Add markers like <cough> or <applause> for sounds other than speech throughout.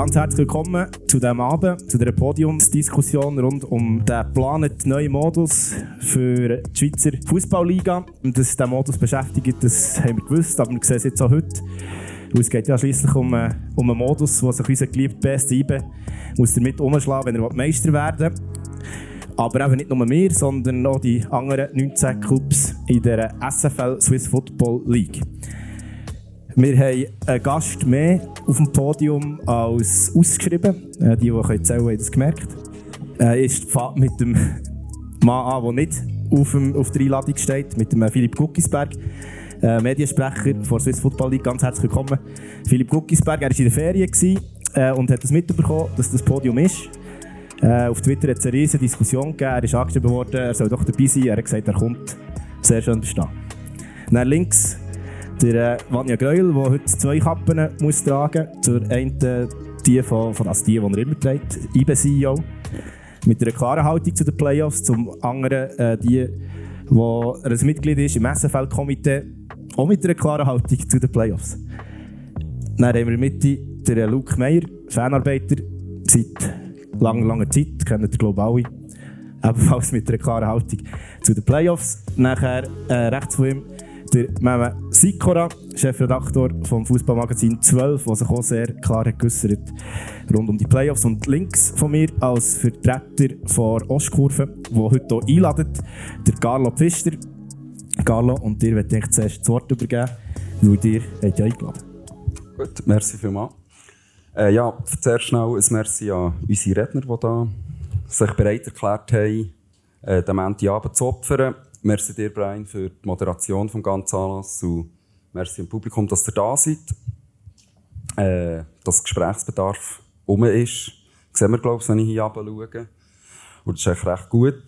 Ganz herzlich willkommen zu diesem Abend, zu dieser Podiumsdiskussion rund um den geplanten neuen Modus für die Schweizer Fußballliga. Und dass dieser Modus beschäftigt, das haben wir gewusst, aber wir sehen es jetzt auch heute. Es geht ja schließlich um, äh, um einen Modus, wo sich unser geliebter BS IBE muss damit umschlagen, wenn er Meister werden will. Aber eben nicht nur wir, sondern auch die anderen 19 Clubs in der SFL Swiss Football League. Wir haben einen Gast mehr auf dem Podium als ausgeschrieben. Äh, die, die können haben das gemerkt. Er ist mit dem Mann an, der nicht auf, dem, auf der Einladung steht, mit dem Philipp Guckisberg. Äh, Mediensprecher von Swiss Football League. Ganz herzlich willkommen. Philipp Guckisberg, er war in der Ferien äh, und hat das mitbekommen, dass das Podium ist. Äh, auf Twitter hat es eine riesige Diskussion gegeben. Er ist angeschrieben worden, er soll doch dabei sein. Er hat gesagt, er kommt. Sehr schön bestehen. Dann links der äh, Vanja Greuel, der heute zwei Kappen muss tragen muss. Zur einen die, von, von also die, die er immer trägt, IBE-CEO. Mit einer klaren Haltung zu den Playoffs. Zum anderen äh, die, wo er ein Mitglied ist im SFL-Komitee. Auch mit einer klaren Haltung zu den Playoffs. Dann haben wir in der Mitte Luke Meyer, Fanarbeiter, seit langer, langer Zeit, kennen ihr glaube alle. Ebenfalls mit einer klaren Haltung zu den Playoffs. Nachher äh, rechts von ihm der Meme Sikora, Chefredaktor vom Fußballmagazin 12, der sich auch sehr klar hat rund um die Playoffs. Und links von mir als Vertreter von Ostkurve, der heute hier einladet, der Carlo Pfister. Carlo, und dir möchte ich zuerst das Wort übergeben, weil dir hat ja eingeladen. Gut, merci vielmals. Äh, ja, zuerst schnell ein Merci an unsere Redner, die da sich bereit erklärt haben, äh, den Montagabend zu opfern. Merci dir, Brian, für die Moderation des ganzen Anlass und merci dem Publikum, dass ihr da seid. Äh, dass Gesprächsbedarf um ist, sehen wir, glaube ich, wenn ich hier schaue. Und das ist echt recht gut.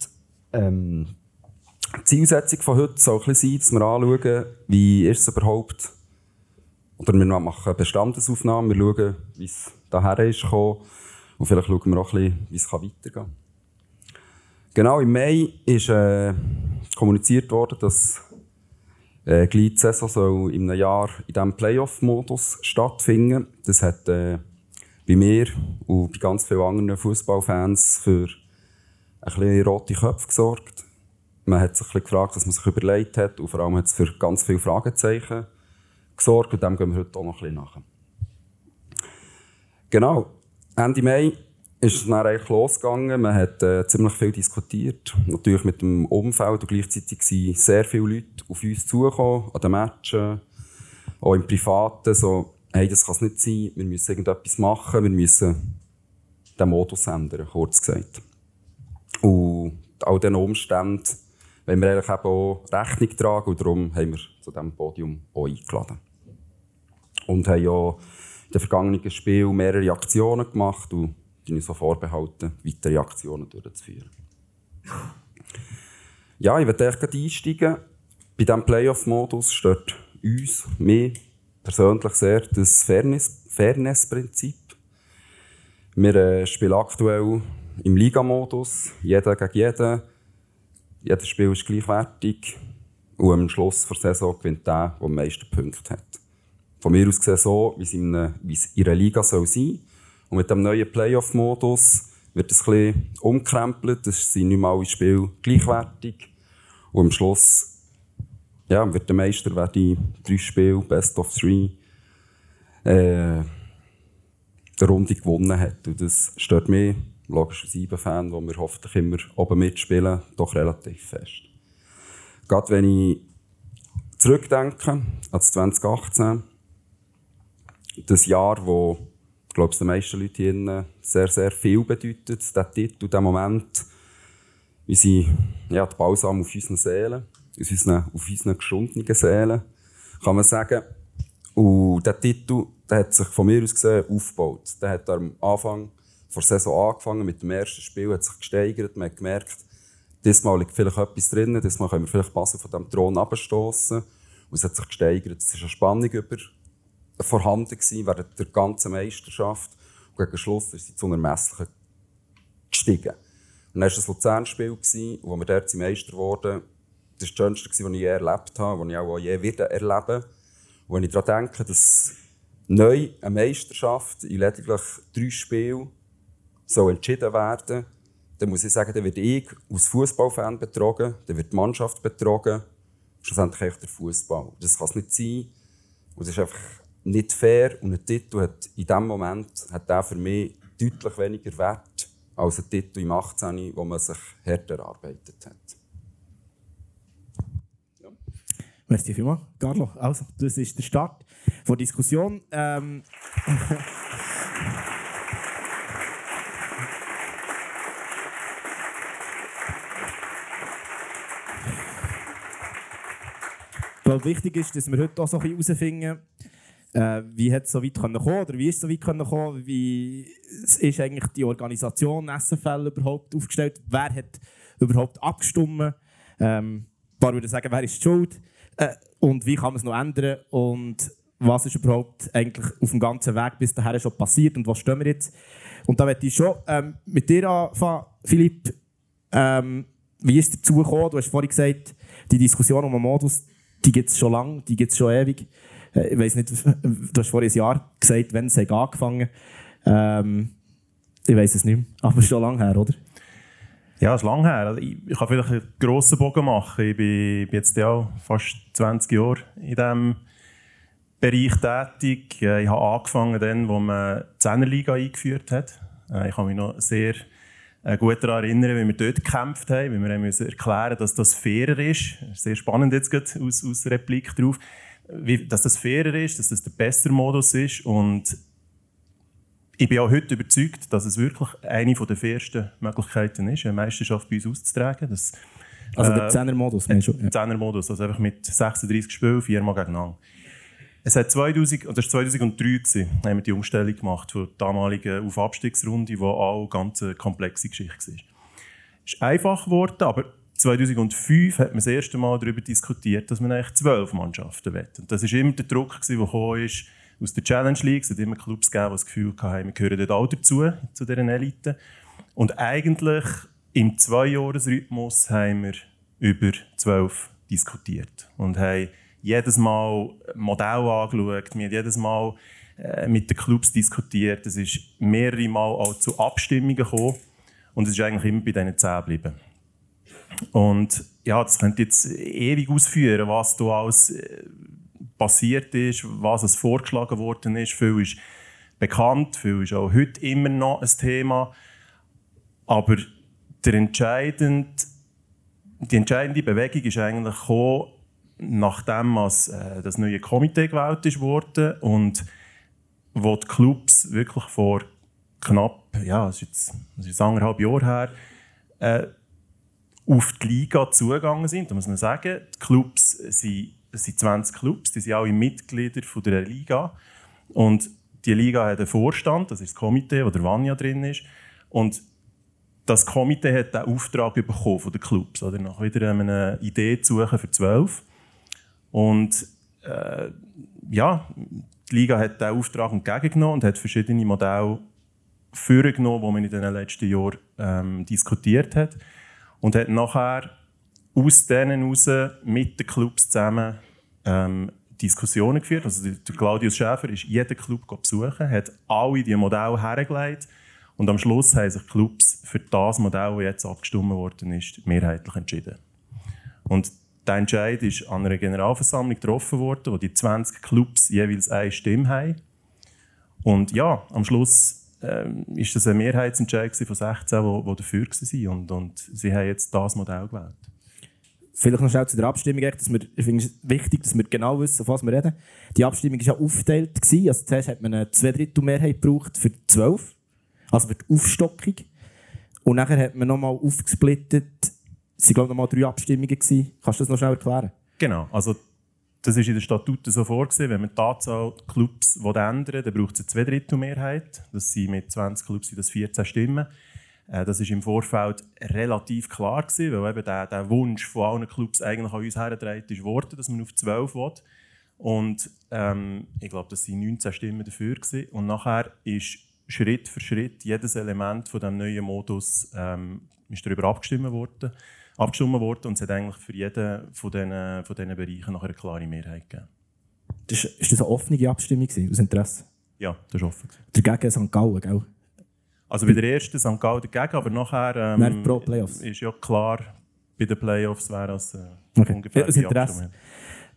Ähm, die Zielsetzung von heute soll ein sein, dass wir anschauen, wie ist es überhaupt, oder wir machen eine Bestandesaufnahme, wir schauen, wie es daher ist gekommen, und vielleicht schauen wir auch ein bisschen, wie es weitergehen kann. Genau, im Mai ist äh, kommuniziert worden, dass äh, die Saison soll in einem Jahr in diesem Playoff-Modus stattfinden. Das hat äh, bei mir und bei ganz vielen anderen Fußballfans für ein bisschen rote Köpfe gesorgt. Man hat sich ein gefragt, was man sich überlegt hat und vor allem hat es für ganz viele Fragezeichen gesorgt und dem gehen wir heute auch noch ein bisschen nach. Genau, Ende Mai ist es dann eigentlich losgegangen. Man hat äh, ziemlich viel diskutiert. Natürlich mit dem Umfeld und gleichzeitig sind sehr viele Leute auf uns zugekommen, an den Matchen, auch im Privaten. So, hey, das kann es nicht sein, wir müssen irgendetwas machen, wir müssen den Modus ändern, kurz gesagt. Und all diesen Umständen wollen wir eigentlich auch Rechnung tragen und darum haben wir zu diesem Podium auch eingeladen. Und haben ja in den vergangenen Spielen mehrere Aktionen gemacht und die ich so vorbehalten, weitere Aktionen durchzuführen. Ja, ich werde gleich einsteigen. Bei diesem Playoff-Modus stört uns, mir persönlich sehr das Fairness-Prinzip. Wir äh, spielen aktuell im Liga-Modus, jeder gegen jeden. Jedes Spiel ist gleichwertig. Und am Schluss der Saison gewinnt der, der am meisten Punkte hat. Von mir aus gesehen so, wie es in einer Liga soll sein soll. Und mit dem neuen Playoff-Modus wird es ein umkrempelt. Es sind nicht mehr alle Spiele gleichwertig. Und am Schluss ja, wird der Meister, wer die drei Spiele, Best of Three, äh, der Runde gewonnen hat. Und das stört mich, logisch als IBE-Fan, wo wir hoffentlich immer oben mitspielen, doch relativ fest. Gerade wenn ich zurückdenke an 2018, das Jahr, wo ich glaube, den meisten Leuten hier sehr, sehr viel bedeutet, dieser Titel, dieser Moment, wie sie ja, die Balsam auf unseren Seelen, auf unseren, auf unseren geschundenen Seelen, kann man sagen. Und der Titel der hat sich von mir aus gesehen aufgebaut. Der hat am Anfang der Saison angefangen mit dem ersten Spiel, hat sich gesteigert, man hat gemerkt, diesmal liegt vielleicht etwas drin, diesmal können wir vielleicht Basel von diesem Thron abstoßen. Und es hat sich gesteigert. Es ist eine Spannung über vorhanden gewesen während der ganzen Meisterschaft. Und gegen Schluss ist sie zu unermesslichen gestiegen. Und dann war das Luzern-Spiel, wo wir dort Meister wurden. Das war das Schönste, was ich je erlebt habe, was ich auch je wieder erleben Und wenn ich daran denke, dass neu eine Meisterschaft in lediglich drei Spielen soll entschieden werden, dann muss ich sagen, dann wird ich als Fußballfan betrogen, dann wird die Mannschaft betrogen, schlussendlich der Fußball. Das kann es nicht sein. Und das ist einfach nicht fair. Und ein Titel hat in diesem Moment hat der für mich deutlich weniger Wert als ein Titel im 18, wo man sich härter erarbeitet hat. Ja. Merci vielmals, Carlo. Also, das ist der Start der Diskussion. Ähm <laughs> Ich glaube, wichtig ist, dass wir heute auch so ein bisschen herausfinden, äh, wie hat es so weit kommen oder wie ist es so weit kommen wie ist eigentlich die Organisation SFL überhaupt aufgestellt, wer hat überhaupt abgestimmt, ähm, ein paar würden sagen, wer ist schuld äh, und wie kann man es noch ändern und was ist überhaupt eigentlich auf dem ganzen Weg bis dahin schon passiert und was stehen wir jetzt. Und da möchte ich schon ähm, mit dir anfangen, Philipp. Ähm, wie ist es dazu gekommen? Du hast vorhin gesagt, die Diskussion um den Modus, die gibt es schon lange, die gibt es schon ewig. Äh, ich weiß nicht, du hast vorhin ein Jahr gesagt, wenn es angefangen ähm, Ich weiß es nicht mehr, aber es ist schon lange her, oder? Ja, es ist lange her. Also, ich, kann vielleicht einen grossen Bogen machen. Ich bin, bin jetzt ja fast 20 Jahre in diesem Bereich tätig. Ich habe angefangen, dann, wo man die Zehnerliga eingeführt hat. Äh, ich kann mich noch sehr äh, gut daran erinnern, wie wir dort gekämpft haben, wie wir haben erklären dass das fairer ist. Sehr spannend jetzt aus, aus Replik drauf. Wie, dass das fairer ist, dass das der bessere Modus ist und ich bin auch heute überzeugt, dass es wirklich eine der fairsten Möglichkeiten ist, eine Meisterschaft bei uns auszutragen. Das, also der 10er-Modus, äh, Der 10er-Modus, also einfach mit 36 Spielen, viermal gegeneinander. Es hat 2000, das war 2003, gewesen, haben wir die Umstellung gemacht von der damaligen Auf-Abstiegsrunde, die auch ganz eine komplexe Geschichte war. Es ist einfach geworden, aber 2005 hat man das erste Mal darüber diskutiert, dass man eigentlich zwölf Mannschaften will. Und das war immer der Druck, der ist aus der Challenge League. Es hat immer Clubs gegeben, die das Gefühl hatten, wir gehören dort auch dazu, zu dieser Elite. Und eigentlich im Zweijahresrhythmus haben wir über zwölf diskutiert und haben jedes Mal Modell angeschaut, wir haben jedes Mal äh, mit den Clubs diskutiert. Es ist mehrere Mal auch zu Abstimmungen gekommen und es ist eigentlich immer bei diesen zehn geblieben. Und ja, das könnte jetzt ewig ausführen, was da alles äh, passiert ist, was es vorgeschlagen worden ist. Viel ist bekannt, viel ist auch heute immer noch ein Thema. Aber der entscheidende, die entscheidende Bewegung ist eigentlich gekommen, nachdem als, äh, das neue Komitee gewählt wurde und wo die Clubs wirklich vor knapp, ja, das ist jetzt, ist anderthalb Jahre her, äh, auf die Liga zugegangen sind. Da muss man sagen, die Clubs sind, sind 20 Clubs, die sind alle Mitglieder von der Liga. Und die Liga hat einen Vorstand, das ist das Komitee, wo der Vanya drin ist. Und das Komitee hat den Auftrag bekommen von den Clubs, oder nach wieder eine Idee zu suchen für 12. Und äh, ja, die Liga hat diesen Auftrag entgegengenommen und hat verschiedene Modelle vorgenommen, die man in den letzten Jahren ähm, diskutiert hat. Und hat nachher aus denen heraus mit den Clubs zusammen ähm, Diskussionen geführt. Also der Claudius Schäfer ist jeden Club besuchen, hat alle diese Modelle hergelegt und am Schluss haben sich Clubs für das Modell, das jetzt abgestimmt worden ist, mehrheitlich entschieden. Und der Entscheid ist an einer Generalversammlung getroffen worden, wo die 20 Clubs jeweils eine Stimme haben. Und ja, am Schluss ähm, ist das ein Mehrheitsentscheid von 16, die, die dafür waren. Und, und sie haben jetzt das Modell gewählt. Vielleicht noch schnell zu der Abstimmung. Dass wir, ich finde es wichtig, dass wir genau wissen, auf was wir reden. Die Abstimmung war ja aufgeteilt. Also zuerst hat man eine Zweidrittelmehrheit gebraucht für 12, also für die Aufstockung. Und nachher hat man nochmal aufgesplittet es waren, glaube ich, noch mal drei Abstimmungen. Gewesen. Kannst du das noch schnell erklären? Genau. Also, das ist in den Statuten so vorgesehen. Wenn man die Anzahl Clubs ändern dann braucht es eine Zweidrittelmehrheit. Das sind mit 20 Clubs sind das 14 Stimmen. Äh, das war im Vorfeld relativ klar, gewesen, weil eben der, der Wunsch von allen Clubs eigentlich an uns hergetragen wurde, dass man auf 12 will. Und ähm, ich glaube, das waren 19 Stimmen dafür. Gewesen. Und nachher ist Schritt für Schritt jedes Element von dem neuen Modus ähm, ist darüber abgestimmt worden abgestimmt worden und es hat eigentlich für jeden von diesen, von diesen Bereichen nachher eine klare Mehrheit gegeben. Das, ist das eine offene Abstimmung gewesen, aus Interesse? Ja, das ist offen. Dagegen St. Gallen, gell? Also bei der ersten St. Gallen dagegen, aber nachher ähm, Pro Playoffs. ist ja klar, bei den Playoffs wäre das äh, Okay. ungefähr das Interesse.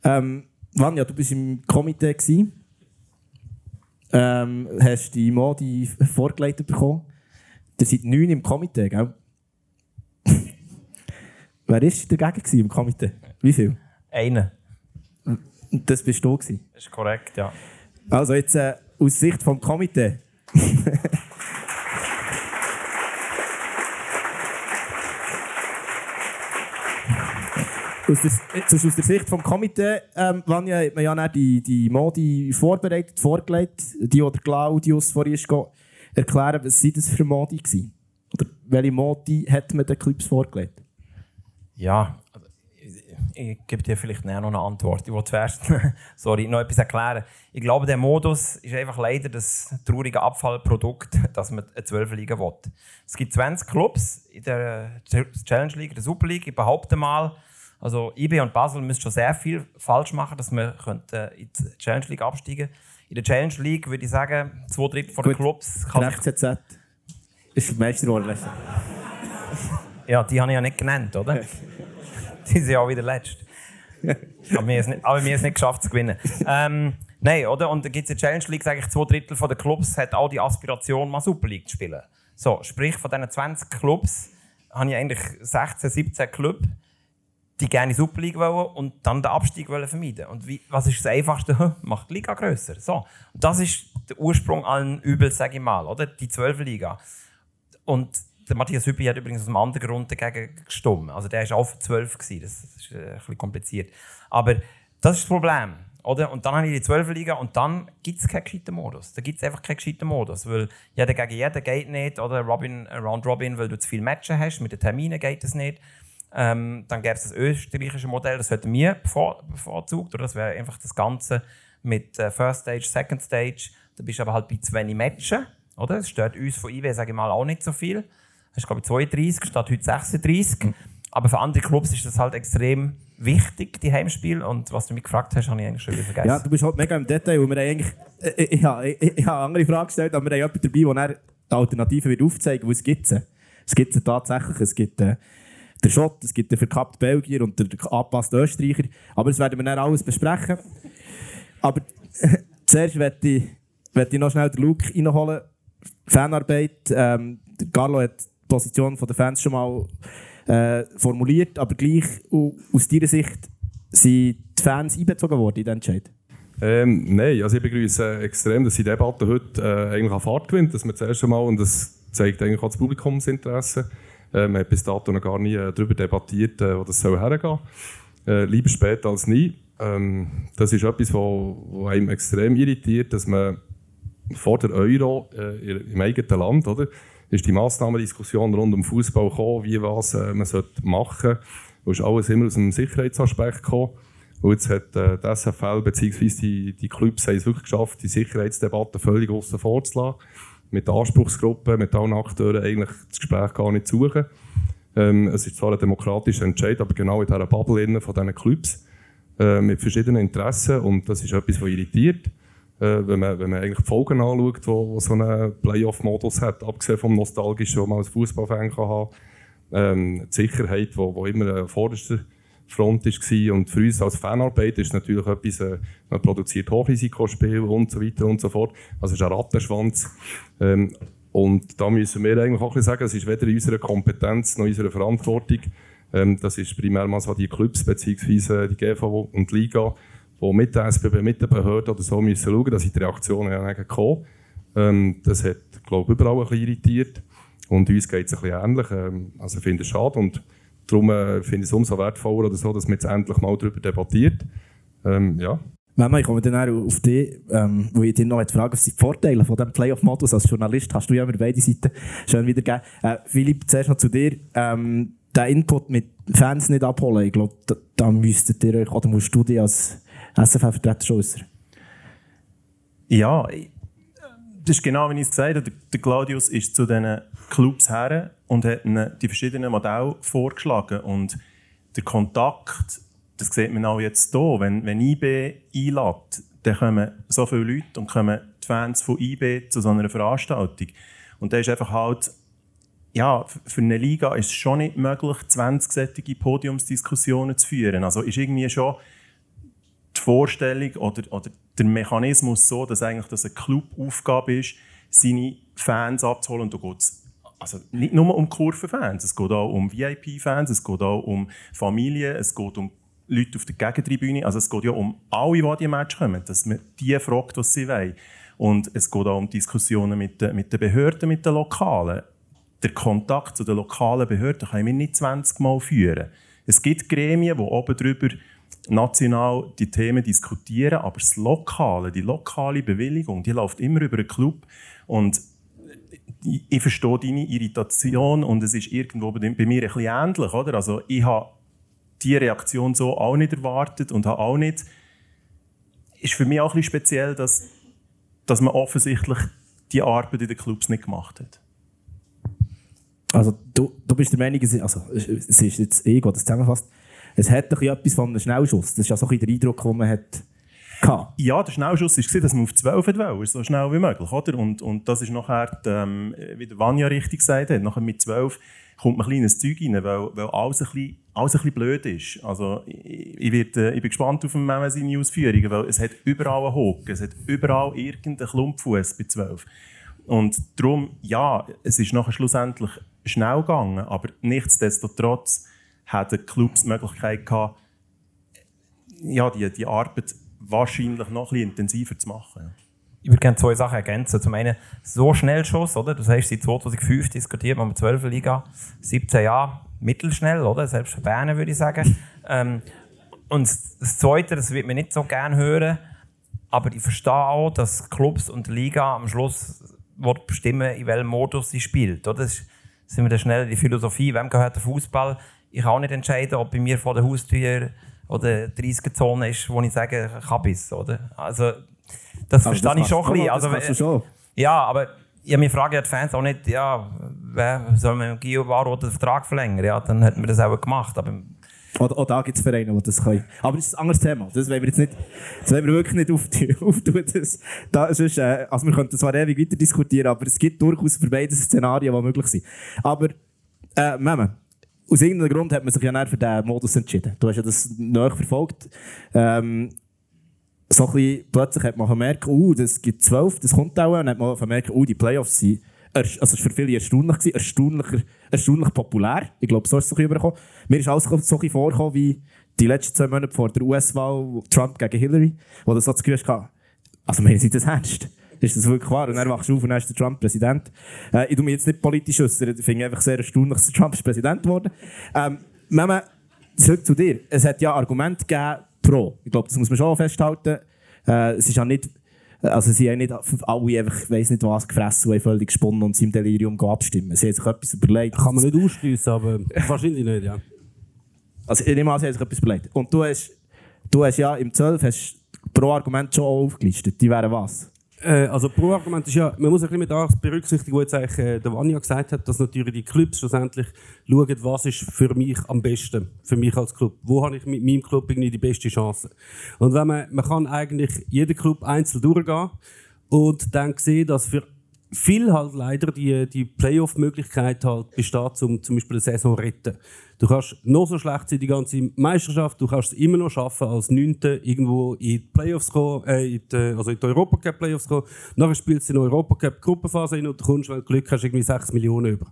Ähm, Vanja, du bist im Komitee gsi. Ähm, hast die Modi vorgelegt bekommen. Ihr seid neun im Komitee, gell? Wer war dagegen im Komitee? Wie viel? Einen. Das bist du gewesen. Das ist korrekt, ja. Also jetzt äh, aus Sicht vom Komitee. Aus der, sonst aus der Sicht vom Komitee, ähm, Vanja, hat man ja die, die Modi vorbereitet, vorgelegt. Die oder Claudius vorhin ist erklären, was sind das für Modi gewesen? Oder welche Modi hat man den Clips vorgelegt? Ja, also, ich, gebe dir vielleicht noch eine Antwort. Ich will zuerst <laughs> sorry, noch etwas erklären. Ich glaube, der Modus ist einfach leider das traurige Abfallprodukt, dass man eine 12 Liga will. Es gibt 20 Clubs in der Challenge League, der Super League. Ich behaupte mal, also IB und Basel müssen schon sehr viel falsch machen, dass wir könnten in die Challenge League absteigen In der Challenge League würde ich sagen, zwei Drittel von den Gut. Clubs kann Der FCZ ist die Meisterrolle. Ja, die habe ich ja nicht genannt, oder? <laughs> die sind ja auch wieder letzt. aber, wir haben es nicht, aber wir haben es nicht geschafft zu gewinnen. Ähm, nein, oder? Und da gibt es in der Challenge League, sage ich, zwei Drittel der Clubs hat auch die Aspiration, mal Super League zu spielen. So, sprich, von diesen 20 Clubs habe ich eigentlich 16, 17 Clubs, die gerne die Super League wollen und dann den Abstieg wollen vermeiden. Und wie, was ist das Einfachste? Macht die Liga grösser. So. Und das ist der Ursprung allen Übels, sage ich mal, oder? Die 12 Liga. Und der Matthias Hüppi hat übrigens aus einem anderen Grund dagegen gestimmt. Also der war auch für 12. Gewesen. Das ist äh, ein kompliziert. Aber das ist das Problem. Oder? Und dann habe ich die 12 Liga und dann gibt es keinen gescheiten Modus. Da gibt es einfach keinen gescheiten Modus. Weil jeder gegen jeden geht nicht. Oder Robin, äh, Round Robin, weil du zu viele Matches hast. Mit den Terminen geht das nicht. Ähm, dann gäbe es das österreichische Modell, das hätten wir bevor- bevorzugt. Oder das wäre einfach das Ganze mit äh, First Stage, Second Stage. Da bist du aber halt bei zu wenig Matchen. Oder? Das stört uns von IW, sage ich mal, auch nicht so viel. Das ist, glaube ich, 32 statt heute 36. Aber für andere Clubs ist das halt extrem wichtig, die Heimspiele. Und was du mich gefragt hast, habe ich eigentlich schon wieder vergessen. Ja, du bist halt mega im Detail, weil wir eigentlich, äh, ich, ich, habe- ich, ich habe andere Frage gestellt, aber wir haben jemanden dabei, der die Alternative wird aufzeigen wird, es gibt sie. Es gibt sie tatsächlich, es gibt äh, den Schott, es gibt den verkappten Belgier und den angepassten Österreicher, aber das werden wir dann alles besprechen. Aber zuerst möchte ich, möchte ich noch schnell den Luke reinholen. Fanarbeit, ähm, Carlo hat Position der Fans schon mal äh, formuliert, aber gleich au- aus deiner Sicht sind die Fans einbezogen worden in diesen Entscheid? Ähm, nein, also ich begrüße extrem, dass die Debatte heute äh, eigentlich an Fahrt gewinnt, dass wir das erste Mal, und das zeigt eigentlich auch das Publikumsinteresse, äh, man hat bis dato noch gar nie äh, darüber debattiert, äh, wo das soll hergehen äh, Lieber spät als nie. Ähm, das ist etwas, wo einem extrem irritiert, dass man vor der Euro äh, im eigenen Land, oder, ist die Massnahmendiskussion rund um Fußball gekommen, wie was äh, man sollte machen sollte. Und ist alles immer aus dem Sicherheitsaspekt gekommen. Und jetzt hat äh, die SFL bzw. Die, die Clubs haben es wirklich geschafft, die Sicherheitsdebatte völlig außen vor zu lassen. Mit der Anspruchsgruppe, mit allen Akteuren eigentlich das Gespräch gar nicht zu suchen. Ähm, es ist zwar ein demokratischer Entscheid, aber genau in dieser Bubble von diesen Clubs äh, mit verschiedenen Interessen und das ist etwas, was irritiert. Äh, wenn, man, wenn man eigentlich die Folgen anschaut, wo so einen Playoff-Modus hat, abgesehen vom Nostalgischen, den man als Fußballfan kann haben ähm, die Sicherheit, die wo, wo immer an vorderster Front war. Und für uns als Fanarbeit ist natürlich etwas, äh, man produziert Hochrisikospiele und so weiter und so fort. Also es ist ein Rattenschwanz. Ähm, und da müssen wir eigentlich auch sagen, es ist weder in unserer Kompetenz noch in unserer Verantwortung. Ähm, das ist primär mal so die Clubs bzw. die GV und die Liga, die mit der SBB, mit den Behörden oder so müssen schauen, dass die Reaktionen ja dann kommen. Ähm, das hat, glaube ich, überall ein bisschen irritiert. Und uns geht es ein bisschen ähnlich. Ähm, also ich finde es schade und darum äh, finde ich es umso wertvoller oder so, dass man jetzt endlich mal darüber debattiert. Ähm, ja. Mama, ich komme dann auf dich, ähm, wo ich dir noch fragen was sind die Vorteile von diesem Playoff-Modus als Journalist? Hast du ja immer beide Seiten schön wiedergegeben. Äh, Philipp, zuerst noch zu dir. Ähm, den Input mit Fans nicht abholen, ich glaube, da, da müsstet ihr euch, oder musst du dich als SFL-Vertreter schon äußern. Ja, das ist genau wie ich es gesagt habe. Der- Claudius ist zu diesen Clubs her und hat die verschiedenen Modelle vorgeschlagen. Und der Kontakt, das sieht man auch jetzt hier, wenn, wenn IB einlädt, dann kommen so viele Leute und kommen die Fans von IB zu so einer Veranstaltung. Und da ist einfach halt, ja, für eine Liga ist es schon nicht möglich, 20 sättige Podiumsdiskussionen zu führen. Also ist irgendwie schon die Vorstellung oder, oder der Mechanismus so, dass eigentlich das eine Clubaufgabe ist, seine Fans abzuholen. Und da geht es also nicht nur um Kurvenfans, es geht auch um VIP-Fans, es geht auch um Familien, es geht um Leute auf der Gegentribüne. Also es geht ja um alle, die an die Match kommen, dass man die fragt, was sie wollen. Und es geht auch um Diskussionen mit den, mit den Behörden, mit den Lokalen. Der Kontakt zu den lokalen Behörden können wir nicht 20 Mal führen. Es gibt Gremien, die oben drüber national die Themen diskutieren, aber das Lokale, die lokale Bewilligung, die läuft immer über einen Club. Und ich verstehe deine Irritation und es ist irgendwo bei mir ein bisschen ähnlich. Oder? Also ich habe diese Reaktion so auch nicht erwartet und habe auch nicht... ist für mich auch ein bisschen speziell, dass, dass man offensichtlich die Arbeit in den Clubs nicht gemacht hat. Also du, du bist der Meinung, also, es ist jetzt Ego, das zusammenfasst, es hat doch etwas von einem Schnellschuss. Das ist ja so ein der Eindruck, den man hat. Ja, der Schnellschuss war, dass man auf 12 wollte, so schnell wie möglich. Oder? Und, und das ist nachher, ähm, wie der Vanya richtig gesagt hat, nachher mit 12 kommt man ein kleines Zeug rein, weil, weil alles, ein bisschen, alles ein bisschen blöd ist. Also, ich, ich, wird, äh, ich bin gespannt auf seine Ausführungen, weil es hat überall einen Hock, es hat überall irgendeinen Klumpfuß bei 12. Und darum, ja, es ist nachher schlussendlich schnell gegangen, aber nichtsdestotrotz hatten Clubs die Möglichkeit gehabt, ja, die, die Arbeit wahrscheinlich noch ein intensiver zu machen. Ich würde gerne zwei Sachen ergänzen. Zum einen, so schnell Schuss, oder? Das heißt, seit 2005 diskutiert man mit 12 Liga, 17 Jahre mittelschnell, oder? Selbst für Bern würde ich sagen. ähm, und das Zweite, das wird man nicht so gerne hören, aber ich verstehe auch, dass Clubs und Liga am Schluss bestimmen, in welchem Modus sie spielt. Oder? Das sind wir dann schnell die Philosophie, wem gehört der Fußball? Ich kann auch nicht entscheiden, ob bei mir vor der Haustür oder 30er-Zone ist, wo ich sage, Kabis, oder? Also, das also verstehe das ich schon ein bisschen. Also, das schon. Ja, aber ja, wir fragen ja die Fans auch nicht, ja, wer soll man Gio Barro den Vertrag verlängern? Ja, dann hätten wir das auch gemacht. Aber auch, auch da gibt es Vereine, die das können. Aber das ist ein anderes Thema. Das wollen wir jetzt nicht, das wollen wir wirklich nicht auftun. <laughs> Das, da, sonst, äh, also wir könnten zwar ewig weiter diskutieren, aber es gibt durchaus für beide Szenarien, die möglich sind. Aber, äh, Meme, aus irgendeinem Grund hat man sich ja für diesen Modus entschieden. Du hast ja das nachverfolgt. Ähm, so ein bisschen, plötzlich hat man gemerkt, uh, das gibt zwölf, das kommt auch. Und dann hat man gemerkt, uh, die Playoffs sind also es war für viele erstaunlich, erstaunlich, erstaunlich populär. Ich glaube, so ist es so übergekommen. Mir ist alles so vorgekommen wie die letzten zwei Monate vor der US-Wahl Trump gegen Hillary, wo das so das Gefühl hatte, also meinen Sie das ernst? Ist das wirklich wahr? Und dann wachst du auf und dann ist der Trump Präsident. Äh, ich tue mich jetzt nicht politisch äußern, ich finde einfach sehr erstaunlich, dass Trump ist Präsident geworden ähm, man, zurück zu dir, es hat ja Argumente gegeben pro. Ich glaube, das muss man schon festhalten. Äh, es ist ja nicht, also sie haben nicht alle einfach, ich weiss nicht was, gefressen und völlig gesponnen und sie im Delirium abstimmen. Sie haben sich etwas überlegt. Kann man nicht ausschliessen, aber wahrscheinlich nicht, ja. Also ich nehme an, sie haben sich etwas überlegt. Und du hast, du hast ja im 12 hast pro Argument schon aufgelistet. Die wären was? Äh, also pro Argument ist ja, man muss ein bisschen mit das berücksichtigen, was jetzt eigentlich äh, der Vanya gesagt hat, dass natürlich die Clubs schlussendlich schauen, was ist für mich am besten, für mich als Club. Wo habe ich mit meinem Club irgendwie die beste Chance? Und wenn man, man kann eigentlich jeden Club einzeln durchgehen und dann sehen, dass für viel halt leider die, die Playoff-Möglichkeit halt besteht, um zum Beispiel eine Saison zu retten. Du kannst noch so schlecht sein, die ganze Meisterschaft, du kannst es immer noch schaffen, als Neunte irgendwo in die Playoffs kommen, äh, in die, also in die Europacup Playoffs kommen. Nachher spielst du in der Europacup Gruppenphase hin und du kommst, wenn du Glück hast, irgendwie 6 Millionen über.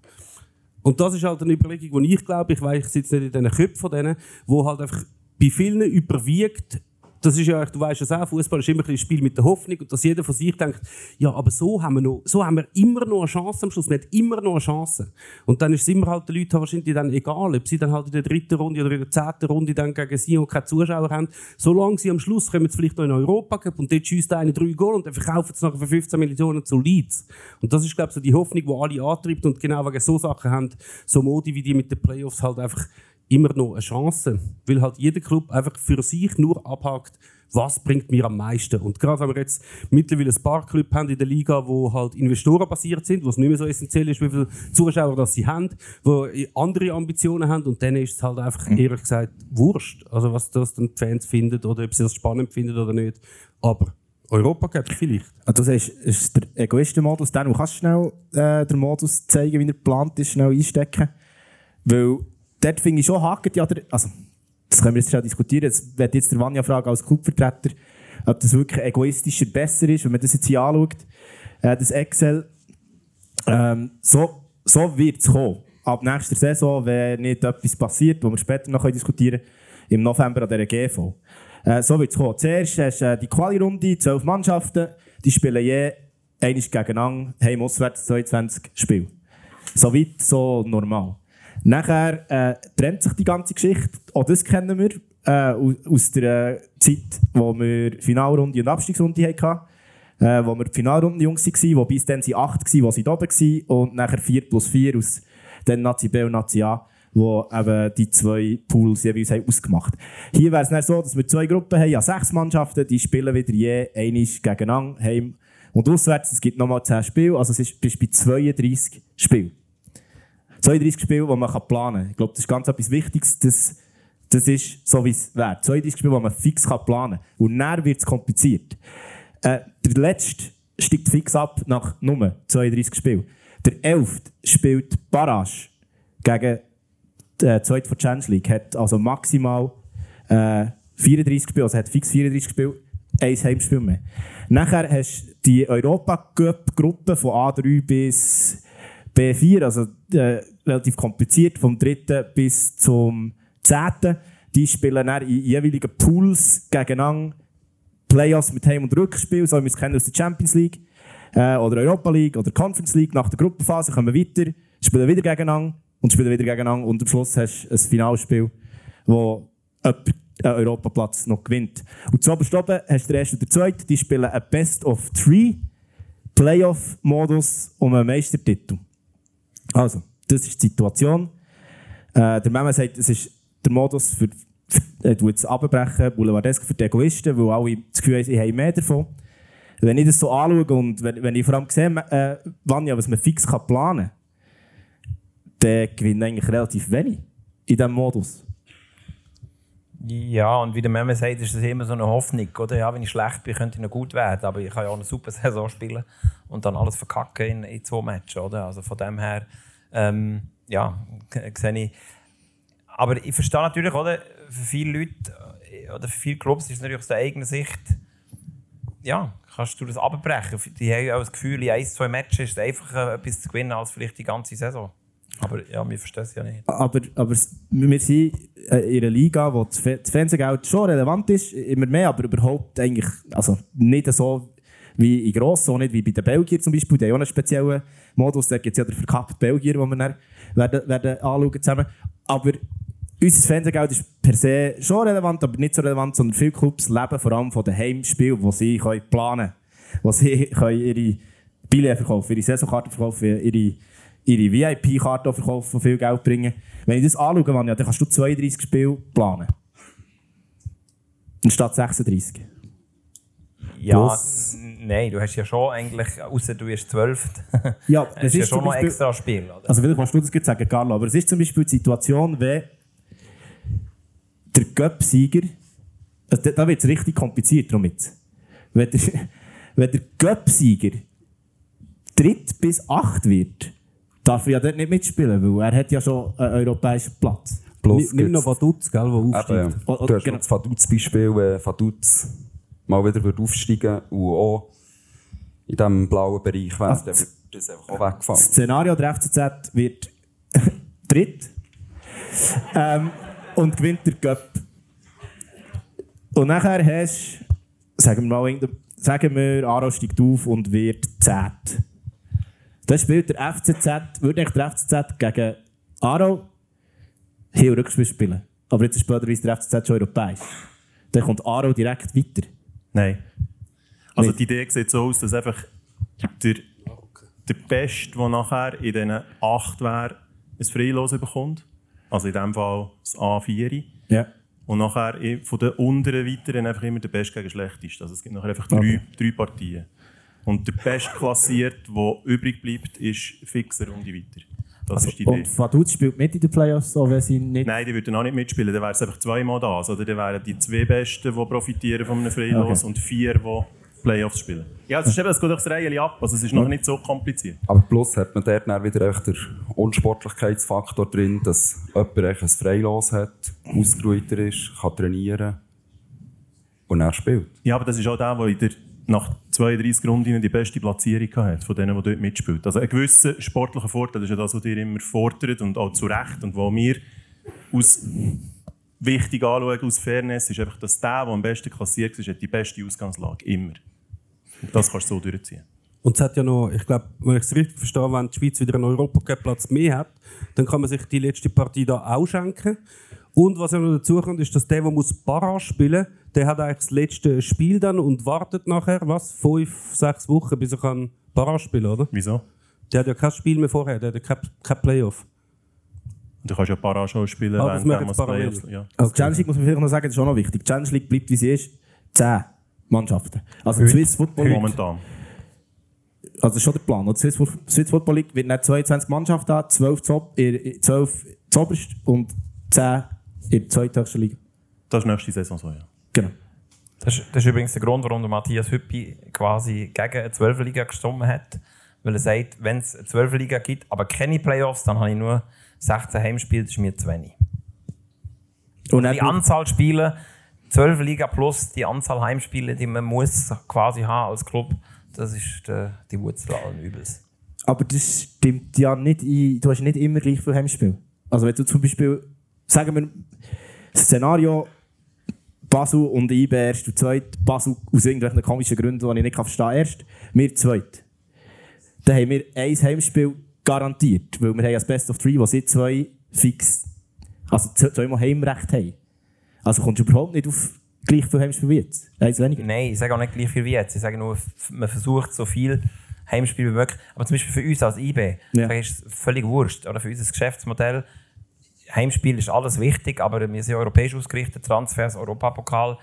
Und das ist halt eine Überlegung, die ich glaube, ich weiß, ich sitze nicht in diesen Köpfen von denen, wo halt einfach bei vielen überwiegt, das ist ja, du weißt es auch, Fußball ist immer ein Spiel mit der Hoffnung und dass jeder von sich denkt, ja, aber so haben wir noch, so haben wir immer noch eine Chance am Schluss. Wir haben immer noch eine Chance. Und dann ist es immer halt den Leuten wahrscheinlich dann egal, ob sie dann halt in der dritten Runde oder in der zehnten Runde dann gegen sie und keine Zuschauer haben. Solange sie am Schluss kommen, sie vielleicht noch in Europa Cup und dort schießt einer drei Goal und dann verkaufen sie nachher für 15 Millionen zu Leeds. Und das ist, glaube ich, so die Hoffnung, die alle antreibt und genau wegen so Sachen haben so Modi wie die mit den Playoffs halt einfach immer noch eine Chance. Weil halt jeder Club einfach für sich nur abhakt, was bringt mir am meisten. Und gerade wenn wir jetzt mittlerweile ein paar Clubs haben in der Liga, wo halt Investoren basiert sind, wo es nicht mehr so essentiell ist, wie viele Zuschauer das sie haben, wo andere Ambitionen haben und dann ist es halt einfach, mhm. ehrlich gesagt, wurscht. Also was das dann die Fans finden oder ob sie das spannend finden oder nicht. Aber Europa Cup vielleicht. Also du sagst, ist der Egoistenmodus. Dann kannst du schnell äh, den Modus zeigen, wie er geplant ist, schnell einstecken. Weil dort finde ich schon hakt ja also das können wir jetzt schon diskutieren. Jetzt werde jetzt der Vanja fragen als Clubvertreter, ob das wirklich egoistischer besser ist, wenn man das jetzt hier anschaut. Äh, das Excel, ähm, so, so wird es kommen. Ab nächster Saison, wenn nicht etwas passiert, wo wir später noch diskutieren können, im November an dieser GV. Äh, so wird es kommen. Zuerst hast du äh, die Quali-Runde, zwölf Mannschaften, die spielen je einiges gegeneinander, heim auswärts 22 Spiele. So weit, so normal. Nachher äh, trennt sich die ganze Geschichte, auch das kennen wir äh, aus der Zeit, wo wir Finalrunde und Abstiegsrunde hatten. Äh, wo wir die Finalrunde Jungs waren, wo bis dann sie 8 waren, wo sie oben waren und nachher 4 plus 4 aus den Nazi B und Nazi A, wo eben die zwei Pools jeweils haben ausgemacht Hier wäre es so, dass wir zwei Gruppen haben, ja sechs Mannschaften, die spielen wieder je einiges gegeneinander, heim und auswärts. Es gibt nochmal 10 Spiele, also es ist bis bei 32 Spielen. 32 Spiele, die man planen kann. Ich glaube, das ist ganz etwas Wichtiges. Das, das ist so, wie es wäre. 32 Spiele, die man fix planen kann. Und dann wird es kompliziert. Äh, der letzte steigt fix ab nach Nummer 32 Spielen. Der 11. spielt Barrage gegen äh, zweite von Challenge League. Hat also maximal äh, 34 Spiele, also hat fix 34 Spiele, ein Heimspiel mehr. Nachher hast du die Europa-Gruppe von A3 bis B4, also äh, relativ kompliziert, vom 3. bis zum 10. Die spielen dann in jeweiligen Pools gegeneinander. Playoffs mit Heim- und Rückspiel, so wie wir es kennen aus der Champions League äh, oder Europa League oder Conference League. Nach der Gruppenphase kommen wir weiter, spielen wieder gegeneinander und spielen wieder gegeneinander und am Schluss hast du ein Finalspiel, wo jemand einen Europaplatz noch gewinnt. Und zu oben hast du den ersten und den zweiten, die spielen ein Best of Three Playoff-Modus um einen Meistertitel. Also, das ist die Situation. Äh, der Mama sagt, es ist der Modus für, <laughs> äh, jetzt abbrechen, Boulevardesk für die Egoisten, weil alle das Gefühl haben, sie haben mehr davon. Wenn ich das so anschaue und wenn, wenn ich vor allem sehe, äh, wann ja, was man fix kann planen kann, dann gewinnt eigentlich relativ wenig in diesem Modus. Ja, und wie der Memme sagt, ist das immer so eine Hoffnung. Oder? Ja, wenn ich schlecht bin, könnte ich noch gut werden. Aber ich kann ja auch eine super <laughs> Saison spielen und dann alles verkacken in, in zwei Matches. Oder? Also von dem her, ähm, ja, sehe ich. Aber ich verstehe natürlich, oder, für viele Leute äh, oder für viele Clubs ist es natürlich aus der eigenen Sicht, ja, kannst du das abbrechen. Die haben auch das Gefühl, in ein, zwei Matches ist es einfacher, etwas zu gewinnen, als vielleicht die ganze Saison. Aber ja, wir verstehen es ja nicht. Aber, aber wir sind in einer Liga, wo das Fernsehgeld schon relevant ist, immer mehr, aber überhaupt eigentlich also nicht so wie in Gross, so nicht wie bei den Belgiern zum Beispiel. Die haben auch einen speziellen Modus, da gibt es ja den verkappten Belgier, den wir dann werden, werden anschauen zusammen. Aber unser Fernsehgeld ist per se schon relevant, aber nicht so relevant, sondern viele Clubs leben vor allem von den Heimspielen, wo sie können planen können, wo sie <laughs> können ihre Billets verkaufen, ihre Saisonkarten verkaufen, ihre ihre VIP-Karte verkaufen, die viel Geld bringen. Wenn ich das anschaue, dann kannst du 32 Spiele planen. Anstatt 36. Ja, Plus. nein, du hast ja schon eigentlich, außer du bist 12, <laughs> ja, das ist ja schon noch extra Spiel. Oder? Also vielleicht kannst du das gut sagen, Carlo, aber es ist zum Beispiel die Situation, wenn der Göpp-Sieger, also da wird es richtig kompliziert damit. Wenn der, <laughs> wenn der Göpp-Sieger dritt bis acht wird, darf er ja dort nicht mitspielen, weil er hat ja schon einen europäischen Platz. Plus Nimm noch Vaduz, gell, der aufsteigt. Eben, du hast genau. das Vaduz-Beispiel, Vaduz mal wieder wird aufsteigen und auch in diesem blauen Bereich wäre, also, dann wird das einfach auch wegfallen. Das Szenario der FCZ wird <laughs> dritt ähm, und gewinnt der Cup. Und nachher hast du, sagen wir mal, sagen wir, Aro steigt auf und wird zehnt. Dann spielt der FCZ, würde der FCZ gegen Aro und Rückspiel spielen. Aber jetzt ist blöderweise der FCZ schon europäisch. Dann kommt Aro direkt weiter. Nein. Also Nicht. die Idee sieht so aus, dass einfach der, der Beste, der nachher in diesen acht wäre, ein Freilos bekommt. Also in diesem Fall das A4. Ja. Und nachher von den unteren weiteren einfach immer der Beste gegen Schlechteste. Also es gibt nachher einfach drei, okay. drei Partien. Und der Bestklassierte, der übrig bleibt, ist fixer und weiter. Das also, ist die Idee. Und Vaduz spielt mit in den Playoffs, so, wenn sie nicht... Nein, die würden auch nicht mitspielen. Dann wäre es einfach zweimal das. Oder dann wären die zwei Besten, die profitieren von einem Freilos okay. und vier, die Playoffs spielen. Ja, es, ist eben, es geht aufs Reihe ab, also es ist noch nicht so kompliziert. Aber plus hat man dort dann wieder einfach den Unsportlichkeitsfaktor drin, dass jemand ein Freilos hat, ausgeruhter ist, kann trainieren und er spielt. Ja, aber das ist auch der, der in der, nach 32 Runden die beste Platzierung hat, von denen, die dort mitspielt. Also ein gewisser sportlicher Vorteil ist ja das, was ihr immer fordert und auch zu Recht und wo wir aus wichtig anschauen, aus Fairness, ist einfach, dass der, der am besten klassiert ist, hat die beste Ausgangslage. Immer. Und das kannst du so durchziehen. Und es hat ja noch, ich glaube, wenn ich es richtig verstehe, wenn die Schweiz wieder einen Europacup-Platz mehr hat, dann kann man sich die letzte Partie da auch schenken. Und was ja noch dazu kommt, ist, dass der, der muss Para spielen der hat eigentlich das letzte Spiel dann und wartet nachher, was, fünf, sechs Wochen, bis er kann spielen oder? Wieso? Der hat ja kein Spiel mehr vorher, der hat ja kein, kein Playoff. Und du kannst ja Para schon spielen, Ah, das machen du. Playoffs. Ja. Also die Challenge League muss man vielleicht noch sagen, das ist auch noch wichtig. Die Challenge League bleibt, wie sie ist, 10 Mannschaften. Also die Swiss Football League, Momentan. also das ist schon der Plan. Die Swiss, Swiss Football League wird nicht 22 Mannschaften haben, 12 Zob, 12 zoberst und 10 in der zweithöchsten Liga. Das ist nächste Saison so, ja. Genau. Das ist, das ist übrigens der Grund, warum der Matthias Hüppi quasi gegen eine 12 Liga gestimmt hat. Weil er sagt, wenn es eine 12 Liga gibt, aber keine Playoffs, dann habe ich nur 16 Heimspiele, das ist mir zu wenig. Und Die Anzahl Spiele, 12 Liga plus die Anzahl Heimspiele, die man muss quasi haben als Club, das ist die Wurzel allen Übels. Aber das stimmt ja nicht du hast nicht immer gleich viel Heimspiel. Also wenn du zum Beispiel, sagen wir, Szenario Basel und IB erst und zweit, Basel aus irgendwelchen komischen Gründen, die ich nicht verstehen kann, erst, wir zweit. Dann haben wir ein Heimspiel garantiert, weil wir haben das Best of Three, wo sie zwei fix, also zweimal Heimrecht haben. Also kommst du überhaupt nicht auf gleich viel Heimspiel wie jetzt. Eins weniger. Nein, ich sage auch nicht gleich viel wie jetzt. Ich sage nur, man versucht so viel Heimspiel wie möglich. Aber zum Beispiel für uns als IB Ja. ist es völlig wurscht. Oder für unser Geschäftsmodell, Heimspiel ist alles wichtig, aber wir sind europäisch ausgerichtet, Transfers, Europapokal.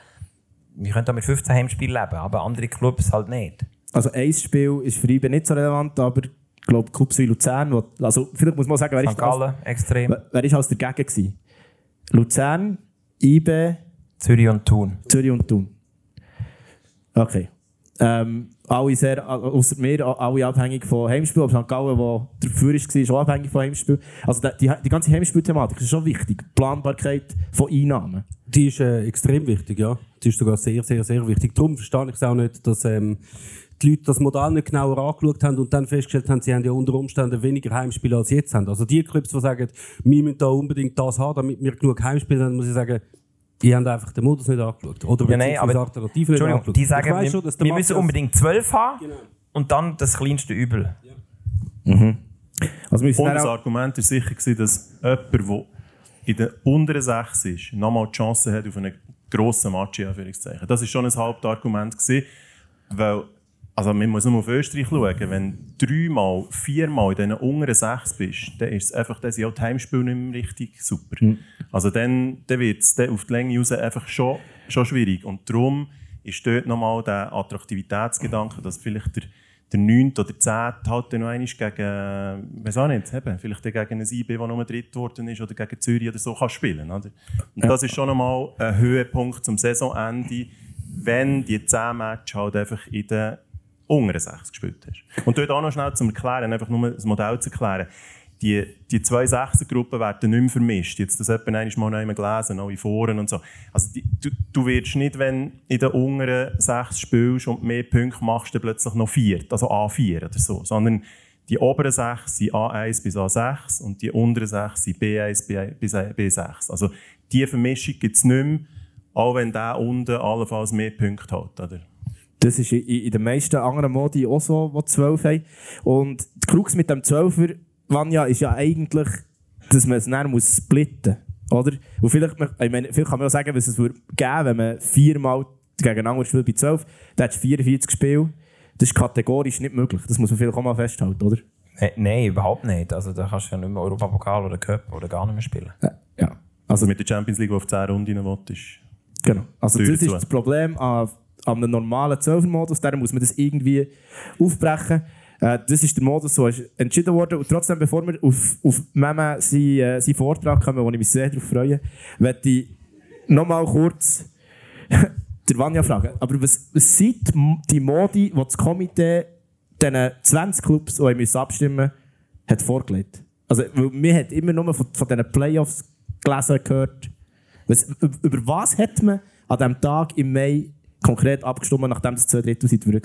Wir können da mit 15 Heimspielen leben, aber andere Clubs halt nicht. Also ein Spiel ist für IB nicht so relevant, aber ich glaube, Clubs wie Luzern, wo, also vielleicht muss man sagen, wer St. ist Gallen, extrem. Wer ist als dagegen gewesen? Luzern, IB, Zürich und Thun. Zürich und Thun. Okay. Ähm, alle sehr, außer mir, alle abhängig von Heimspiel. Aber St. Gallen, der dafür war, ist auch abhängig von Heimspiel. Also die, die, ganze Heimspielthematik ist schon wichtig. Die Planbarkeit von Einnahmen. Die ist äh, extrem wichtig, ja. Die ist sogar sehr, sehr, sehr wichtig. Darum verstehe ich es auch nicht, dass ähm, die Leute das Modell nicht genauer angeschaut haben und dann festgestellt haben, sie haben ja unter Umständen weniger Heimspiele als jetzt haben. Also die Clubs, die sagen, wir müssen da unbedingt das haben, damit wir genug Heimspiele haben, muss ich sagen, die haben einfach den Modus nicht angeschaut. Oder Ja, nein, aber Alternativen nicht angeschaut. die sagen, wir, schon, wir müssen unbedingt 12 haben Genau. und dann das kleinste Übel. Also wir müssen Und das Argument war sicher, gewesen, dass jemand, der in der unteren Sechs ist, nochmal die Chance hat auf einen grossen Match. Das war schon ein Hauptargument. Gewesen, weil, also man muss nur auf Österreich schauen. Wenn du dreimal, viermal in diesen unteren Sechs bist, dann ist es einfach, dann sind auch die Heimspiele nicht mehr richtig super. Also dann, dann wird es auf die Länge raus einfach schon, schon schwierig. Und darum ist dort nochmal der Attraktivitätsgedanke, dass vielleicht der, der 9. oder 10. halt dann noch einmal gegen, weiß auch nicht, eben, vielleicht gegen ein IB, der nur dritt geworden ist, oder gegen Zürich oder so, kann spielen. Oder? Und das ist schon nochmal ein Höhepunkt zum Saisonende, wenn die 10 Matches halt einfach in den unteren 6 gespielt hast. Und dort auch noch schnell zum Erklären, einfach nur das Modell zu erklären. Die, die zwei Sechser-Gruppen werden nicht mehr vermischt. Jetzt das etwa einmal mal noch einmal gelesen, auch in Foren und so. Also die, du, du wirst nicht, wenn in den unteren sechs spielst und mehr Punkte machst, dann plötzlich noch vier, also A4 oder so. Sondern die oberen sechs sind A1 bis A6 und die unteren sechs sind B1 bis B6. Also diese Vermischung gibt es nicht mehr, auch wenn der unten allenfalls mehr Punkte hat. Oder? Das ist in, in den meisten anderen Modi auch so, die 12 haben. Und die Krux mit dem 12er, Vanja, ist ja eigentlich, dass man es dann muss splitten muss. Oder? Und vielleicht, ich meine, vielleicht kann man auch sagen, was es würde geben, wenn man viermal gegeneinander spielt bei 12, dann hast du 44 Spiele. Das ist kategorisch nicht möglich. Das muss man vielleicht auch mal festhalten, oder? Nein, nein, überhaupt nicht. Also da kannst du ja nicht mehr Europapokal oder Cup oder gar nicht mehr spielen. Ja. Also mit der Champions League, die auf 10 Runden will, ist Genau. Also das ist zu. das Problem an, an einem normalen 12er-Modus. Darum muss man das irgendwie aufbrechen. Äh, das ist der Modus, ist entschieden worden. Und trotzdem, bevor wir auf, auf Meme seinen, äh, seinen Vortrag kommen, wo ich mich sehr darauf freue, möchte ich nochmal kurz <laughs> der Vanja fragen. Aber was, was sind die Modi, die das Komitee diesen 20 Clubs, die müssen abstimmen hat vorgelegt? Also, wir haben immer nur von, von diesen Playoffs gelesen gehört. Was, über was hat man an diesem Tag im Mai konkret abgestimmt, nachdem es zwei Drittel sind war?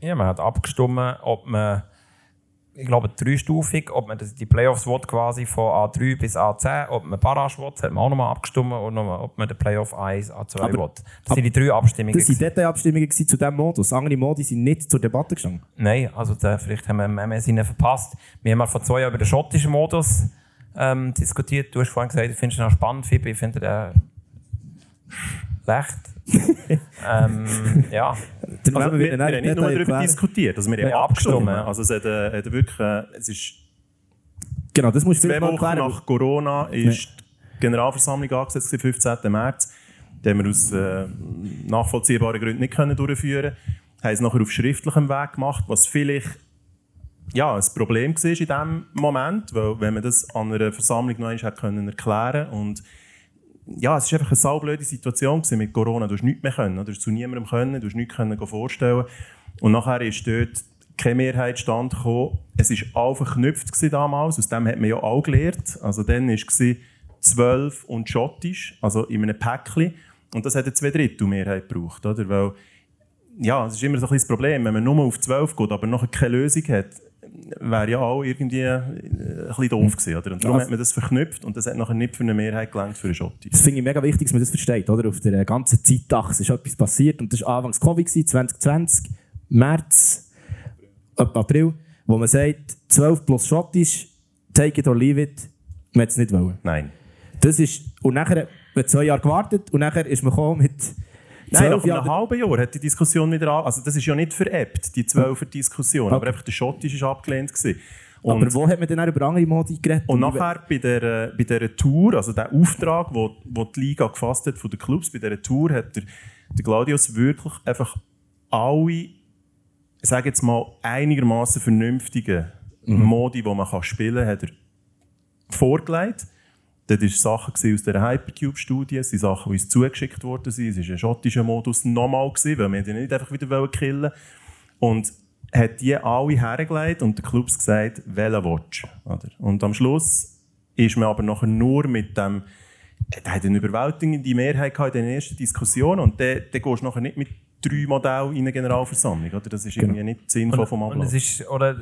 Ja, man hat abgestimmt, ob man ich glaube, dreistufig, ob man die Playoffs will, quasi von A3 bis A10, ob man Barrage will, hat man auch nochmal abgestimmt und noch, ob man den Playoff 1, A2 aber, will. Das sind die drei Abstimmungen. Das waren Detailabstimmungen zu diesem Modus. Andere Modi sind nicht zur Debatte gestanden. Nein, also da, vielleicht haben wir mehr Sinne verpasst. Wir haben mal vor zwei Jahren über den schottischen Modus ähm, diskutiert. Du hast vorhin gesagt, du findest ihn auch spannend, Fibi. Ich finde den schlecht. ähm, ja. Also, wir, wir, wir haben nicht nur darüber diskutiert, also wir haben ja, abgestimmt. Also es, hat, äh, hat wirklich, äh, es ist genau, das muss zwei Wochen nach Corona ist ja. die Generalversammlung angesetzt, 15. März. Die haben wir aus äh, nachvollziehbaren Gründen nicht können durchführen können. Haben es nachher auf schriftlichem Weg gemacht, was vielleicht ja, ein Problem war in diesem Moment, weil wenn man das an einer Versammlung noch einmal erklären konnte ja, es war einfach eine saublöde Situation mit Corona. Du hast nichts mehr können, du hast zu niemandem können, du hast nichts können vorstellen. Und nachher ist dort keine Mehrheit stand gekommen. Es war all verknüpft damals, aus dem hat man ja auch gelernt. Also dann war es zwölf und schottisch, also in einem Päckchen. Und das hat eine Zweidrittel-Mehrheit gebraucht, oder? Weil, ja, es ist immer so ein das Problem, wenn man nur auf zwölf geht, aber noch keine Lösung hat, wäre ja auch irgendwie äh, ein bisschen doof gewesen. Oder? Und darum hat man das verknüpft und das hat nachher nicht für eine Mehrheit gelangt für eine Schotti. Das finde ich mega wichtig, dass man das versteht. Oder? Auf der ganzen Zeitachse ist etwas passiert und das war Anfangs Covid, 2020, März, April, wo man sagt, 12 plus Schottisch, take it or leave it, man hat es nicht wollen. Nein. Das ist, und nachher, man zwei Jahre gewartet und nachher ist man gekommen mit Nein, nach einem halben Jahr hat die Diskussion wieder an. Also, das ist ja nicht veräppt, die Zwölfer-Diskussion. Okay. Aber einfach der Schottisch war abgelehnt. Gewesen. Und aber wo hat man denn über andere Modi geredet? Und nachher bei dieser, bei dieser Tour, also der Auftrag, wo, wo die Liga gefasst hat von den Clubs, bei dieser Tour hat der, der Gladius wirklich einfach alle, sage jetzt mal, einigermaßen vernünftige mhm. Modi, die man spielen kann, hat er vorgelegt. Dort waren Sachen aus der Hypercube-Studie, es sind Sachen, die uns zugeschickt worden sind. Es war ein schottischer Modus nochmal, weil wir die nicht einfach wieder killen Und hat die alle hergelegt und der Club gesagt, welchen willst Und am Schluss ist man aber nachher nur mit dem, er hat eine überwältigende Mehrheit in den ersten Diskussionen und dann, dann gehst du nachher nicht mit drei Modellen in eine Generalversammlung. Oder? Das ist genau. irgendwie nicht sinnvoll vom Ablauf. oder,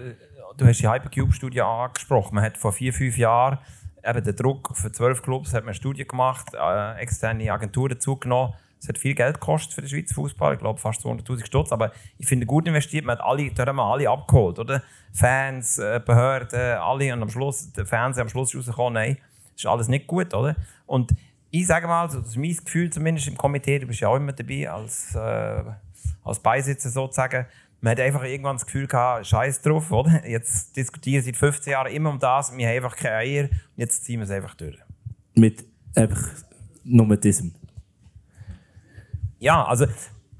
du hast die Hypercube-Studie angesprochen. Man hat vor vier, fünf Jahren eben der Druck für zwölf Clubs hat man eine Studie gemacht, äh, externe Agenturen dazugenommen. Es hat viel Geld gekostet für den Schweizer Fußball, ich glaube fast 200'000 Stutz, aber ich finde gut investiert, man hat alle, da haben wir alle abgeholt, oder? Fans, äh, Behörden, alle und am Schluss, der Fernseher am Schluss rausgekommen, nein, das ist alles nicht gut, oder? Und ich sage mal, das ist mein Gefühl zumindest im Komitee, du bist ja auch immer dabei als, äh, als Beisitzer sozusagen, man hat einfach irgendwann das Gefühl gehabt, Scheiß drauf, oder? Jetzt diskutieren seit 15 Jahren immer um das, wir haben einfach keine Eier und jetzt ziehen wir es einfach durch. Mit einfach nur mit diesem? Ja, also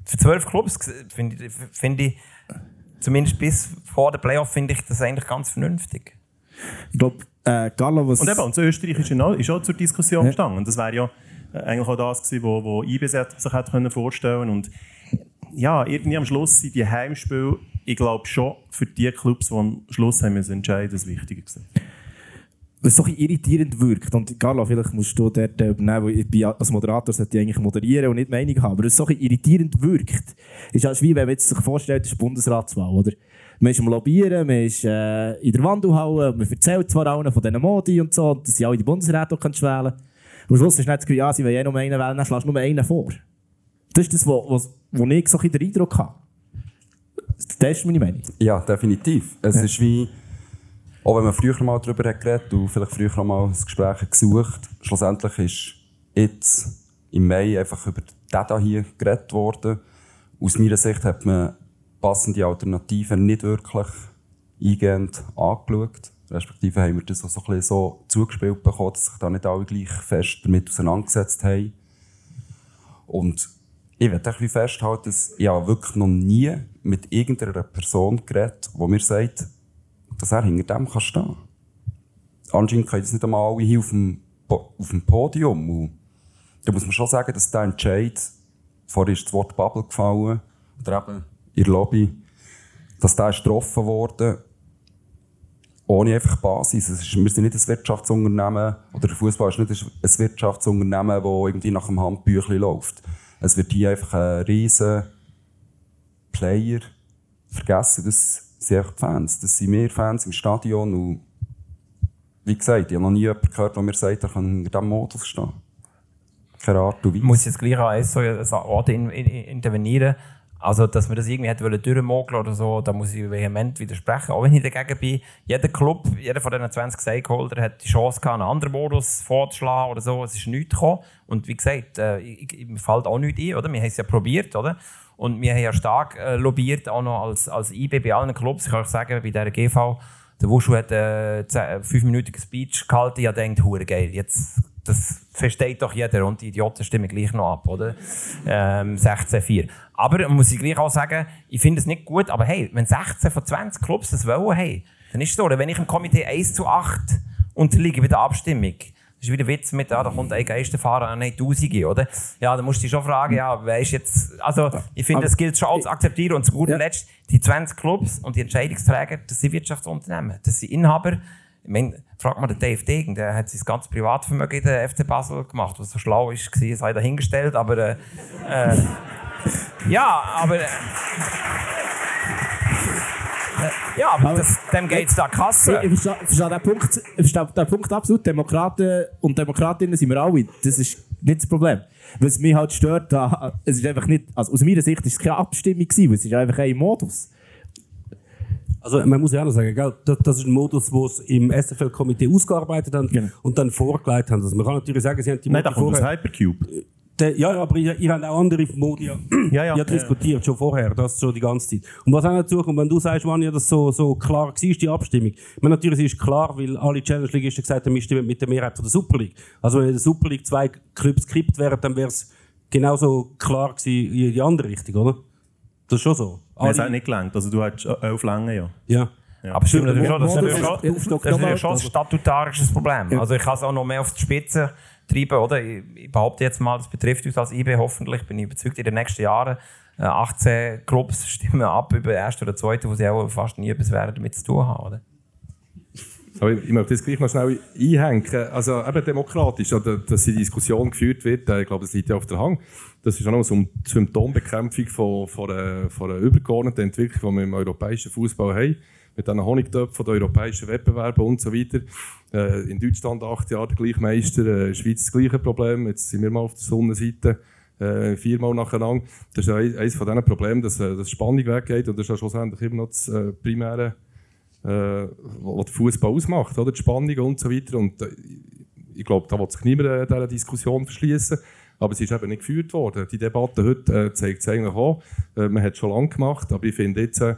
für zwölf Clubs finde ich, find ich, zumindest bis vor der Playoff, finde ich das eigentlich ganz vernünftig. Ich glaube, äh, Carlo, was... Und eben, und Österreich ist, auch, ist auch zur Diskussion gestanden. Und das wäre ja äh, eigentlich auch das gewesen, wo, wo IBS sich hätte vorstellen können ja, irgendwie am Schluss sind die Heimspiele, ich glaube schon, für die Clubs, die am Schluss haben müssen entscheiden, das Wichtige gewesen. Was so irritierend wirkt, und Carlo, vielleicht musst du dort übernehmen, weil ich bin als Moderator sollte ich eigentlich moderieren und nicht Meinung haben, aber was so irritierend wirkt, ist halt wie wenn man sich vorstellt, das ist Bundesratswahl, oder? Man ist am Lobbyieren, man ist äh, in der Wandelhalle, man erzählt zwar allen von diesen Modi und so, dass sie alle die Bundesräte auch wählen können. Am Schluss ist nicht das Gefühl, ja, sie wollen eh nur einen wählen, dann schlägst du nur einen vor. Das ist das, was, wo ich so ein den Eindruck habe. Das ist meine Meinung. Ja, definitiv. Es ja. ist wie, auch wenn man früher mal darüber hat geredet und vielleicht früher mal ein Gespräch gesucht, schlussendlich ist jetzt im Mai einfach über den hier geredet worden. Aus meiner Sicht hat man passende Alternativen nicht wirklich eingehend angeschaut. Respektive haben wir das auch so, ein bisschen so zugespielt bekommen, dass sich da nicht alle gleich fest damit auseinandergesetzt haben. Und ich werde wie festhalten, dass ich wirklich noch nie mit irgendeiner Person geredet die mir sagt, dass er hinter dem kann stehen. Anscheinend können das nicht einmal alle hier auf dem, auf dem Podium. Und da muss man schon sagen, dass der Entscheid vorhin ist das Wort Bubble gefallen, oder eben der Lobby, dass der ist getroffen wurde ohne einfach Basis. Es ist, wir sind nicht ein Wirtschaftsunternehmen, oder der Fußball ist nicht ein Wirtschaftsunternehmen, das irgendwie nach dem Handbüchlein läuft. Es wird hier einfach ein riesen Player vergessen. Das sind einfach die Fans. Das sind mehr Fans im Stadion. Und wie gesagt, ich habe noch nie jemanden gehört, der mir sagt, er kann in diesem Modus stehen. Keine Art und Weise. Muss ich jetzt gleich an so einen Ort intervenieren? Also, dass man das irgendwie hätte durchmogeln oder so, da muss ich vehement widersprechen. Auch wenn ich dagegen bin, jeder Club, jeder von diesen 20 Stakeholder hat die Chance gehabt, einen anderen Modus vorzuschlagen oder so. Es ist nichts gekommen. Und wie gesagt, äh, ich, mir fällt auch nichts ein, oder? Wir haben es ja probiert, oder? Und wir haben ja stark äh, lobbyiert, auch noch als, als IB bei allen Clubs. Ich kann euch sagen, bei der GV, der Wuschu hat äh, einen fünfminütigen Speech gehalten. Ich denkt, hure geil, jetzt das versteht doch jeder und die Idioten stimmen gleich noch ab, oder? Ähm, 16-4. Aber muss ich gleich auch sagen, ich finde es nicht gut, aber hey, wenn 16 von 20 Clubs das wollen, hey, dann ist es so. Oder wenn ich im Komitee 1 zu 8 unterliege bei der Abstimmung, das ist wieder Witz mit, ja, da kommt ein Geisterfahrer an nicht Tausende, oder? Ja, dann musst du dich schon fragen, ja, wer ist jetzt, also, ich finde, das gilt schon als akzeptieren und zu guter Letzt, die 20 Clubs und die Entscheidungsträger, das sind Wirtschaftsunternehmen, das sind Inhaber, ich meine, frag mal den Dave Degen, der hat sein ganzes Privatvermögen in der FC Basel gemacht, was so schlau ist, war, sei dahingestellt, aber äh, äh, ja, aber äh, ja, aber, aber das, dem geht es da Kasse. Ich, ich verstehe, den Punkt, ich verstehe den Punkt absolut. Demokraten und Demokratinnen sind wir alle. Das ist nicht das Problem. Was mich halt stört, da, es ist einfach nicht, also aus meiner Sicht ist es keine Abstimmung gewesen, es ist einfach ein Modus. Also man muss ja auch noch sagen, gell, das, das ist ein Modus, den sie im SFL-Komitee ausgearbeitet haben genau. und dann vorgelegt haben. Also man kann natürlich sagen, sie haben die Nein, da kommt das Hypercube. Der, ja, aber ihr, ihr habt auch andere Modi <clears throat> ja, ja, ja, ja, diskutiert, schon vorher, das schon die ganze Zeit. Und was auch dazu kommt, wenn du sagst, wann ja das so, so klar war, die Abstimmung. Ich meine, natürlich ist klar, weil alle Challenge-Ligisten gesagt haben, wir stimmen mit der Mehrheit von der Super League. Also wenn in der Super League zwei Clubs gekippt wären, dann wäre es genauso klar gewesen in die andere Richtung, oder? Das ist schon so. Nein, es hat nicht gelangt. Also du hast elf Länge, ja. Ja. Ja. Aber stimmt natürlich schon, das ist natürlich schon, ein statutarisches Problem. Ja. Also ich kann es auch noch mehr auf die Spitze treiben, oder? Ich, behaupte jetzt mal, das betrifft uns als IB hoffentlich, bin ich überzeugt, in den nächsten Jahren 18 äh, Clubs stimmen ab über den ersten oder zweiten, wo sie auch fast nie etwas damit zu tun haben, oder? Aber ich möchte das gleich noch schnell einhängen. Also eben demokratisch, dass die Diskussion geführt wird, äh, ich glaube, das liegt ja auf der Hand. Das ist auch noch so eine Symptombekämpfung von, von, einer, von einer übergeordneten Entwicklung, die wir im europäischen Fußball haben. Mit diesen Honigtöpfen der europäischen Wettbewerbe und so weiter. Äh, in Deutschland acht Jahre der gleiche Meister, äh, in der Schweiz das gleiche Problem. Jetzt sind wir mal auf der Sonnenseite. Äh, viermal nacheinander. Das ist eines von diesen Problemen, dass, äh, dass Spannung weggeht und das ist ja schlussendlich immer noch das äh, primäre äh, was den Fußball ausmacht, oder? die Spannung und so weiter. Und äh, ich glaube, da wird sich niemand äh, dieser Diskussion verschließen. Aber sie ist eben nicht geführt worden. Die Debatte heute äh, zeigt es eigentlich auch. Äh, man hat es schon lange gemacht, aber ich finde jetzt, äh,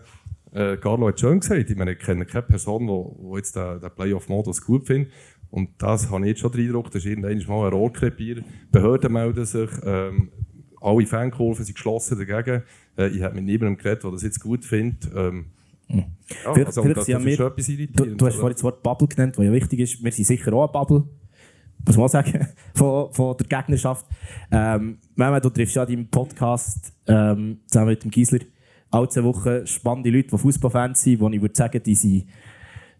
Carlo hat schön gesagt, ich, meine, ich kenne keine Person, die jetzt den, den Playoff-Modus gut findet. Und das habe ich jetzt schon den Eindruck, das ist irgendwann mal ein Rohrkrepier. Behörden melden sich, ähm, alle Fankurven sind geschlossen dagegen. Äh, ich habe mit niemandem geredet, der das jetzt gut findet. Ähm, ja, also, vielleicht das, das wir, du, du, hast vorhin das Wort Bubble genannt, was ja wichtig ist. Wir sind sicher auch eine Bubble, muss man sagen, <laughs> von, von der Gegnerschaft. Ähm, Mehmet, du triffst ja in deinem Podcast ähm, zusammen mit dem Giesler alle zwei Wochen spannende Leute, die Fußballfans sind, die ich würde sagen, die sind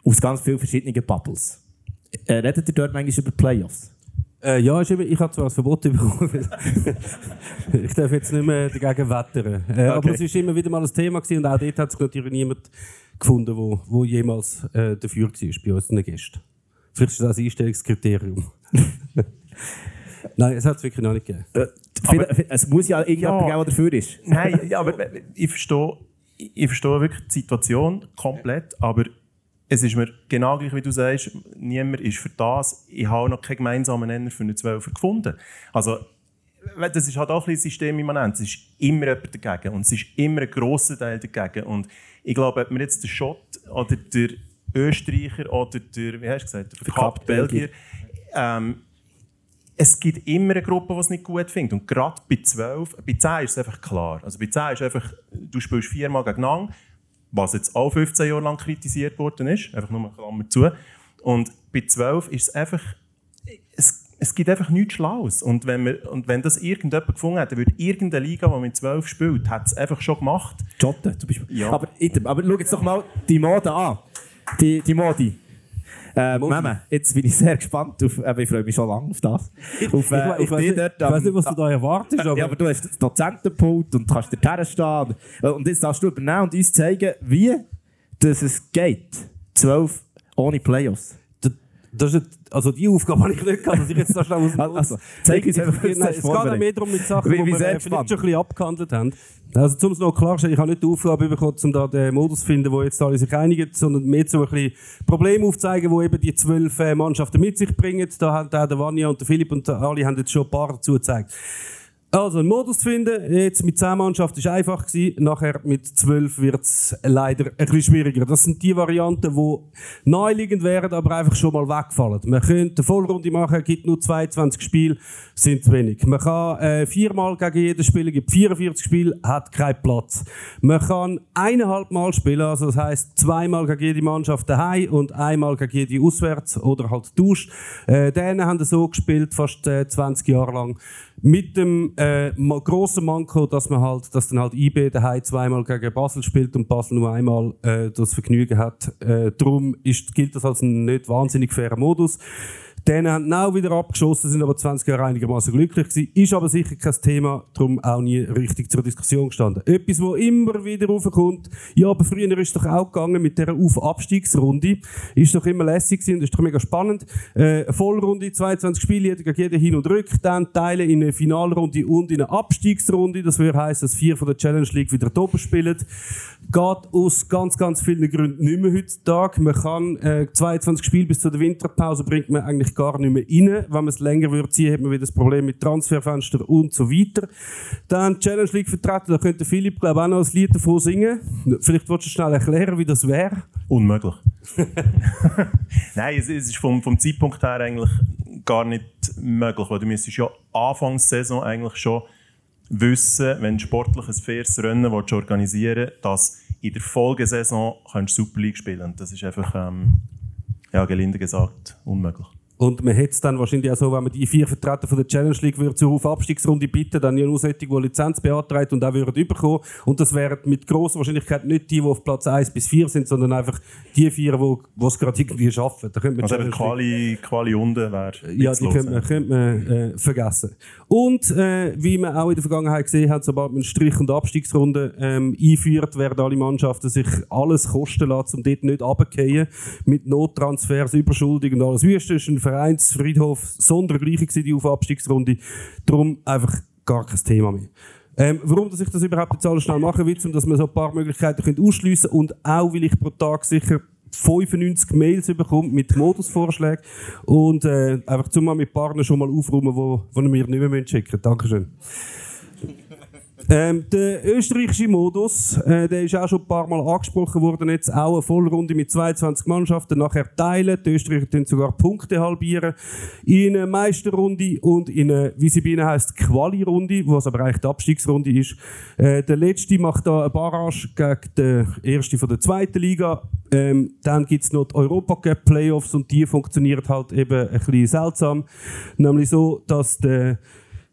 aus ganz vielen verschiedenen Bubbles. Äh, redet ihr dort manchmal über Playoffs? Äh, ja, ich habe zwar ein Verbot bekommen. <laughs> ich darf jetzt nicht mehr dagegen wettern. Äh, okay. Aber es war immer wieder mal ein Thema gewesen, und auch dort hat sich natürlich niemand gefunden, der wo, wo jemals äh, dafür war bei unseren Gästen. Vielleicht ist das ein Einstellungskriterium. <laughs> Nein, es hat es wirklich noch nicht gegeben. Äh, aber, es muss ja irgendjemand ja, geben, der dafür ist. Nein, ja, aber ich verstehe, ich verstehe wirklich die Situation komplett, aber es ist mir genau gleich, wie du sagst, niemand ist für das. Ich habe noch keinen gemeinsamen Nenner für einen Zwölfer gefunden. Also, das ist halt auch ein systemimmanent. Es ist immer jemand dagegen und es ist immer ein grosser Teil dagegen. Und ich glaube, ob man jetzt der Schott oder der Österreicher oder der, wie hast du gesagt, der verkappte Belgier, ähm, es gibt immer eine Gruppe, die es nicht gut findet. Und gerade bei 12, bei 10 ist es einfach klar. Also bei 10 ist einfach, du spielst viermal gegeneinander was jetzt auch 15 Jahre lang kritisiert worden ist, einfach nur eine Klammer zu. Und bei 12 ist es einfach, es, es gibt einfach nichts Schlaues. Und wenn, wir, und wenn das irgendjemand gefunden hätte, würde irgendeine Liga, die mit 12 spielt, hat es einfach schon gemacht. Jotte zum Beispiel. Ja. Aber, aber schau jetzt doch mal die Mode an. Die, die Modi. Äh, Mama, jetzt bin ich sehr gespannt. Auf, äh, ich freue mich schon lange auf das. Auf, äh, Ich, ich, auf nicht, dort ich weiß nicht, was du da erwartest, aber, ja, aber du hast das Dozentenpult und kannst dort herstehen. Und jetzt darfst du übernehmen und uns zeigen, wie dass es geht. Zwölf ohne Playoffs. das ist also die Aufgabe <laughs> habe ich nicht gehabt, dass ich jetzt da schnell muss. Also, zeig uns einfach, Es geht mehr darum mit Sachen, Wie- die wir äh, vielleicht schon ein bisschen abgehandelt haben. Also, um es noch klarzustellen, ich habe nicht die Aufgabe bekommen, um da den Modus zu finden, wo jetzt alle sich einigen, sondern mehr so ein bisschen Probleme aufzeigen, die eben die zwölf äh, Mannschaften mit sich bringen. Da haben auch der Vanja und der Philipp und Ali haben jetzt schon ein paar dazu gezeigt. Also, einen Modus zu finden, jetzt mit 10 Mannschaften ist einfach gewesen, nachher mit 12 wird es leider bisschen schwieriger. Das sind die Varianten, die naheliegend wären, aber einfach schon mal wegfallen. Man könnte eine Vollrunde machen, gibt nur 22 Spiele, sind zu wenig. Man kann äh, viermal gegen jeden spielen, gibt 44 Spiele, hat keinen Platz. Man kann eineinhalb Mal spielen, also das heisst zweimal gegen jede Mannschaft daheim und einmal gegen jede auswärts oder halt tauscht. Äh, denen haben das so gespielt, fast äh, 20 Jahre lang. Mit dem äh, grossen Manko, dass man halt, dass dann halt IB daheim zweimal gegen Basel spielt und Basel nur einmal äh, das Vergnügen hat. Äh, darum ist, gilt das als ein nicht wahnsinnig fairer Modus. Denen haben auch wieder abgeschossen, sind aber 20 Jahre einigermaßen glücklich gewesen. Ist aber sicher kein Thema, darum auch nie richtig zur Diskussion gestanden. Etwas, wo immer wieder raufkommt, ja, aber früher ist es doch auch gegangen mit dieser Auf-Abstiegsrunde. Ist doch immer lässig gewesen und ist doch mega spannend. Äh, Vollrunde, 22 Spiele, jeder jeden hin und rück, dann teilen in eine Finalrunde und in eine Abstiegsrunde. Das würde heißen, dass vier von der Challenge League wieder oben spielen. Geht aus ganz, ganz vielen Gründen nicht mehr heutzutage. Man kann äh, 22 Spiele bis zur Winterpause bringt man eigentlich gar nicht mehr rein. Wenn man es länger würde ziehen, hat man wieder das Problem mit Transferfenster und so weiter. Dann Challenge League vertreten, da könnte Philipp glaube auch noch ein Lied davon singen. Vielleicht willst du schnell erklären, wie das wäre. Unmöglich. <laughs> <laughs> Nein, es, es ist vom, vom Zeitpunkt her eigentlich gar nicht möglich, weil du müsstest ja Anfangssaison eigentlich schon wissen, wenn du sportlich ein faires Rennen willst organisieren willst, dass in der Folgesaison kannst du Super League spielen. Das ist einfach, ähm, ja, gelinde gesagt, unmöglich. Und man hätte es dann wahrscheinlich auch so, wenn man die vier Vertreter von der Challenge League würde zur Auf-Abstiegsrunde bitten, dann ja nur solche, die Lizenz beantragt und auch würden überkommen. Und das wären mit grosser Wahrscheinlichkeit nicht die, die auf Platz 1 bis 4 sind, sondern einfach die vier, die es gerade irgendwie schaffen. Da könnte man Also eben Quali, Quali unten wäre ja, die könnte man, könnte man äh, vergessen. Und äh, wie man auch in der Vergangenheit gesehen hat, sobald man Strich- und Abstiegsrunde ähm, einführt, werden alle Mannschaften sich alles kosten lassen, um dort nicht runterzufallen. Mit Nottransfers, Überschuldung und alles. Wüste ist ein Vereinsfriedhof sondergleiche gewesen, die auf Abstiegsrunde. Darum einfach gar kein Thema mehr. Ähm, warum dass ich das überhaupt jetzt alles schnell machen will, um dass man so ein paar Möglichkeiten könnt ausschliessen und auch, weil ich pro Tag sicher 95 Mails bekomme mit Modusvorschlägen und äh, einfach zum mit Partnern schon mal aufräumen, wo, wo mir nicht mehr schicken müsst. Dankeschön. Ähm, der österreichische Modus, äh, der ist auch schon ein paar Mal angesprochen worden. Jetzt auch eine Vollrunde mit 22 Mannschaften nachher teilen. Die Österreicher tun sogar Punkte halbieren. In eine Meisterrunde und in eine, wie sie bei ihnen heisst, Quali-Runde, was aber eigentlich die Abstiegsrunde ist. Äh, der letzte macht da eine Barrage gegen den ersten von der zweiten Liga. Ähm, dann gibt es noch die Europacup Playoffs und die funktionieren halt eben ein bisschen seltsam. Nämlich so, dass der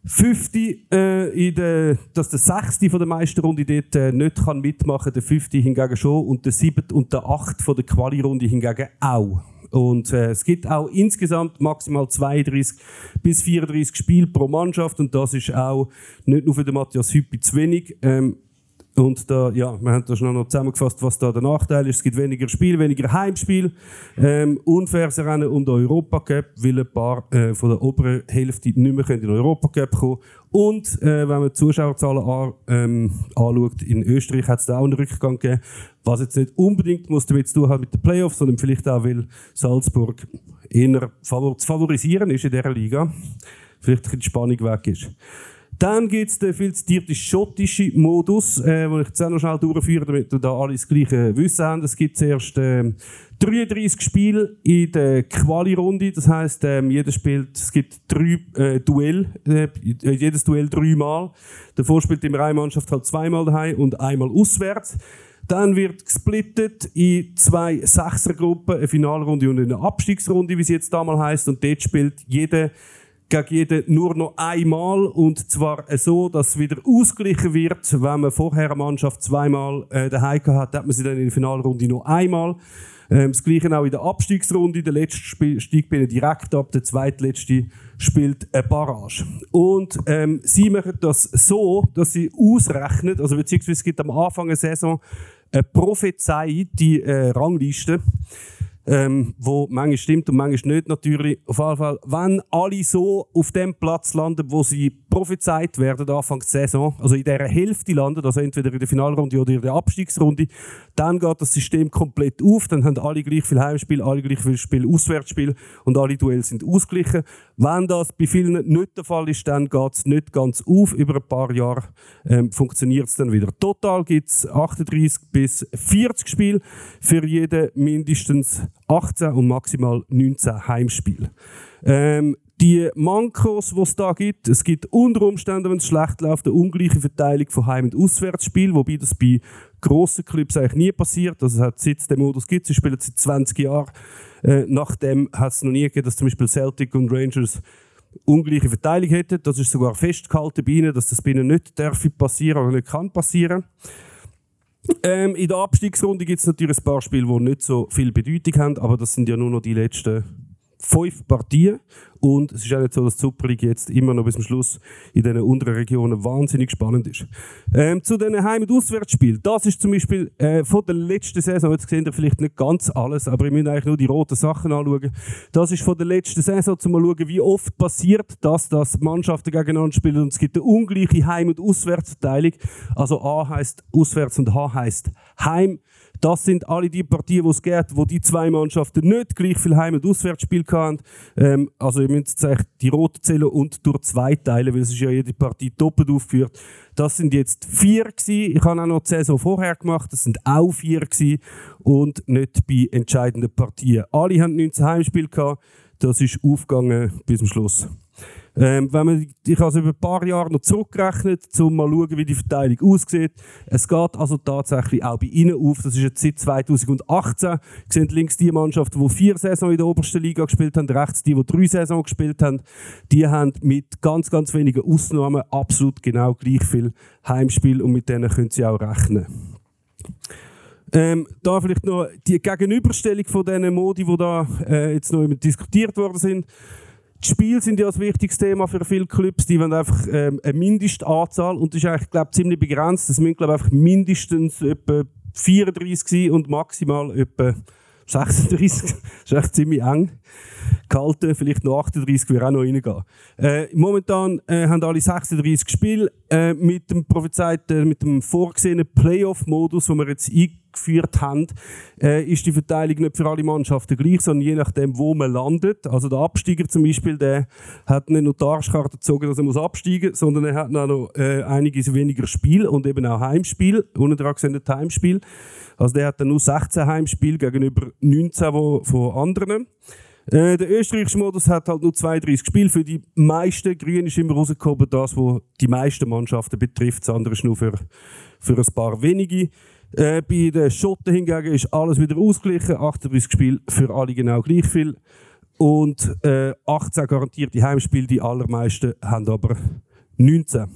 Fünfte, äh, in der, dass der Sechste von der Meisterrunde dort äh, nicht kann mitmachen der Fünfte hingegen schon und der Siebte und der Achte von der Quali-Runde hingegen auch. Und äh, es gibt auch insgesamt maximal 32 bis 34 Spiele pro Mannschaft und das ist auch nicht nur für den Matthias Hüppi zu wenig. Ähm, und da, ja, wir haben da schon noch zusammengefasst, was da der Nachteil ist. Es gibt weniger Spiel, weniger Heimspiel, ähm, unfaires Rennen um den Europacup, weil ein paar äh, von der oberen Hälfte nicht mehr in den Europacup kommen Und äh, wenn man die Zuschauerzahlen an, ähm, anschaut, in Österreich hat es da auch einen Rückgang gegeben, was jetzt nicht unbedingt muss damit zu tun hat mit den Playoffs, sondern vielleicht auch, weil Salzburg eher favor zu favorisieren ist in dieser Liga. Vielleicht ein bisschen die Spannung weg ist. Dann gibt es den viel zitierten schottischen Modus, äh, den ich jetzt auch noch schnell durchführe, damit wir da alle das gleiche Wissen haben. Es gibt zuerst ähm, 33 Spiele in der Quali-Runde. Das heisst, ähm, jeder spielt, es gibt drei äh, Duell, äh, jedes Duell dreimal. Davor spielt immer eine Mannschaft halt zweimal daheim und einmal auswärts. Dann wird gesplittet in zwei Sechsergruppen, eine Finalrunde und eine Abstiegsrunde, wie sie jetzt damals heißt. Und dort spielt jeder gegen jeden nur noch einmal und zwar so, dass wieder ausgeglichen wird. Wenn man vorher eine Mannschaft zweimal äh, daheim hat, hat man sie dann in der Finalrunde noch einmal. Ähm, das Gleiche auch in der Abstiegsrunde. Der letzte Spiel, steigt bei direkt ab, der zweitletzte spielt eine Barrage. Und ähm, sie machen das so, dass sie ausrechnen, also beziehungsweise es gibt am Anfang der Saison eine Prophezei, die äh, Rangliste ähm, wo manchmal stimmt und manchmal nicht natürlich. Auf jeden Fall, wenn alle so auf dem Platz landen, wo sie prophezeit werden Anfang der Saison, also in dieser Hälfte landen, also entweder in der Finalrunde oder in der Abstiegsrunde, dann geht das System komplett auf, dann haben alle gleich viel Heimspiel, alle gleich viel Spiel Auswärtsspiel und alle Duelle sind ausgeglichen. Wenn das bei vielen nicht der Fall ist, dann geht es nicht ganz auf. Über ein paar Jahre ähm, funktioniert es dann wieder. Total gibt es 38 bis 40 Spiele, für jeden mindestens 18 und maximal 19 Heimspiele. Ähm, die Mankos, die es da gibt, es gibt unter Umständen, wenn es schlecht läuft, eine ungleiche Verteilung von Heim- und Auswärtsspielen, wobei das bei grossen Clubs eigentlich nie passiert. Also es hat seit den Modus gibt, sie spielen seit 20 Jahren. Äh, nachdem hat es noch nie gegeben, dass zum Beispiel Celtic und Rangers ungleiche Verteilung hätten. Das ist sogar festgehalten bei ihnen, dass das bei ihnen nicht darf passieren oder nicht kann passieren. Ähm, in der Abstiegsrunde gibt es natürlich ein paar Spiele, die nicht so viel Bedeutung haben, aber das sind ja nur noch die letzten fünf Partien. Und es ist auch nicht so, dass die Super League jetzt immer noch bis zum Schluss in diesen unteren Regionen wahnsinnig spannend ist. Ähm, zu diesen Heim- und Auswärtsspielen. Das ist zum Beispiel äh, von der letzten Saison, jetzt sehen ihr vielleicht nicht ganz alles, aber ich muss eigentlich nur die roten Sachen anschauen. Das ist von der letzten Saison, um mal schauen, wie oft passiert das, dass Mannschaften gegeneinander spielen und es gibt eine ungleiche Heim- und Auswärtsverteilung. Also A heißt Auswärts und H heißt Heim. Das sind alle die Partien, die es gibt, wo die zwei Mannschaften nicht gleich viel Heim- und Auswärtsspiel hatten. Ähm, also ihr müsst jetzt die roten zählen und durch zwei teilen, weil es ist ja jede Partie doppelt aufgeführt. Das sind jetzt vier gewesen. Ich habe auch noch die Saison vorher gemacht. Das sind auch vier gewesen und nicht bei entscheidenden Partien. Alle haben 19 Heimspiele gehabt. Das ist aufgegangen bis zum Schluss. Ähm, wenn man, ich habe es über ein paar Jahre noch zurückgerechnet, um mal zu schauen, wie die Verteilung aussieht. Es geht also tatsächlich auch bei Ihnen auf. Das ist jetzt seit 2018. Sie sehen links die Mannschaften, die vier Saison in der obersten Liga gespielt haben, rechts die, die drei Saison gespielt haben. Die haben mit ganz, ganz wenigen Ausnahmen absolut genau gleich viel Heimspiel und mit denen können Sie auch rechnen. Ähm, da vielleicht noch die Gegenüberstellung von diesen Modi, die da äh, jetzt noch diskutiert worden sind. Die Spiele sind ja ein wichtiges Thema für viele Clubs. Die wollen einfach ähm, eine Mindestanzahl und das ist eigentlich glaub, ziemlich begrenzt. Es müssen glaub, einfach mindestens etwa 34 sein und maximal etwa 36. das ist echt ziemlich eng gehalten. Vielleicht noch 38 wäre auch noch reingehen. Äh, momentan äh, haben alle 36 Spiele äh, mit dem prophezeiten, mit dem vorgesehenen Playoff-Modus, den wir jetzt eingeführt haben, äh, ist die Verteilung nicht für alle Mannschaften gleich, sondern je nachdem, wo man landet. Also der Absteiger zum Beispiel, der hat nicht nur die Arschkarte gezogen, dass er muss absteigen muss, sondern er hat auch noch äh, einiges weniger Spiel und eben auch Heimspiel. Unten Heimspiel. Also der hat dann nur 16 Heimspiele gegenüber 19 wo, von anderen. Äh, der österreichische Modus hat halt nur 32 Spiele. Für die meisten Grünen ist immer rausgekommen, das, was die meisten Mannschaften betrifft. Das andere ist nur für, für ein paar wenige. Äh, bei den Schotten hingegen ist alles wieder ausgeglichen. 38 Spiele für alle genau gleich viel. Und äh, 18 garantierte Heimspiele, die allermeisten haben aber 19.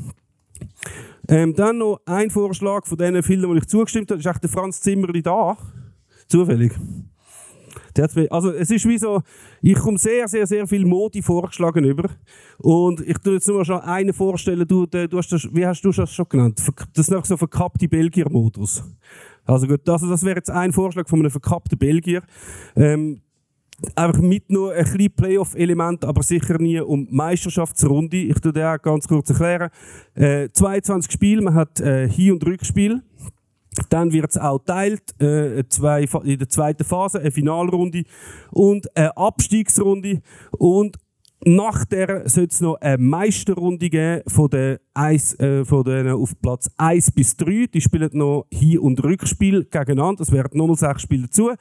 Ähm, dann noch ein Vorschlag von den vielen, die ich zugestimmt habe, ist echt der Franz Zimmerli da. Zufällig. Also es ist wie so, ich komme sehr, sehr, sehr viel Modi vorgeschlagen über. Und ich tue jetzt nur schon einen vorstellen, du, du hast das, wie hast du das schon genannt? Das ist noch so verkappte Belgier-Modus. Also gut, also das wäre jetzt ein Vorschlag von einem verkappten Belgier. Ähm, einfach mit nur ein bisschen Playoff-Element, aber sicher nie um Meisterschaftsrunde. Ich tue das auch ganz kurz erklären. Äh, 22 Spiele, man hat äh, Hin- und Rückspiel. Dann wird es auch geteilt, äh, zwei, in der zweiten Phase, eine Finalrunde und eine Abstiegsrunde. Und nach der soll es noch eine Meisterrunde geben von den, Eis, äh, von den auf Platz 1 bis 3. Die spielen noch Hin- und Rückspiel gegeneinander. Es werden nochmal sechs Spiele dazu.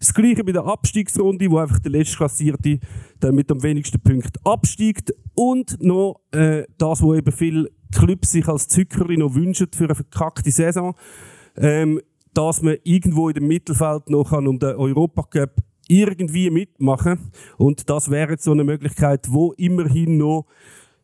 Das gleiche bei der Abstiegsrunde, wo einfach der letztklassierte der mit am wenigsten Punkten absteigt. Und noch äh, das, wo eben viele Clubs sich als Zuckerli noch wünschen für eine verkackte Saison. Ähm, dass man irgendwo in dem Mittelfeld noch um den Europacup irgendwie mitmachen. Und das wäre jetzt so eine Möglichkeit, wo immerhin noch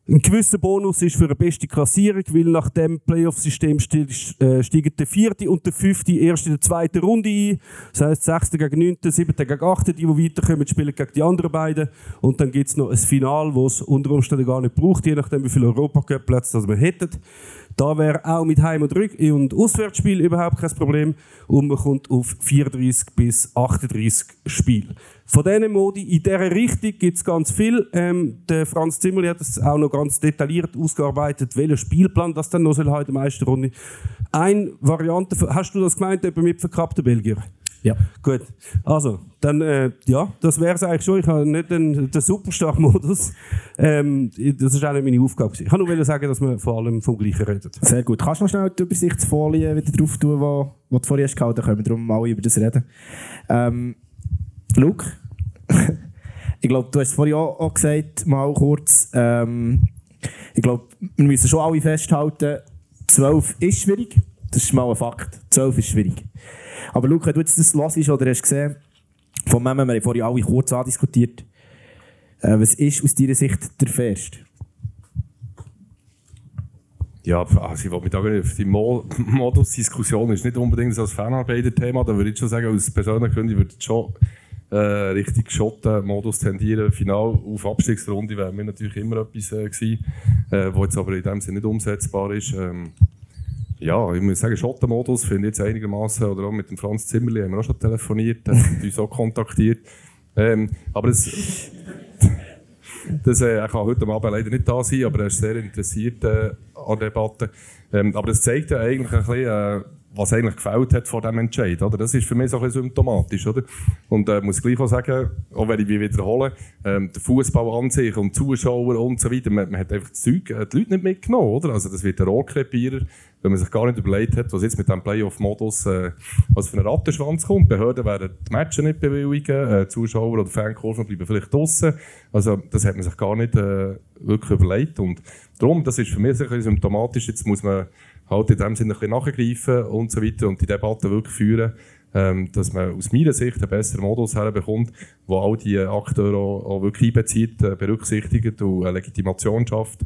ein gewisser Bonus ist für eine beste Klassierung, weil nach dem Playoff-System äh, steigen der vierte und der fünfte erst in der zweiten Runde ein. Das heisst, sechste gegen neunte, siebte gegen achte, die, die weiterkommen, spielen gegen die anderen beiden. Und dann gibt es noch ein Final, das es unter Umständen gar nicht braucht, je nachdem, wie viele Europacup-Plätze wir hätten. Da wäre auch mit Heim- und, Rück und Auswärtsspiel überhaupt kein Problem. Und man kommt auf 34 bis 38 Spiele. Von diesen Modi in dieser Richtung gibt es ganz viel. Ähm, der Franz Zimmerli hat es auch noch ganz detailliert ausgearbeitet, welcher Spielplan das dann noch soll in der Meisterrunde. Eine Variante, hast du das gemeint, etwa mit verkappten Belgier? Ja. Gut. Also, dann, äh, ja, das wäre es eigentlich schon. Ich habe nicht den, den Superstar-Modus. Ähm, das ist auch nicht meine Aufgabe. Ich kann nur sagen, dass wir vor allem vom Gleichen reden. Sehr gut. Kannst du noch schnell die Übersichtsfolie wieder drauf tun, wo, wo du vorhin hast gehalten? Dann können wir darum mal über das reden. Ähm, Luke, <laughs> ich glaube, du hast es vorhin auch, auch gesagt, mal kurz. Ähm, ich glaube, wir müssen schon alle festhalten, 12 ist schwierig. Das ist mal ein Fakt. 12 ist schwierig. Aber Luca, du jetzt das hörst oder hast gesehen, von Mem, wir haben vorhin alle kurz andiskutiert. Äh, was ist aus deiner Sicht der Fairste? Ja, also ich will mich da nicht die Mo <laughs> Modus-Diskussion ist nicht unbedingt ein Fanarbeiter-Thema. Da würde ich schon sagen, als persönlicher Kunde würde ich schon äh, richtig Schotten-Modus tendieren. Final auf Abstiegsrunde wäre mir natürlich immer etwas äh, gewesen, äh, wo jetzt aber in dem Sinne nicht umsetzbar ist. Ähm, ja, ich muss sagen, Schottenmodus finde ich jetzt einigermaßen, oder auch mit dem Franz Zimmerli haben wir auch schon telefoniert, hat <laughs> uns auch kontaktiert. Ähm, aber das, das, äh, er kann heute Abend leider nicht da sein, aber er ist sehr interessiert äh, an der Debatte. Ähm, aber das zeigt ja eigentlich ein bisschen, äh, was eigentlich gefällt hat vor diesem Entscheid. Oder? Das ist für mich so ein bisschen symptomatisch. Oder? Und äh, muss gleich auch sagen, auch wenn ich mich wiederhole, ähm, der Fußball an sich und Zuschauer und so weiter, man, man hat einfach das Zeug, äh, die Leute nicht mitgenommen. Oder? Also das wird ein Rohrkrepierer, wenn man sich gar nicht überlegt hat, was jetzt mit dem Playoff-Modus äh, was für ein Rattenschwanz kommt. Behörden werden die Matches nicht bewilligen, äh, Zuschauer oder Fankurven bleiben vielleicht draußen. Also das hat man sich gar nicht äh, wirklich überlegt. Und darum, das ist für mich ein bisschen symptomatisch. Jetzt muss man halt in dem Sinne ein nachgreifen und so weiter und die Debatte wirklich führen, ähm, dass man aus meiner Sicht einen besseren Modus herbekommt, wo all die Akteure auch, auch wirklich einbezieht, äh, berücksichtigt und eine Legitimation schafft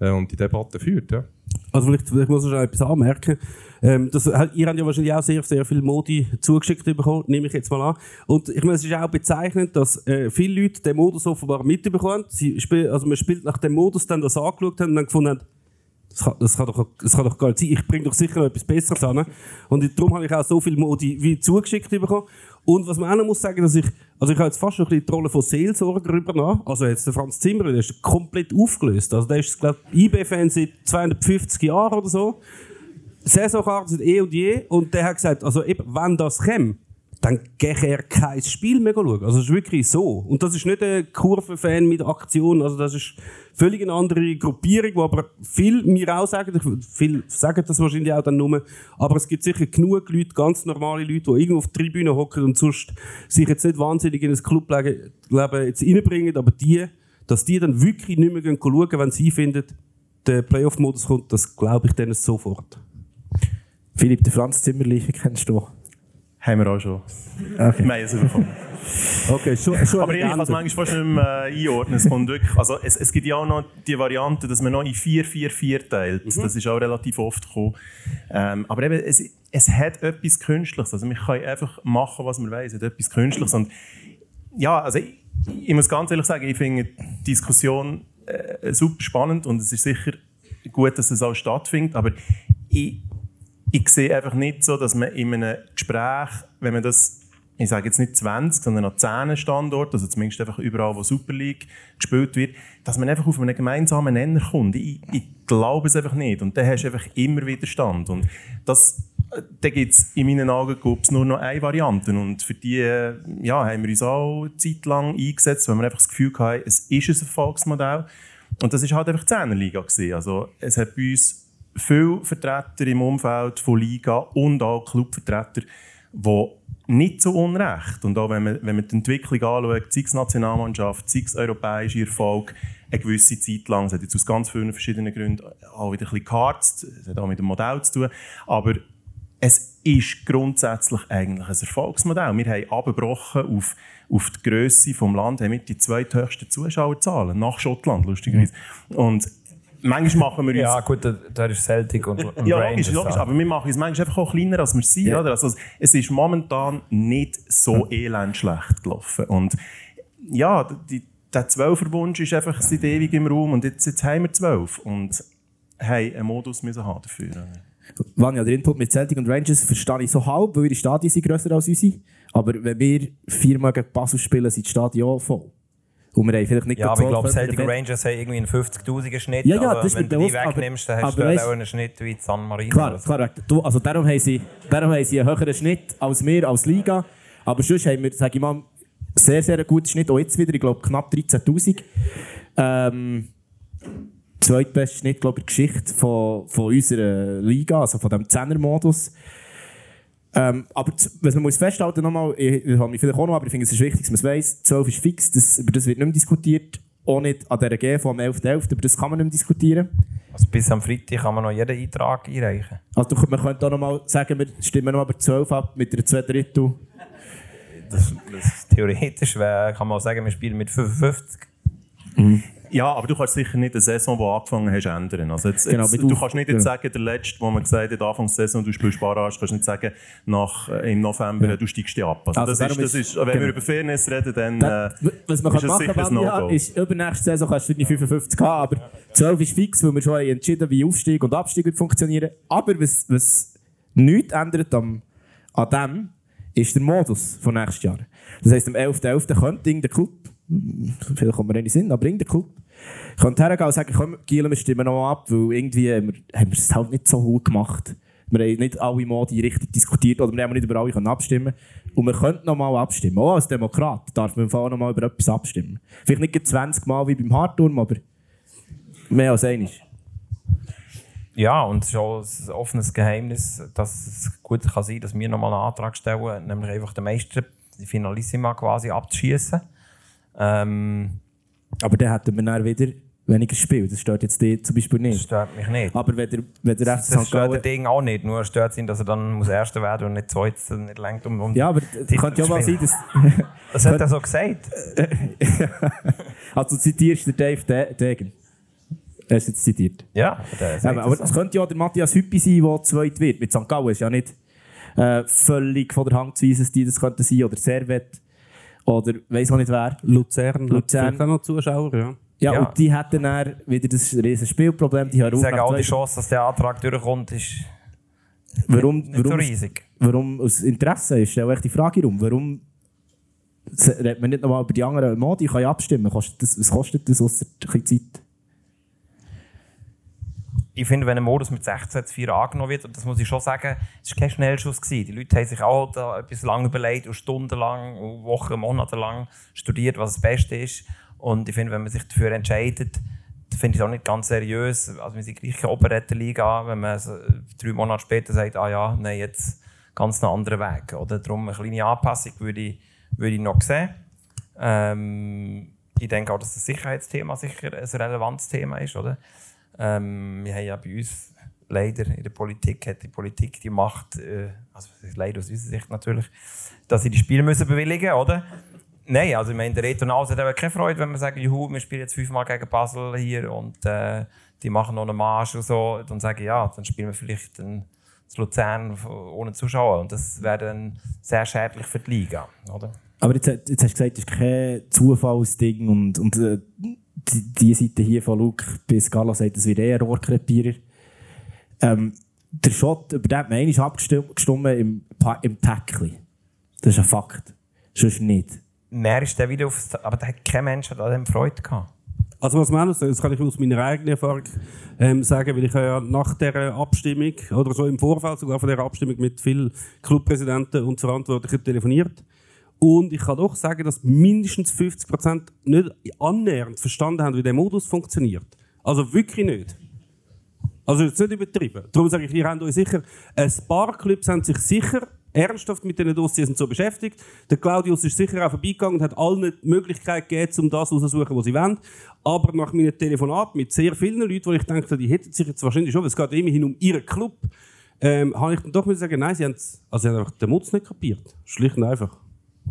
äh, und die Debatte führt. Ja. Also vielleicht, vielleicht muss ich noch etwas anmerken. Ähm, das, ihr habt ja wahrscheinlich auch sehr, sehr viele Modi zugeschickt bekommen, nehme ich jetzt mal an. Und ich meine, es ist auch bezeichnend, dass äh, viele Leute den Modus offenbar mitbekommen. Sie spiel, also man spielt nach dem Modus, dann das angeschaut haben und dann gefunden haben, das kann, das kann, doch, das kann doch gar nicht sein. Ich bringe doch sicher noch etwas Besseres an. Und darum habe ich auch so viele Modi wie zugeschickt bekommen. Und was man auch noch muss sagen, dass ich, also ich habe jetzt fast schon die Rolle von Seelsorger übernommen. Also jetzt der Franz Zimmer, der ist komplett aufgelöst. Also der ist, glaube ich, IB-Fan seit 250 Jahren oder so. Saisonkarte seit eh und je. Und der hat gesagt, also eben, wenn das kommt, dann gehe er kein Spiel mehr schauen. Also es ist wirklich so. Und das ist nicht ein Kurvenfan mit Aktion, also das ist völlig eine andere Gruppierung, wo aber viel mir auch sagen, viel sagen das wahrscheinlich auch dann nur, aber es gibt sicher genug Leute, ganz normale Leute, die irgendwo auf der Tribüne hocken und sonst sich jetzt nicht wahnsinnig in ein Clubleben jetzt reinbringen, aber die, dass die dann wirklich nicht mehr schauen, wenn sie finden, der Playoff-Modus kommt, das glaube ich denen sofort. Philipp, der Franz Zimmerli, kennst du? Haben wir auch schon. Okay. Es bekommen. Okay, schon, schon Aber ich kann es manchmal fast nicht mehr äh, einordnen. Es, kommt wirklich, also es, es gibt ja auch noch die Variante, dass man noch in 4-4-4 teilt. Mhm. Das ist auch relativ oft gekommen. Ähm, aber eben, es, es hat etwas Künstliches. Also man kann einfach machen, was man weiß. Es hat etwas Künstliches. Und ja, also ich, ich muss ganz ehrlich sagen, ich finde die Diskussion äh, super spannend und es ist sicher gut, dass es auch stattfindet. Aber ich, ich sehe einfach nicht so, dass man in einem Gespräch, wenn man das, ich sage jetzt nicht 20, sondern an 10 Standorten, also zumindest einfach überall, wo Super League gespielt wird, dass man einfach auf einen gemeinsamen Nenner kommt. Ich, ich glaube es einfach nicht. Und dann hast du einfach immer Widerstand. Und das, da gibt es in meinen Augen nur noch eine Variante. Und für die ja, haben wir uns auch eine Zeit lang eingesetzt, weil wir einfach das Gefühl hatten, es ist ein Erfolgsmodell. Und das war halt einfach die 10 Liga. Also es hat bei uns viele Vertreter im Umfeld von Liga und auch Clubvertreter, die nicht so unrecht, und auch wenn man, wenn man die Entwicklung anschaut, sei es Nationalmannschaft, sei es europäischer Erfolg, eine gewisse Zeit lang, es hat jetzt aus ganz vielen verschiedenen Gründen auch wieder ein bisschen geharzt, es hat auch mit dem Modell zu tun, aber es ist grundsätzlich eigentlich ein Erfolgsmodell. Wir haben abgebrochen auf, auf die Grösse des Landes, haben wir die zweithöchsten Zuschauerzahlen nach Schottland, lustigerweise. Und manchmal machen wir uns... Ja gut, da, da ist Celtic und, und Ja, Rangers. logisch, logisch. Aber wir machen uns manchmal einfach auch kleiner, als wir sind. Ja. Oder? Also, es ist momentan nicht so elend schlecht gelaufen. Und ja, die, der Zwölferwunsch ist einfach seit ewig im Raum. Und jetzt, jetzt haben wir zwölf. Und haben einen Modus müssen haben dafür. oder? Vanja, der Input mit Celtic und Rangers verstehe ich so halb, weil ihre Stadien sind grösser als unsere. Aber wenn wir viermal gegen Basel spielen, sind die Stadien auch voll. Und wir haben vielleicht nicht Ja, aber ich glaube, 12 Celtic. Rangers haben irgendwie einen 50'000er Schnitt. Ja, ja, aber das wenn du die aber- wegnimmst, dann hast aber du weißt- auch einen Schnitt wie San Marino. Klar, so. klar. Du, also darum, haben sie, darum haben sie einen höheren Schnitt als wir, als Liga. Aber sonst haben wir, sage ich mal, sehr, sehr einen guten Schnitt. Auch jetzt wieder, ich glaube, knapp 13'000. Ähm, zweitbester Schnitt, glaube ich, in der Geschichte von, von unserer Liga, also von diesem Zehner-Modus. Ähm, aber was man muss festhalten nochmal, ich, ich habe mich vielleicht auch noch, aber ich finde es ist wichtig, dass man es weiss, 12 ist fix, das, über das wird nicht mehr diskutiert. Auch nicht an dieser G vom 11.11., über das kann man nicht mehr diskutieren. Also bis am Freitag kann man noch jeden Eintrag einreichen. Also man könnte auch noch mal sagen, wir stimmen noch über 12 ab mit einer 2 Drittel. Das, das theoretisch wär, kann man auch sagen, wir spielen mit 55. Ja, aber du kannst sicher nicht eine Saison, die angefangen hast, ändern. Also jetzt, Genau, jetzt, du kannst nicht jetzt genau. sagen, der letzte, wo man gesagt hat, Anfang der Saison, du spielst Barrage, kannst nicht sagen, nach, äh, im November, du steigst dich ab. Also, Also das ist, das ist- wenn genau. wir über Fairness reden, dann Da- äh, Was man ist kann es machen sicher ja, No-Go. ist, übernächste Saison kannst du nicht 55 haben, aber 12 ist fix, weil wir schon haben entschieden wie Aufstieg und Abstieg funktionieren. Aber was, was nichts ändert am, an dem, ist der Modus von nächstes Jahr. Das heisst, am 11.11. könnte irgendein Club, vielleicht kommt mir nicht in Sinn, aber irgendein Club, könnte hergehen und sagen, komm, Giel, wir stimmen noch mal ab, weil irgendwie haben wir, haben wir es halt nicht so gut gemacht. Wir haben nicht alle Modi richtig diskutiert oder wir haben nicht über alle abstimmen Und wir könnten noch mal abstimmen. Auch als Demokrat darf man Fall noch mal über etwas abstimmen. Vielleicht nicht gleich 20 Mal wie beim Hartturm, aber mehr als einmal. Ja, und es ist auch ein offenes Geheimnis, dass es gut kann sein dass wir nochmal einen Antrag stellen, nämlich einfach den Meister, die Finalissima quasi abzuschießen. Ähm, Aber dann hätten wir dann wieder weniger Spiel. Das stört jetzt die zum Beispiel das nicht. stört mich nicht. Aber wenn der, wenn der FC Das St. stört der Gallen... Ding auch nicht, nur stört es ihn, dass er dann muss Erster werden und nicht Zweiter, nicht lenkt um, um Ja, aber Titel könnte ja mal sein, dass... Das hat er so gesagt. <laughs> Also du zitierst den Dave De- Degen. Er ist jetzt zitiert. Ja, Ja, aber das es könnte ja der Matthias Hüppi sein, der zweit wird. Mit St. Gallen ist ja nicht äh, völlig von der Hand zu weisen, dass die das könnten sein. Oder Servet. Oder weiss auch nicht wer. Luzern, Luzern. Luzern. noch Zuschauer, ja. Ja, Ja. und die hätten dann wieder das riesen Spielproblem. Die haben Ich auch sage auch, die Chance, dass der Antrag durchkommt, ist warum, nicht so warum, riesig. warum aus Interesse ist, stelle ich die Frage rum. Warum redet man nicht nochmal über die anderen Modi? Ich kann ja abstimmen. Kostet das, was kostet das außer ein bisschen Zeit? Ich finde, wenn ein Modus mit 16 zu 4 angenommen wird, und das muss ich schon sagen, es war kein Schnellschuss. Gewesen. Die Leute haben sich auch da etwas lang überlegt und stundenlang, und Wochen, Monate lang studiert, was das Beste ist. Und ich finde, wenn man sich dafür entscheidet, finde ich es auch nicht ganz seriös. Also wir sind gleich Operettenliga, wenn man so drei Monate später sagt, ah ja, nein, jetzt ganz einen anderen Weg. Oder darum eine kleine Anpassung würde ich, würde ich noch sehen. Ähm, ich denke auch, dass das Sicherheitsthema sicher ein relevantes Thema ist, oder? Ähm, wir haben ja bei uns leider in der Politik, hat die Politik die Macht, äh, also leider aus unserer Sicht natürlich, dass sie die Spiele müssen bewilligen müssen, oder? Nein, also ich meine, der Reto Naus hat eben keine Freude, wenn wir sagen, juhu, wir spielen jetzt fünfmal gegen Basel hier und äh, die machen noch einen Marsch und so, dann sage ich, ja, dann spielen wir vielleicht das Luzern ohne Zuschauer und das wäre dann sehr schädlich für die Liga, oder? Aber jetzt, jetzt hast du gesagt, das ist kein Zufallsding und, und äh, die, die Seite hier von Luke bis Gala sagt, das wird eher ein Rohrkrepierer. Ähm, der Shot, über den hat man einmal abgestimmt im, Pa- im Tackli. Das ist ein Fakt. Sonst nicht. Mehr ist der wieder aufs, aber da hat kein Mensch hat an dem Freude gehabt. Also was man sagt, das kann ich aus meiner eigenen Erfahrung ähm, sagen, weil ich habe ja nach der Abstimmung oder so im Vorfeld sogar von der Abstimmung mit vielen Clubpräsidenten und Verantwortlichen telefoniert. Und ich kann doch sagen, dass mindestens 50% nicht annähernd verstanden haben, wie der Modus funktioniert. Also wirklich nicht. Also jetzt nicht übertrieben. Darum sage ich, ihr habt euch sicher, ein paar Clubs haben sich sicher ernsthaft mit diesen Dossiers und so beschäftigt. Der Claudius ist sicher auch vorbeigegangen und hat allen die Möglichkeit gegeben, um das auszusuchen, was sie wollen. Aber nach meinem Telefonat mit sehr vielen Leuten, wo ich denke, die hätten sich jetzt wahrscheinlich schon, es geht immerhin um ihren Club, ähm, habe ich dann doch müssen sagen, nein, sie haben, also sie haben einfach den Mutz nicht kapiert. Schlicht und einfach.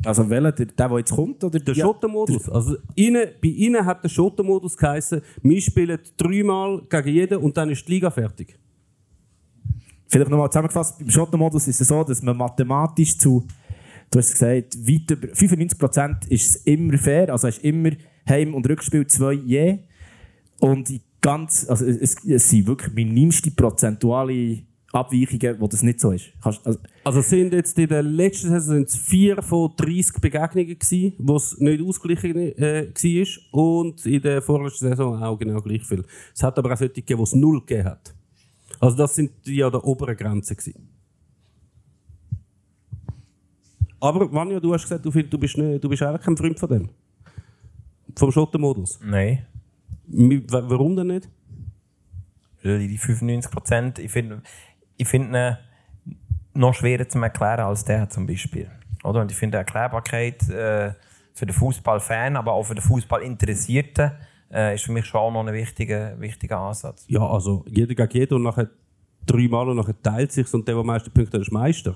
Also welcher, der, der, der jetzt kommt? Oder Der Ja. Schottermodus. Also bei ihnen hat der Schottermodus geheißen, wir spielen dreimal gegen jeden und dann ist die Liga fertig. Vielleicht nochmal zusammengefasst, beim Schottenmodus ist es so, dass man mathematisch zu, du hast gesagt, weit über 95% ist es immer fair, also es ist immer Heim- und Rückspiel zwei je. Und die ganz, also es, es sind wirklich minimste prozentuale Abweichungen, wo das nicht so ist. Kannst, also, Also es sind jetzt in der letzten Saison sind es vier von 30 Begegnungen gewesen, wo es nicht ausgeglichen äh, war und in der vorletzten Saison auch genau gleich viel. Es hat aber auch solche gegeben, wo es null gegeben hat. Also das sind die an der oberen Grenze gewesen. Aber Vanja, du hast gesagt, du, du bist, nicht, du bist eigentlich kein Freund von dem. Vom Schottenmodus. Nein. Warum denn nicht? Die 95 Prozent, ich finde ich find ihn noch schwerer zu erklären als der zum Beispiel. Oder? Und ich finde die Erklärbarkeit äh, für den Fußballfan, aber auch für den Fußballinteressierten äh, ist für mich schon auch noch ein wichtiger, wichtiger Ansatz. Ja, also jeder gegen jeden und nachher dreimal und nachher teilt sich und der, der am meisten Punkte hat, ist Meister.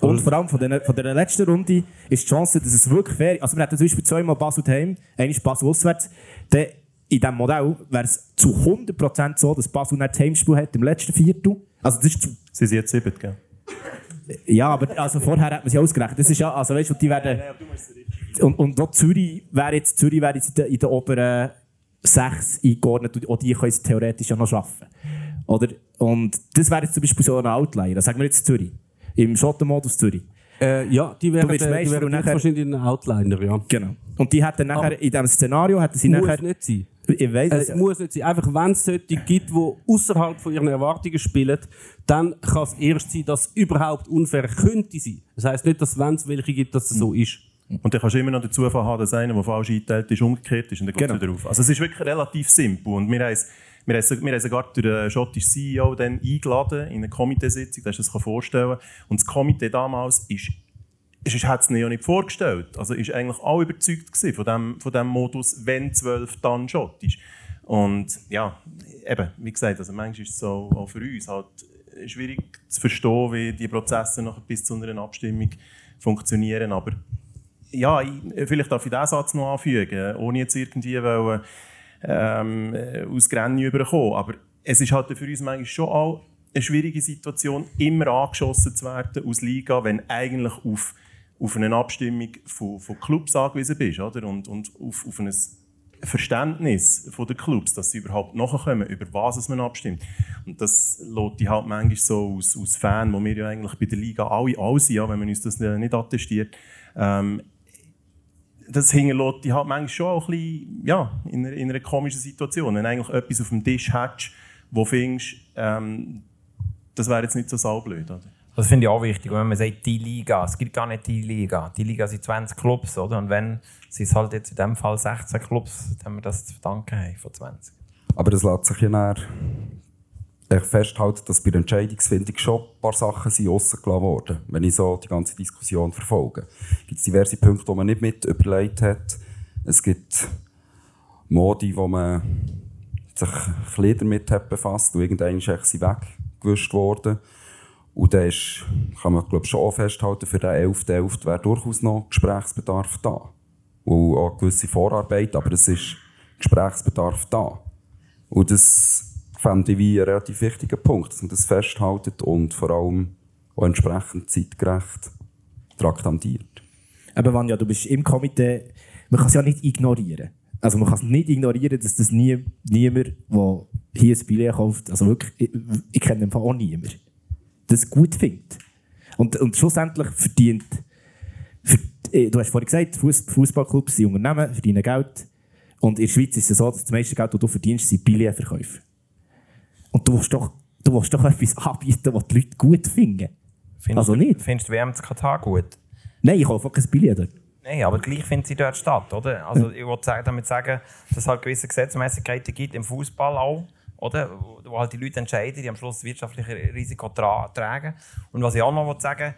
Und vor allem von der, von der letzten Runde ist die Chance, dass es wirklich fair ist. Also wir hatten zum Beispiel zweimal Basel daheim, einmal Basel auswärts. Dann in diesem Modell wäre es zu 100% so, dass Basel nicht das Heimspiel hat im letzten Viertel. Also das ist Sie sind jetzt sieben, gell? ja, aber also vorher hat man sie ausgerechnet. Das ist ja, also weißt du, die werden... Und, und auch Zürich wäre jetzt, Zürich wäre jetzt in den, in den oberen sechs eingeordnet und auch die können es theoretisch ja noch schaffen. Oder? Und das wäre jetzt zum Beispiel so ein Outlier. Das sagen wir jetzt Zürich. Im Schottenmodus Zürich. Äh, ja, die wären, die wären nachher- wahrscheinlich ein Outliner, ja. Genau. Und die hätten nachher, in diesem Szenario, hätten sie Muss nachher... nicht sein. Ich weiss, Es muss nicht sein. Einfach wenn es solche gibt, die außerhalb von ihren Erwartungen spielen, dann kann es erst sein, dass es überhaupt unfair könnte sein. Das heisst nicht, dass wenn es welche gibt, dass es so ist. Und dann kannst du immer noch den Zufall haben, dass einer, der falsch eingeteilt ist, umgekehrt ist und dann geht es Genau. wieder auf. Also es ist wirklich relativ simpel. Und wir haben, es- wir haben, es- sogar den schottischen CEO dann eingeladen in eine Komiteesitzung, dass er sich das vorstellen kann. Und das Komitee damals ist es hat es ja nicht vorgestellt. Also ist eigentlich auch überzeugt von dem, von dem Modus, wenn 12 dann schottisch. Und ja, eben, wie gesagt, also manchmal ist es so auch für uns halt schwierig zu verstehen, wie die Prozesse noch bis zu einer Abstimmung funktionieren. Aber ja, ich, vielleicht darf ich diesen Satz noch anfügen, ohne jetzt irgendwie wollen, ähm, äh, aus Grenzen überkommen. Aber es ist halt für uns manchmal schon auch eine schwierige Situation, immer angeschossen zu werden aus Liga, wenn eigentlich auf, auf eine Abstimmung von, von Clubs angewiesen bist. Oder? Und, und auf, auf ein Verständnis von den Clubs, dass sie überhaupt nachkommen, über was es man abstimmt. Und das lässt die halt manchmal so aus, aus Fan, wo wir ja eigentlich bei der Liga alle, alle sind, ja, wenn man uns das nicht attestiert, ähm, das hinterlässt die halt manchmal schon auch ein bisschen, ja, in, einer, in einer komischen Situation. Wenn du eigentlich etwas auf dem Tisch hättest, wo findest, ähm, das wäre jetzt nicht so saublöd. Oder? Das finde ich auch wichtig, wenn man sagt, die Liga. Es gibt gar nicht die Liga. Die Liga sind 20 Clubs, oder? Und wenn, sind es halt jetzt in dem Fall 16 Clubs, dann wir das zu verdanken haben von 20. Aber das lässt sich ja echt festhalten, dass bei der Entscheidungsfindung schon ein paar Sachen rausgelassen wurden. Wenn ich so die ganze Diskussion verfolge. Es gibt diverse Punkte, die man nicht mit überlegt hat. Es gibt Modi, wo man sich ein bisschen damit hat befasst und irgendwann ist sie weggewischt worden. Und da ist, kann man glaub, schon festhalten, für den 11.11. wäre durchaus noch Gesprächsbedarf da. Und auch gewisse Vorarbeit, aber es ist Gesprächsbedarf da. Und das fände ich wie einen relativ wichtigen Punkt, dass man das festhaltet und vor allem auch entsprechend zeitgerecht traktandiert. Eben, Vanja, du bist im Komitee, man kann es ja nicht ignorieren. Also man kann es nicht ignorieren, dass das nie, niemand, der hier ein Billett kauft, also wirklich, ich, ich kenne im Fall auch niemand, das gut findet. Und, und schlussendlich verdient, äh, du hast vorhin gesagt, Fuß, Fußballclubs sind Unternehmen, verdienen Geld. Und in der Schweiz ist es so, dass das meiste Geld, das du verdienst, sind Billettverkäufe. Und du willst doch, du willst doch <laughs> etwas anbieten, was die Leute gut finden. Findest Also du, nicht? Findest du WM zu Katar gut? Nein, ich kaufe auch kein Billett dort. Nein, aber gleich findet sie dort statt, oder? Also ich wollte damit sagen, dass es halt gewisse Gesetzmäßigkeiten gibt im Fußball auch, oder? Wo- halt die Leute entscheiden, die am Schluss das wirtschaftliche Risiko tra tragen. Und was ich auch noch sagen,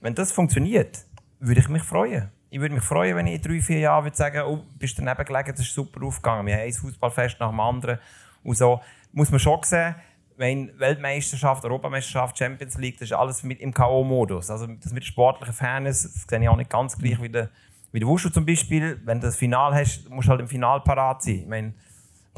wenn das funktioniert, würde ich mich freuen. Ich würde mich freuen, wenn ich in drei, vier Jahren würde sagen, oh, bist daneben gelegen, das ist super aufgegangen. Wir haben ein Fußballfest nach dem anderen. Und so muss man schon sehen, meine, Weltmeisterschaft, Europameisterschaft, Champions League, das ist alles mit im K.O.-Modus. Also das mit sportlichen Fairness, das sehe ich auch nicht ganz gleich wie der, wie der Wushu zum Beispiel. Wenn du das Final hast, musst du halt im Final parat sein. Ich meine,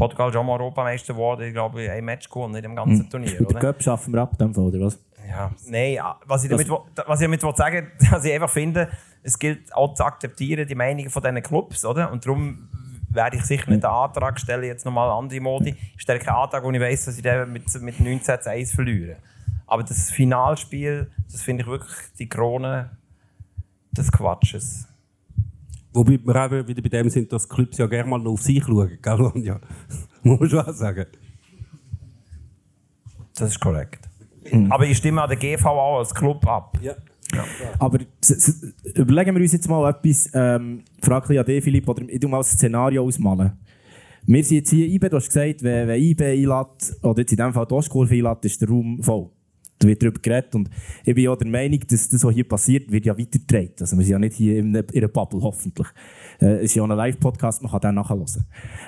Portugal ist auch mal Europameister geworden, ich glaube, ein Match gewonnen in dem ganzen Turnier. Und den Oder? Cup schaffen wir ab, Fall, oder was? Ja, nein, was ich damit, wo- was ich damit will sagen <laughs> dass ich einfach finde, es gilt auch zu akzeptieren, die Meinungen von diesen Clubs, oder? Und darum werde ich sicher nicht den Antrag stellen, jetzt nochmal andere Modi. Ich stelle keinen Antrag, wo ich weiss, dass ich den mit, mit 19 zu 1 verliere. Aber das Finalspiel, das finde ich wirklich die Krone des Quatsches. Wobei wir auch wieder bei dem sind, dass die Clubs ja gerne mal noch auf sich schauen, gell, Ronja? <laughs> Muss man schon auch sagen. Das ist korrekt. Aber ich stimme an der GV auch als Club ab. Ja. Aber s- s- überlegen wir uns jetzt mal etwas, ähm, frag ein bisschen an dich, Philipp, oder ich tu mal ein Szenario ausmalen. Wir sind jetzt hier IBE, du hast gesagt, wenn, wenn IBE einlädt, oder jetzt in diesem Fall die Ostkurve einlädt, ist der Raum voll. Da wird darüber geredet und ich bin ja der Meinung, dass das, was hier passiert, wird ja weitergetragen. Also wir sind ja nicht hier in einer, in einer Bubble, hoffentlich. Äh, es ist ja auch ein Live-Podcast, man kann den nachhören.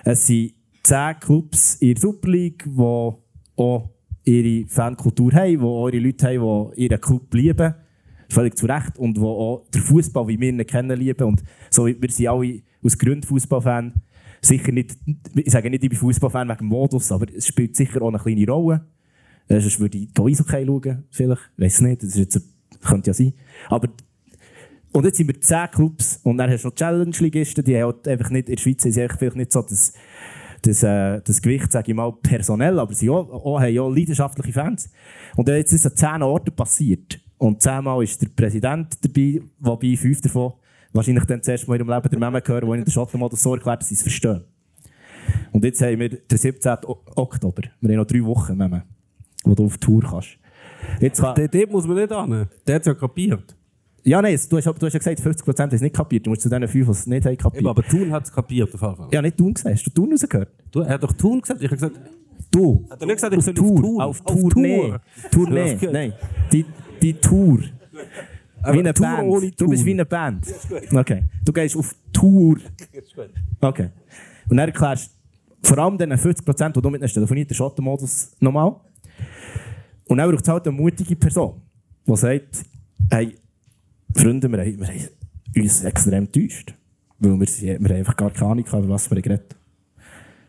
Es sind zehn Clubs in der Super League, die auch ihre Fankultur haben, die auch ihre Leute haben, die ihren Club lieben. Völlig zu Recht. Und die auch den Fußball, wie wir ihn kennen, lieben. Und so, wir sind alle aus Gründen Fußballfan. Sicher nicht, ich sage nicht, ich bin Fußballfan wegen Modus, aber es spielt sicher auch eine kleine Rolle. Äh, sonst würde ich Eishockey schauen, vielleicht. Ich weiß nicht, das ist jetzt, könnte ja sein. Aber und jetzt sind wir 10 Clubs und dann hast du noch Challenge-Ligisten, die halt einfach nicht, in der Schweiz ist vielleicht nicht so das, das, äh, das Gewicht, sage ich mal, personell, aber sie auch, auch, haben ja leidenschaftliche Fans. Und jetzt ist es an 10 Orten passiert. Und zehnmal ist der Präsident dabei, wobei fünf davon wahrscheinlich dann zuerst mal in ihrem Leben der Memme gehören, die in der Schottenmodus so erklärt, dass sie es verstehen. Und jetzt haben wir den 17. O- Oktober. Wir haben noch drei Wochen, Memme, wo du auf Tour kannst. Jetzt kann, Dort, dort muss man nicht an. Der hat es ja kapiert. ja, nein, du hast, du hast ja gesagt, 50% haben es nicht kapiert. Du musst zu den fünf, die es nicht haben kapiert. Eben, aber Thun hat es kapiert, auf jeden Fall. Ja, nicht Thun gesagt. Hast du Thun rausgehört? Du, er hat doch Thun gesagt. Ich habe gesagt, Du. hat er nicht gesagt, ich soll Tour. auf Tour? Auf Auf Tournee. Tour. Tournee. Nein. Die, die Tour. Aber wie eine Tour Band. ohne Du bist Tour. wie eine Band. Okay. Du gehst auf Tour. Okay. Und dann erklärst du vor allem den 50%, die du mitnimmst, telefoniert der Schottenmodus nochmal. Und dann braucht es halt eine mutige Person, die sagt, hey, Freunde, wir haben, wir haben uns extrem enttäuscht. Weil wir, wir haben einfach gar keine Ahnung, über was wir geredet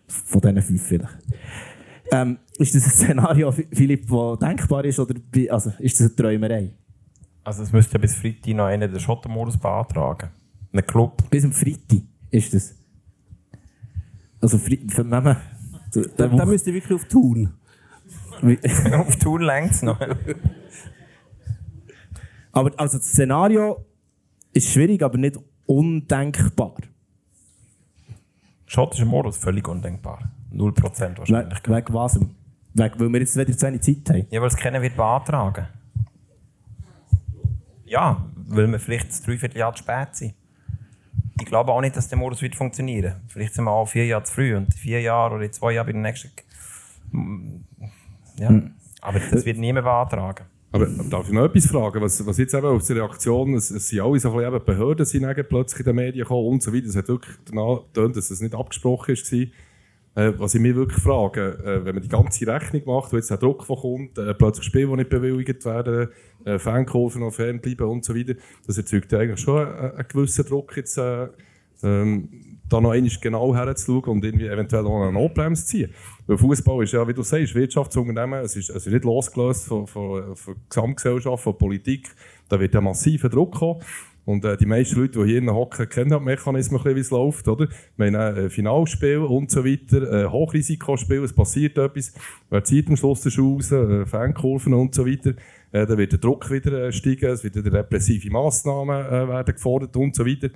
Von diesen fünf vielleicht. Ähm, ist das ein Szenario, Philipp, das denkbar ist, oder also, ist das eine Träumerei? Also es müsste ja bis Freitag noch einen den Schottenmodus beantragen. Ein Club. Bis am Freitag ist das. Also, Fre für Mama. Da, da müsst ihr wirklich auf Thun. Auf Tour längt es noch. <laughs> aber also das Szenario ist schwierig, aber nicht undenkbar. Schottischer Modus, völlig undenkbar. 0% We wahrscheinlich. wegen was? Wegen, weil wir jetzt wieder zu wenig Zeit haben. Ja, weil es keiner wird beantragen. Ja, weil wir vielleicht das Dreivierteljahr zu spät sind. Ich glaube auch nicht, dass der Modus wird funktionieren. Vielleicht sind wir auch vier Jahre zu früh und vier Jahre oder zwei Jahren bei der nächsten. Ja, aber das wird niemand beantragen. Aber darf ich noch etwas fragen? Was, was jetzt eben aus der Reaktion, es, es sind alle so ein bisschen eben Behörden sind plötzlich in den Medien gekommen und so weiter. Es hat wirklich danach getönt, dass es nicht abgesprochen war. Äh, was ich mich wirklich frage, äh, wenn man die ganze Rechnung macht, wo jetzt der Druck von kommt, äh, plötzlich Spiele, die nicht bewilligt werden, äh, Fankurven noch fernbleiben und so weiter, das erzeugt ja eigentlich schon einen, einen gewissen Druck, jetzt, äh, ähm, da noch einmal genau herzuschauen und irgendwie eventuell auch eine Notbremse zu ziehen. Weil Fußball ist ja, wie du sagst, Wirtschaftsunternehmen, es ist, es ist nicht losgelöst von, von, von Gesamtgesellschaft, von Politik. Da wird ja massiver Druck kommen. Und äh, die meisten Leute, die hier hocken, kennen halt die Mechanismen, ein bisschen, wie es läuft. Oder? Wir haben äh, Finalspiel und so weiter, äh, Hochrisikospiel, es passiert etwas. Wer zieht am Schluss den Schuh raus, äh, Fankurven und so weiter. Äh, dann wird der Druck wieder äh, steigen, es wieder repressive Massnahmen äh, werden gefordert und so weiter.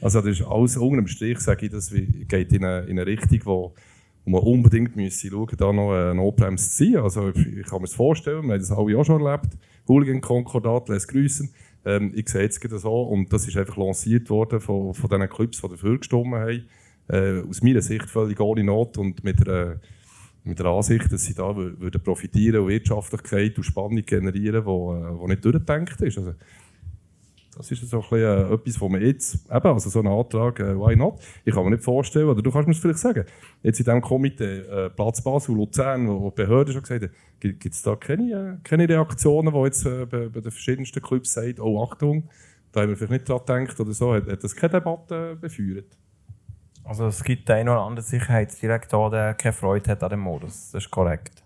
Also das ist alles unter dem Strich, sage ich, das geht in eine, in eine Richtung, wo, wo man unbedingt müsse schauen, da noch eine Notbremse zu ziehen. Also ich, kann mir das vorstellen, wir haben das alle auch schon erlebt. Hooligan-Konkordat lässt grüßen. Ähm, ich sehe es gerade so und das ist einfach lanciert worden von, von diesen Clubs, die dafür gestimmt haben. Äh, aus meiner Sicht völlig ohne Not und mit der, mit der Ansicht, dass sie da wür- würden profitieren und Wirtschaftlichkeit und Spannung generieren, die, äh, nicht durchgedacht ist. Also, Das ist so ein bisschen, äh, etwas, wo man jetzt, eben, also so ein Antrag, äh, why not? Ich kann mir nicht vorstellen, oder du kannst mir das vielleicht sagen, jetzt in diesem Komitee äh, Platz Basel, Luzern, wo, die Behörden schon gesagt haben, gibt es da keine, äh, keine Reaktionen, wo jetzt äh, bei, bei den verschiedensten Clubs sagen, oh Achtung, da haben wir vielleicht nicht dran gedacht oder so, hat, hat das keine Debatte befeuert? Also es gibt einen oder anderen Sicherheitsdirektor, der keine Freude hat an dem Modus. Das ist korrekt.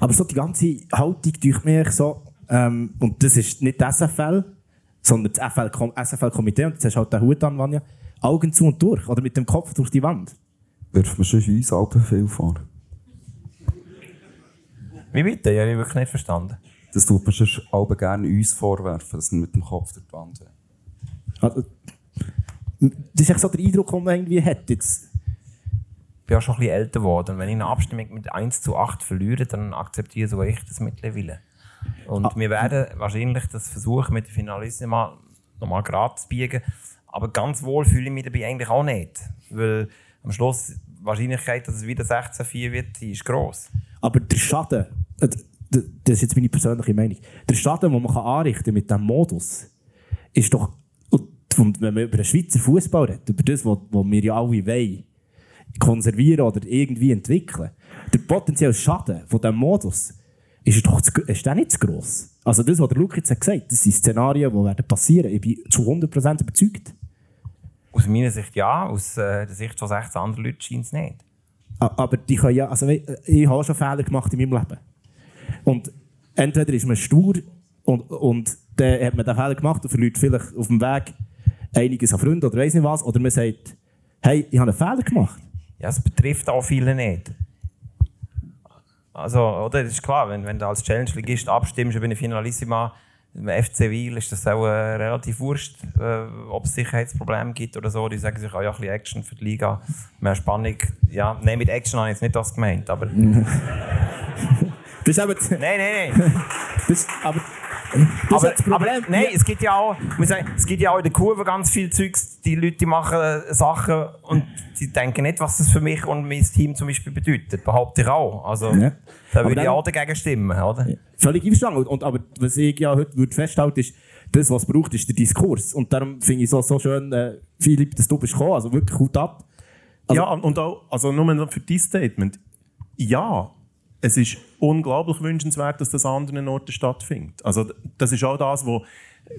Aber so die ganze Haltung durch mich so, ähm, und das ist nicht das SFL, sondern das SFL-Komitee, und jetzt hast du halt den Hut an, Vanja, Augen zu und durch, oder mit dem Kopf durch die Wand. Wirft man schon uns Alpen viel vor? Wie bitte? Ja, ich habe wirklich nicht verstanden. Das tut man schon Alpen gerne uns vorwerfen, dass wir mit dem Kopf durch die Wand sind. Also, das ist echt so der Eindruck, den man irgendwie hat. Jetzt, Ich bin auch schon ein bisschen älter geworden. Und wenn ich eine Abstimmung mit 1 zu 8 verliere, dann akzeptiere sogar ich das mittlerweile. Und wir werden wahrscheinlich das versuchen, mit der Finalissima nochmal gerade zu biegen. Aber ganz wohl fühle ich mich dabei eigentlich auch nicht. Weil am Schluss die Wahrscheinlichkeit, dass es wieder 16-4 wird, die ist gross. aber der Schaden, äh, das ist jetzt meine persönliche Meinung, der Schaden, den man kann anrichten mit diesem Modus, ist doch, wenn man über den Schweizer Fußball redet, über das, was was wir ja alle wollen, konservieren oder irgendwie entwickeln, der potenzielle Schaden von diesem Modus ist, doch zu, ist der nicht zu gross. Also das, was der Luke jetzt hat gesagt das sind Szenarien, die werden passieren. Ich bin zu 100% überzeugt. Aus meiner Sicht ja, aus äh, der Sicht von 16 anderen Leuten scheint es nicht. Aber die können ja, also we- ich habe schon Fehler gemacht in meinem Leben. Und entweder ist man stur und, und dann hat man den Fehler gemacht und verliert vielleicht auf dem Weg einiges an Freunden oder weiss nicht was. Oder man sagt, hey, ich habe einen Fehler gemacht. Ja, es betrifft auch viele nicht. Also, oder? Das ist klar, wenn, wenn du als Challenge-Ligist abstimmst über eine Finalissima im FC Wiel, ist das auch äh, relativ wurscht, äh, ob es Sicherheitsprobleme gibt oder so. Die sagen sich, oh ja, ein bisschen Action für die Liga, mehr Spannung. Ja, nein, mit Action habe ich jetzt nicht das gemeint, aber... <laughs> nein, Das ist aber das, nein, nein. das, <laughs> aber, Aber, aber nein, es gibt ja auch, ich muss sagen, es gibt ja auch in der Kurve ganz viel Zeugs, die Leute die machen äh, Sachen und die denken nicht, was das für mich und mein Team zum Beispiel bedeutet. Behaupte ich auch. Also, Ja. da würde ich auch dagegen stimmen, oder? Völlig einverstanden. Und, aber was ich ja heute würde festhalten ist, das, was es braucht, ist der Diskurs. Und darum finde ich es auch so schön, äh, Philipp, dass du bist gekommen. Also wirklich gut ab. Also- ja, und auch, also nur noch für dein Statement. Ja, es ist unglaublich wünschenswert, dass das an anderen Orten stattfindet. Also das ist auch das, wo,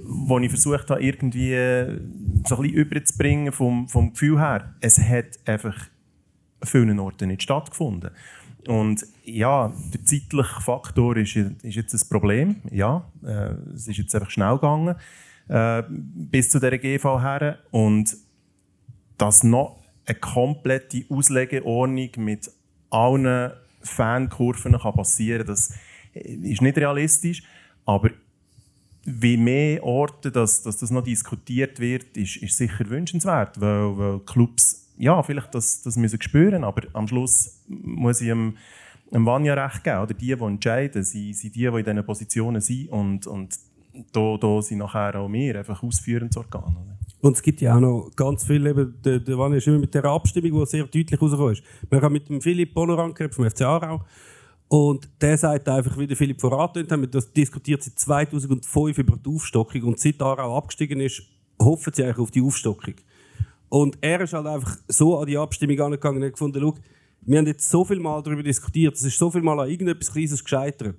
wo ich versucht habe, irgendwie äh, so ein bisschen überzubringen vom, vom Gefühl her. Es hat einfach an vielen Orten nicht stattgefunden. Und ja, der zeitliche Faktor ist, ist jetzt ein Problem. Ja, äh, es ist jetzt einfach schnell gegangen äh, bis zu dieser GV her. Und dass noch eine komplette Auslegeordnung mit allen Fankurven kann passieren das ist nicht realistisch. Aber wie mehr Orte, dass, dass das noch diskutiert wird, ist, ist sicher wünschenswert, weil, weil Clubs ja, vielleicht das, das müssen spüren, aber am Schluss muss ich dem, dem Vanya recht geben. Oder die, die entscheiden, sind, sind die, die in diesen Positionen sind und, und da, da sind nachher auch wir einfach ausführendes Organ. Und es gibt ja auch noch ganz viel, eben, der, der Vanja ist immer mit der Abstimmung, die sehr deutlich rausgekommen ist. Wir haben mit dem Philipp Bonoranker vom FC Aarau und der sagt einfach, wie der Philipp vorangetönt wir das diskutiert seit 2005 über die Aufstockung und seit Aarau abgestiegen ist, hoffen sie eigentlich auf die Aufstockung. Und er ist halt einfach so an die Abstimmung angegangen und hat gefunden, wir haben jetzt so viel Mal darüber diskutiert, es ist so viel Mal an irgendetwas Kleines gescheitert.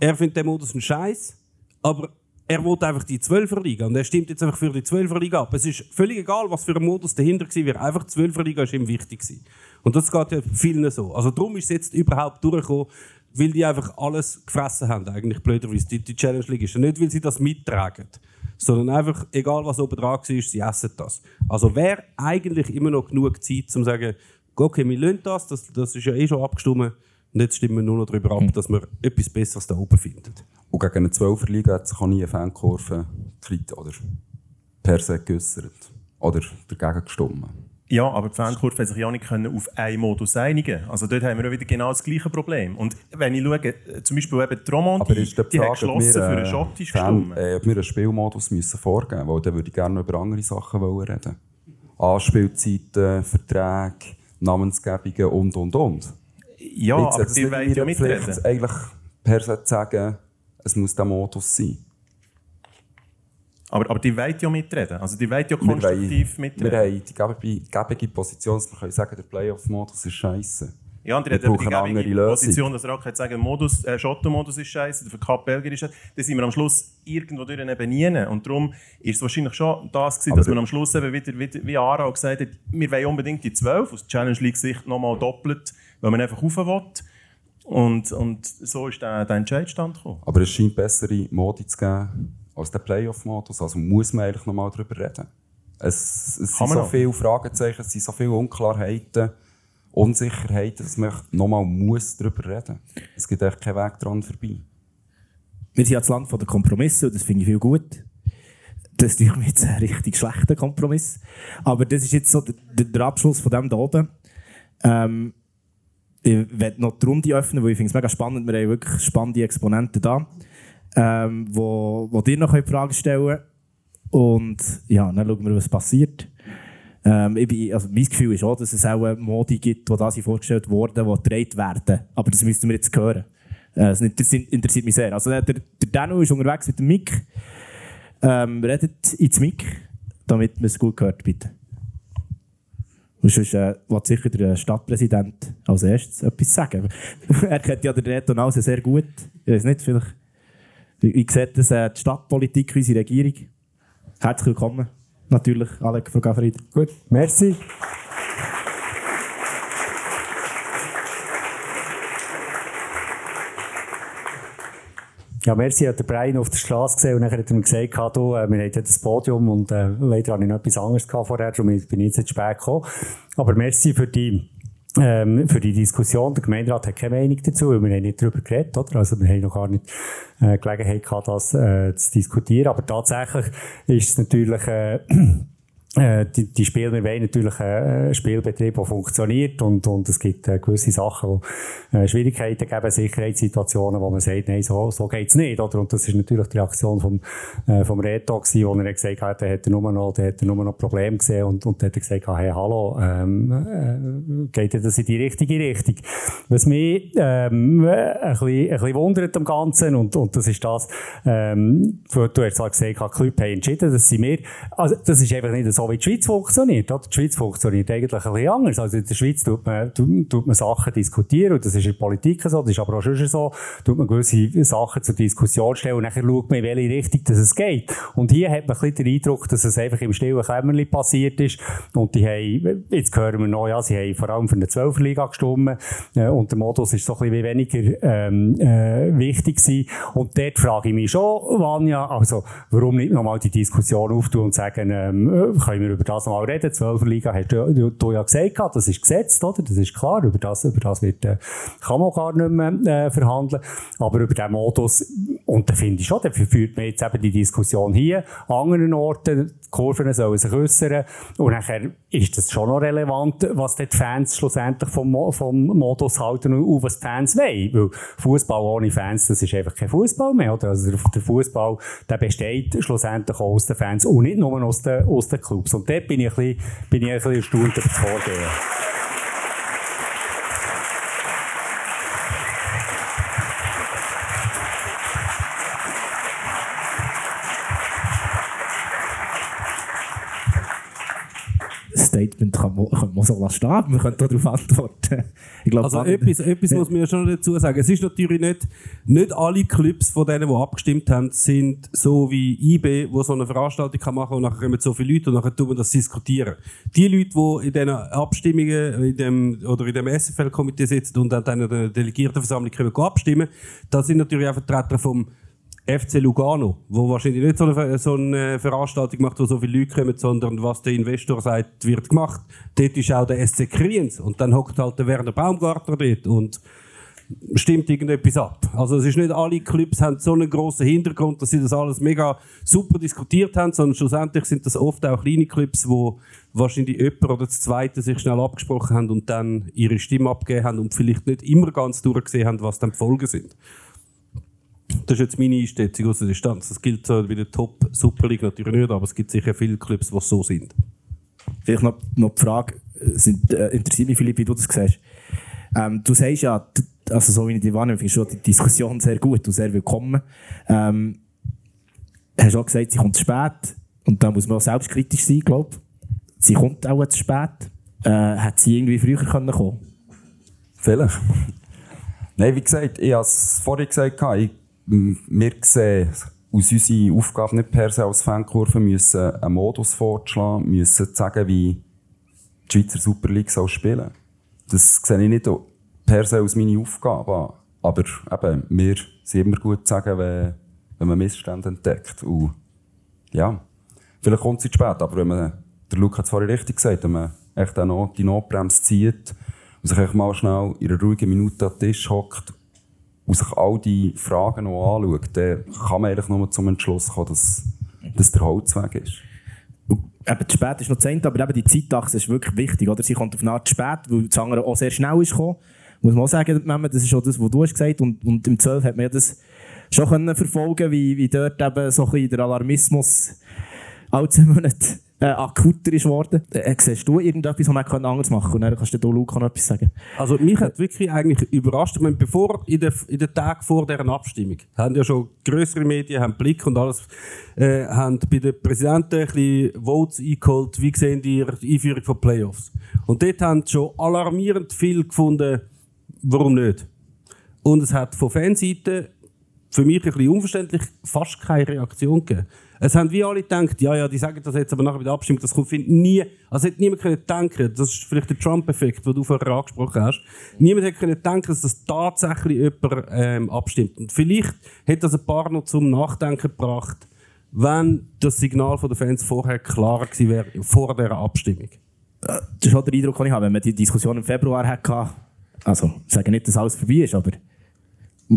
Er findet den Modus einen Scheiß, aber er will einfach die 12er Liga und er stimmt jetzt einfach für die 12er Liga ab. Es ist völlig egal, was für ein Modus dahinter wäre. Einfach die 12er Liga ist ihm wichtig gewesen. Und das geht ja vielen so. Also darum ist es jetzt überhaupt durchgekommen, weil die einfach alles gefressen haben, eigentlich blöderweise, die, die Challenge League ist. Und nicht, weil sie das mittragen, sondern einfach, egal was oben dran war, sie essen das. Also wäre eigentlich immer noch genug Zeit, um zu sagen, okay, wir lassen das, das, das ist ja eh schon abgestimmt und jetzt stimmen wir nur noch darüber ab, dass wir etwas Besseres da oben finden. Und gegen eine 12er Liga hat sich auch nie eine Fankurve oder per se geäussert. Oder dagegen gestimmt. Ja, aber die Fankurve hat sich ja nicht können auf einen Modus einigen Also dort haben wir wieder genau das gleiche Problem. Und wenn ich schaue, äh, zum Beispiel eben die Romandie, Aber ist die die hat Frage, geschlossen wir, für äh, einen Schottisch gestimmt. äh, ob wir einen Spielmodus müssen vorgeben müssen, weil dann würde ich gerne über andere Sachen wollen reden Anspielzeiten, Verträge, Namensgebungen und, und, und. Ja, Jetzt aber die nicht wollen ja mitreden. Eigentlich per se zu sagen, es muss der Modus sein. Aber, aber die wollen ja mitreden. Also die wollen ja Wir, konstruktiv wollen, mitreden. wir haben die gebige, gebige Position, dass wir können sagen, der Playoff-Modus ist scheiße. Ja, und Wir die eine gäbige andere Lösung. Position, dass kann sagen Modus, äh, Schottenmodus ist scheiße, der Verkapp Belgier ist scheiße. Dann sind wir am Schluss irgendwo durch eben nie. Und darum ist es wahrscheinlich schon das gewesen, dass man am Schluss eben wieder, wieder wie Ara auch gesagt hat, wir wollen unbedingt die 12, aus Challenge League Sicht nochmal doppelt, weil man einfach rauf will. Und, und so ist der, der Entscheidstand gekommen. Aber es scheint bessere Modi zu geben als der Playoff-Modus. Also muss man eigentlich noch mal darüber reden. Es, es sind so noch. viele Fragezeichen, es sind so viele Unklarheiten, Unsicherheiten, dass man noch mal muss darüber reden muss. Es gibt echt keinen Weg dran vorbei. Wir sind ja das Land der Kompromisse und das finde ich viel gut. Das ist jetzt ein richtig schlechter Kompromiss. Aber das ist jetzt so der, der Abschluss von dem da oben. Ähm, ich werde noch die Runde öffnen, weil ich finde es mega spannend. Wir haben wirklich spannende Exponenten da, ähm, wo, wo dir noch Fragen stellen können. Und ja, dann schauen wir, was passiert. Ähm, ich bin, also mein Gefühl ist auch, dass es auch Modi gibt, die da vorgestellt wurden, die gedreht werden. Aber das müssten wir jetzt hören. Äh, Das interessiert mich sehr. Also der, der Danu ist unterwegs mit dem Mic. Ähm, redet ins Mic, damit man es gut hört, bitte. Und sonst äh, will sicher der Stadtpräsident als erstes etwas sagen. <laughs> er kennt ja den Reto Nause sehr gut. Ich weiß nicht, vielleicht... Wie sieht das äh, die Stadtpolitik, unsere Regierung? Herzlich willkommen. Natürlich, Alec von Gafferid. Gut, merci. Ja, merci hat der Brian auf der Straße gesehen und dann hat er mir gesagt, «Ah, du, äh, wir haben das Podium und äh, leider hatte ich noch etwas anderes vorher, darum bin ich jetzt zu spät gekommen. Aber merci für die, ähm, für die Diskussion. Der Gemeinderat hat keine Meinung dazu, weil wir haben nicht darüber geredet, oder? Also wir haben noch gar nicht äh, Gelegenheit gehabt, das äh, zu diskutieren. Aber tatsächlich ist es natürlich... Äh, äh, die, die Spiele, wir wollen natürlich einen Spielbetrieb, der funktioniert und, und es gibt äh, gewisse Sachen, wo äh, Schwierigkeiten geben, Sicherheitssituationen, wo man sagt, nein, so, so geht's nicht, oder? Und das ist natürlich die Reaktion vom, äh, vom Reto gewesen, wo er gesagt hat, er hätte nur noch, der hätte nur noch Probleme gesehen und, und hat gesagt, hey, hallo, ähm, äh, geht das in die richtige Richtung? Was mich, ähm, ein bisschen, ein bisschen wundert am Ganzen und, und das ist das, ähm, du, du hast gesagt, die Club haben entschieden, dass sie mehr, also, das ist einfach nicht so, wie die Schweiz funktioniert. Oder? Die Schweiz funktioniert eigentlich ein bisschen anders. Also in der Schweiz tut man, tut, tut man Sachen diskutieren, und das ist in der Politik so, das ist aber auch schon so, tut man gewisse Sachen zur Diskussion stellen und dann schaut man, in welche Richtung das es geht. Und hier hat man ein bisschen den Eindruck, dass es einfach im stillen Kämmerlein passiert ist. Und die haben, jetzt hören wir noch, ja, sie haben vor allem für eine 12 Liga gestimmt, äh, und der Modus ist so ein bisschen weniger ähm, äh, wichtig gewesen. Und dort frage ich mich schon, Vanja, also warum nicht nochmal die Diskussion auftun und sagen, ähm, können wir über das nochmal reden? 12 Liga hast du, du, ja gesagt, das ist gesetzt, oder? Das ist klar, über das, über das wird, äh, kann man gar nicht mehr äh, verhandeln. Aber über den Modus, und da finde ich schon, dafür führt man jetzt eben die Diskussion hier, an anderen Orten, die Kurven sollen sich äußern, und nachher ist das schon noch relevant, was die Fans schlussendlich vom, vom Modus halten und was die Fans wollen. Weil Fußball ohne Fans, das ist einfach kein Fußball mehr, oder? Also der, der Fußball, der besteht schlussendlich auch aus den Fans und nicht nur aus den, aus den Clubs. Und dort bin ich ein bisschen, bin ich ein bisschen erstaunt über das Vorgehen. Statement kann kann man so lassen stehen, wir können darauf antworten. Ich glaube, Also etwas, etwas muss man ja schon dazu sagen. Es ist natürlich nicht, nicht alle Clubs von denen, die abgestimmt haben, sind so wie IB, wo so eine Veranstaltung kann machen und nachher kommen so viele Leute und nachher tun wir das diskutieren. Die Leute, die in diesen Abstimmungen in dem, oder in dem SFL-Komitee sitzen und dann in der Delegiertenversammlung können abstimmen, das sind natürlich auch Vertreter vom FC Lugano, wo wahrscheinlich nicht so eine, so eine Veranstaltung macht, wo so viele Leute kommen, sondern was der Investor sagt, wird gemacht. Dort ist auch der SC Kriens und dann hockt halt der Werner Baumgartner dort und stimmt irgendetwas ab. Also es ist nicht alle Clubs haben so einen grossen Hintergrund, dass sie das alles mega super diskutiert haben, sondern schlussendlich sind das oft auch kleine Clubs, wo wahrscheinlich jemand oder das Zweite sich schnell abgesprochen haben und dann ihre Stimme abgegeben haben und vielleicht nicht immer ganz durchgesehen haben, was dann die Folgen sind. Das ist jetzt meine Einschätzung aus der Distanz. Das gilt so wie der Top Super League natürlich nicht, aber es gibt sicher viele Clubs, die so sind. Vielleicht noch, noch die Frage, äh, sind, äh, interessiert mich, Philipp, wie du das siehst. Ähm, du sagst ja, du, also so wie ich die wahrnehme, finde ich schon die Diskussion sehr gut und sehr willkommen. Ähm, hast auch gesagt, sie kommt zu spät. Und da muss man auch selbstkritisch sein, glaube ich. Sie kommt auch zu spät. Äh, hätte sie irgendwie früher können kommen Vielleicht. Nein, wie gesagt, ich habe es vorhin gesagt, ich, wir sehen aus unserer Aufgabe nicht per se als Fankurve müssen einen Modus vorzuschlagen, müssen sagen, wie die Schweizer Super League soll spielen Das sehe ich nicht per se als meine Aufgabe Aber eben, wir sind immer gut zu sagen, wenn, wenn man Missstände entdeckt. Und ja, vielleicht kommt es zu spät, aber wenn man, der Luke hat es vorhin richtig gesagt, wenn man echt auch die Notbremse zieht und sich mal schnell in einer ruhigen Minute an den Tisch hockt und sich all die Fragen noch anschaut, dann kann man eigentlich nur zum Entschluss kommen, dass das der Holzweg ist. eben, zu spät ist noch zehn, aber eben die Zeitachse ist wirklich wichtig. Oder? Sie kommt auf eine Art spät, weil das andere auch sehr schnell ist gekommen. Muss man auch sagen, das ist auch das, was du hast gesagt und, und im 12 hat man das schon können verfolgen wie, wie dort eben so ein bisschen der Alarmismus <laughs> alle zwei Monate äh, akuter ist worden. Äh, siehst du irgendetwas, was man anders machen kann? Und dann kannst du Luca noch etwas sagen. Also mich hat wirklich eigentlich überrascht, ich meine, bevor, in den, in den Tagen vor dieser Abstimmung, haben ja schon größere Medien, haben Blick und alles, äh, haben bei den Präsidenten ein bisschen Votes eingeholt, wie sehen die Einführung von Playoffs. Und dort haben schon alarmierend viel gefunden, warum nicht. Und es hat von Fanseite für mich ein bisschen unverständlich fast keine Reaktion gegeben. Es haben wie alle gedacht, ja, ja, die sagen das jetzt, aber nachher bei der Abstimmung, das kommt nie, also hätte niemand können denken, das ist vielleicht der Trump-Effekt, den du vorher angesprochen hast. Niemand hätte können denken, dass das tatsächlich jemand ähm, abstimmt. Und vielleicht hätte das ein paar noch zum Nachdenken gebracht, wenn das Signal der Fans vorher klarer gewesen wäre, vor dieser Abstimmung. Das ist auch der Eindruck, den ich habe, wenn man die Diskussion im Februar hatte. Also, ich sage nicht, dass alles vorbei ist, aber.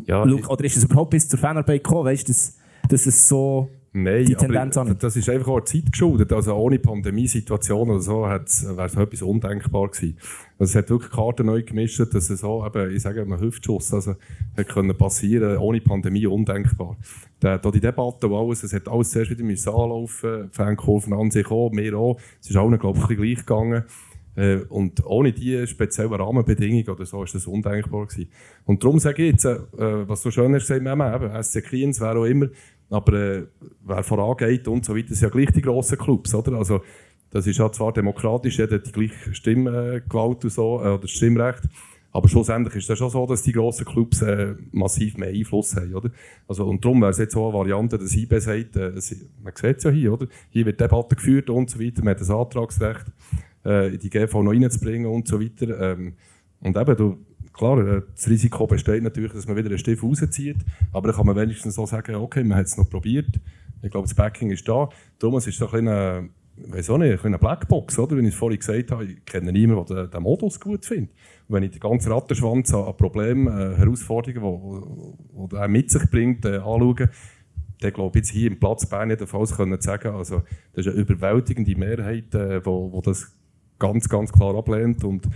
Ja, oder ist es überhaupt bis zur Fanarbeit gekommen? Weißt du, dass, dass es so Nein, die Tendenz aber das ist einfach auch der Zeit geschuldet. Also ohne Pandemiesituation oder so wäre es etwas undenkbar gewesen. Also es hat wirklich Karten neu gemischt, dass es so, eben, ich sage mal, Hüftschuss, also hätte können passieren, ohne Pandemie undenkbar. Da, da die Debatte und alles, es hat alles zuerst wieder müssen anlaufen, Fankurven an sich auch, mir auch. Es ist allen, glaube ich, gleich gegangen. Äh, und ohne diese speziellen Rahmenbedingungen oder so ist das undenkbar gewesen. Und darum sage ich jetzt, äh, was du schön hast gesagt, Mama, eben, SC Kriens wäre auch immer aber äh, wer vorangeht und so weiter, sind ja gleich die grossen Clubs, oder? Also, das ist ja zwar demokratisch, jeder hat die gleiche Stimmgewalt und so, äh, oder Stimmrecht, aber schlussendlich ist es schon so, dass die grossen Clubs äh, massiv mehr Einfluss haben, oder? Also, und darum wäre es jetzt so eine Variante, dass IB sagt, äh, man sieht es ja hier, oder? Hier wird Debatte geführt und so weiter, man hat das Antragsrecht, äh, in die GV noch reinzubringen und so weiter. Ähm, und eben, du, Klar, äh, das Risiko besteht natürlich, dass man wieder einen Stift rauszieht, aber dann kann man wenigstens so sagen, okay, man hat es noch probiert. Ich glaube, das Backing ist da. Thomas ist so ein bisschen weiß nicht, eine Blackbox, oder? Wenn ich es vorhin gesagt habe, ich kenne niemanden, der den Modus gut findet. Wenn ich den ganzen Rattenschwanz an, Problemen, äh, Herausforderungen, die, die er mit sich bringt, äh, anschaue, dann glaube ich jetzt hier im Platz Bern jedenfalls können sagen, also das ist eine überwältigende Mehrheit, äh, wo, wo das ganz, ganz klar ablehnt und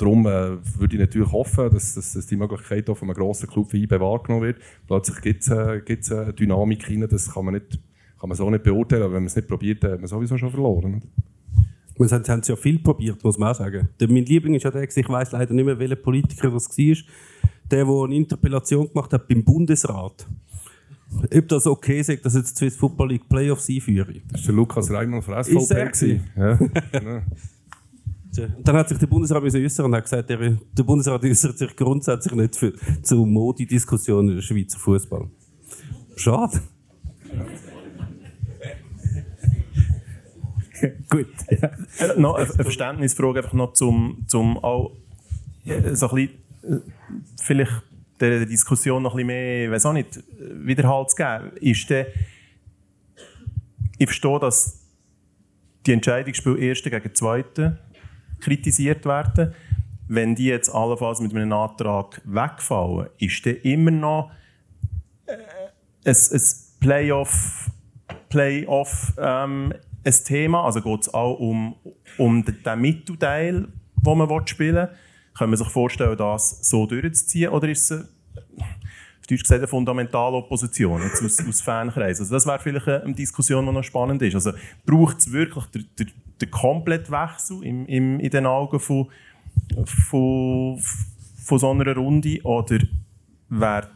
Darum äh, würde ich natürlich hoffen, dass, dass, dass die Möglichkeit auch von einem grossen Club wie IB wahrgenommen wird. Plötzlich gibt es äh, eine Dynamik rein, das kann man, nicht, kann man so nicht beurteilen, aber wenn man es nicht probiert, hat man sowieso schon verloren. Das haben, haben sie ja viel probiert, muss man auch sagen. Der, mein Liebling ist ja der, ich weiß leider nicht mehr, welcher Politiker das war, der, der eine Interpellation gemacht hat beim Bundesrat. Ob das okay ist, dass jetzt die Swiss Football League Playoffs einführen. Das war der Lukas Reimann von SVP. Ja, genau. <laughs> Und dann hat sich der Bundesrat äußern und hat gesagt, der, der Bundesrat äußert sich grundsätzlich nicht für, zu Modi-Diskussionen im Schweizer Fußball. Schade. <laughs> Gut. Ja. Äh, noch eine Verständnisfrage einfach noch zum, zum auch äh, so ein bisschen, äh, vielleicht der Diskussion noch ein bisschen mehr, weiß auch nicht, Widerhalt zu geben. Ist der, ich verstehe, dass die Entscheidung spielt Erste gegen Zweite kritisiert werden. Wenn die jetzt allenfalls mit einem Antrag wegfallen, ist dann immer noch äh, ein, ein Playoff, Playoff ähm, ein Thema. Also geht es auch um, um den Mittelteil, den man spielen will. Kann man sich vorstellen, das so durchzuziehen? Oder ist es auf Deutsch gesagt eine fundamentale Opposition aus, aus Fankreisen? Also das wäre vielleicht eine Diskussion, die noch spannend ist. Also braucht es wirklich der, der, der Komplettwechsel im, im, in den Augen von, von, von so einer Runde oder wäre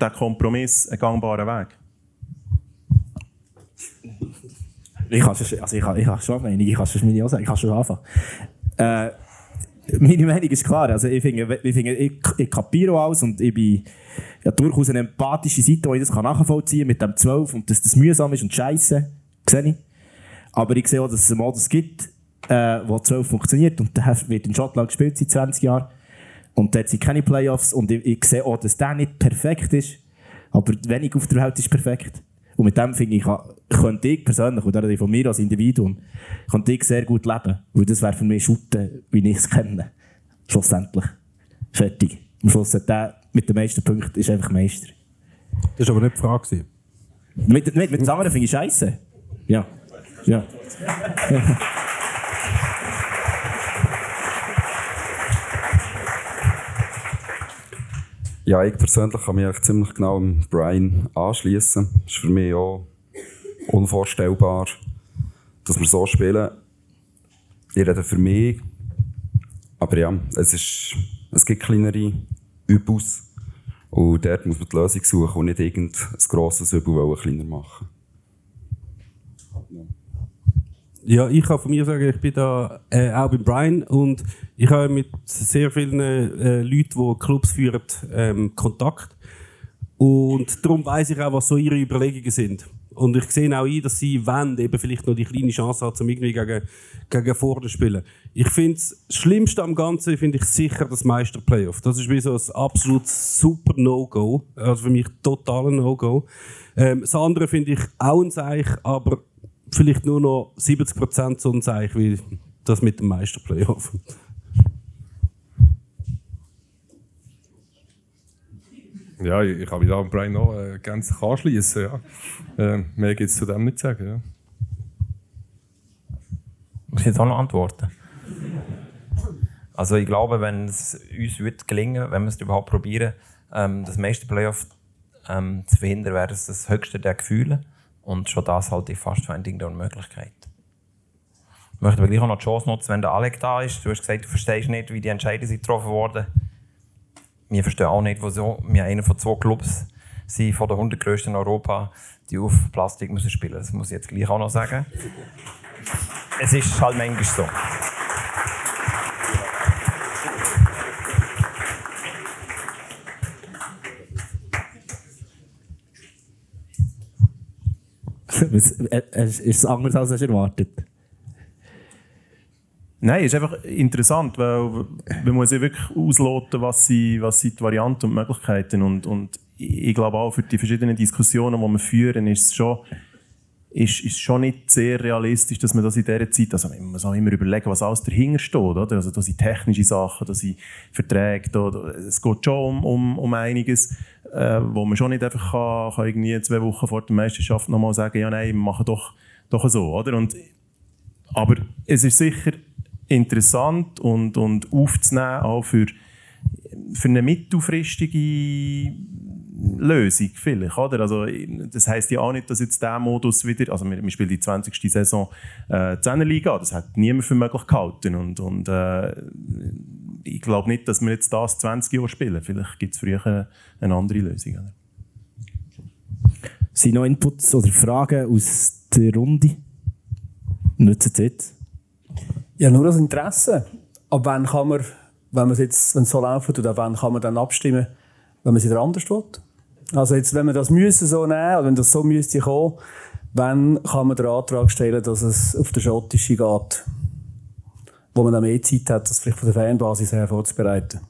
der Kompromiss ein gangbarer Weg? Ich kann schon, also ich kann, ich kann schon meine, ich kann schon meine auch sagen, ich kann schon anfangen. Äh, meine Meinung ist klar, also ich finde, ich, finde, ich, ich kapiere alles und ich bin ja, durchaus eine empathische Seite, wo ich das nachvollziehen kann mit dem 12 und dass das mühsam ist und scheiße, sehe ich. Aber ich sehe auch, dass es einen Modus gibt, äh, wo 12 funktioniert und der wird in Schottland gespielt seit 20 Jahren und dort sind keine Playoffs und ich, ich sehe auch, dass der nicht perfekt ist, aber wenig auf der Welt ist perfekt. Und mit dem finde ich, könnte ich persönlich, oder von mir als Individuum, könnte ich sehr gut leben. Weil das wäre für mich Schutten, wie ich es kenne. Schlussendlich. Fertig. Am Schluss hat der mit den meisten Punkten ist einfach Meister. Das war aber nicht die Frage. Mit, mit, mit dem anderen finde ich scheiße. Ja. Ja. Ja, ich persönlich kann mich ziemlich genau an Brian anschließen. Das ist für mich auch unvorstellbar, dass wir so spielen. Ich rede für mich. Aber ja, es, ist, es gibt kleinere Übels. Und dort muss man die Lösung suchen und nicht irgendein grosses Übel kleiner machen. Ja, ich kann von mir sagen, ich bin da äh, auch bei Brian und ich habe mit sehr vielen äh, Leuten, die Clubs führen, ähm, Kontakt. Und darum weiß ich auch, was so ihre Überlegungen sind. Und ich sehe auch ein, dass sie wollen, eben vielleicht noch die kleine Chance haben, um irgendwie gegen, gegen vorne zu spielen. Ich finde das Schlimmste am Ganzen, finde ich sicher das Meister-Playoff. Das ist wie so ein absolut super No-Go. Also für mich total ein No-Go. Ähm, das andere finde ich auch ein Seich, aber vielleicht nur noch 70% so ein Zeichen wie das mit dem Meisterplayoff. Ja, ich, ich kann mich da an Brian noch äh, ganz anschließen. Ja. Äh, mehr gibt es zu dem nicht zu sagen. Ja. Muss ich jetzt auch noch antworten? Also ich glaube, wenn es uns wird gelingen, wenn wir es überhaupt probieren, ähm, das meiste Playoff ähm, zu verhindern, wäre es das höchste der Gefühle. Und schon das halte ich fast für ein Ding der Unmöglichkeit. Ich möchte aber gleich auch noch die Chance nutzen, wenn der Alec da ist. Du hast gesagt, du verstehst nicht, wie die Entscheidungen getroffen wurden. Wir verstehen auch nicht, wieso wir einer von zwei Clubs sind, von den 100 größten in Europa, die auf Plastik müssen spielen Das muss ich jetzt gleich auch noch sagen. Es ist halt manchmal so. Ist es anders, als du erwartet? Nein, ist einfach interessant, weil man muss ja wirklich ausloten, was sind, was sind die Varianten und Möglichkeiten. Und, und ich glaube auch für die verschiedenen Diskussionen, die wir führen, ist es schon, ist, ist schon nicht sehr realistisch, dass man das in dieser Zeit, also man muss auch immer überlegen, was alles dahinter steht. Oder? Also da sind technische Sachen, da sind Verträge, da, es geht schon um, um, um einiges äh, wo man schon nicht einfach kann, kann irgendwie zwei Wochen vor der Meisterschaft nochmal sagen, ja nein, wir machen doch, doch so, oder? Und, aber es ist sicher interessant und, und aufzunehmen, auch für, für eine mittelfristige Lösung vielleicht, oder? Also, das heisst ja auch nicht, dass jetzt der Modus wieder, also wir, wir spielen die 20. Saison äh, 10 Liga, das hat niemand für möglich gehalten und, und äh, ich glaube nicht, dass wir jetzt das 20 Jahre spielen. Vielleicht gibt es früher eine andere Lösung. Oder? Sind noch Inputs oder Fragen aus der Runde? Nutzen Sie jetzt? Ja, nur das Interesse. Ab wann kann man, wenn man jetzt, wenn es so laufen tut, ab wann kann man dann abstimmen, wenn man es wieder anders will? Also jetzt, wenn man das müssen so nehmen, oder wenn das so müsste kommen, wann kann man den Antrag stellen, dass es auf der schottische geht? Wo man dann mehr Zeit hat, das vielleicht von der Fanbasis her vorzubereiten.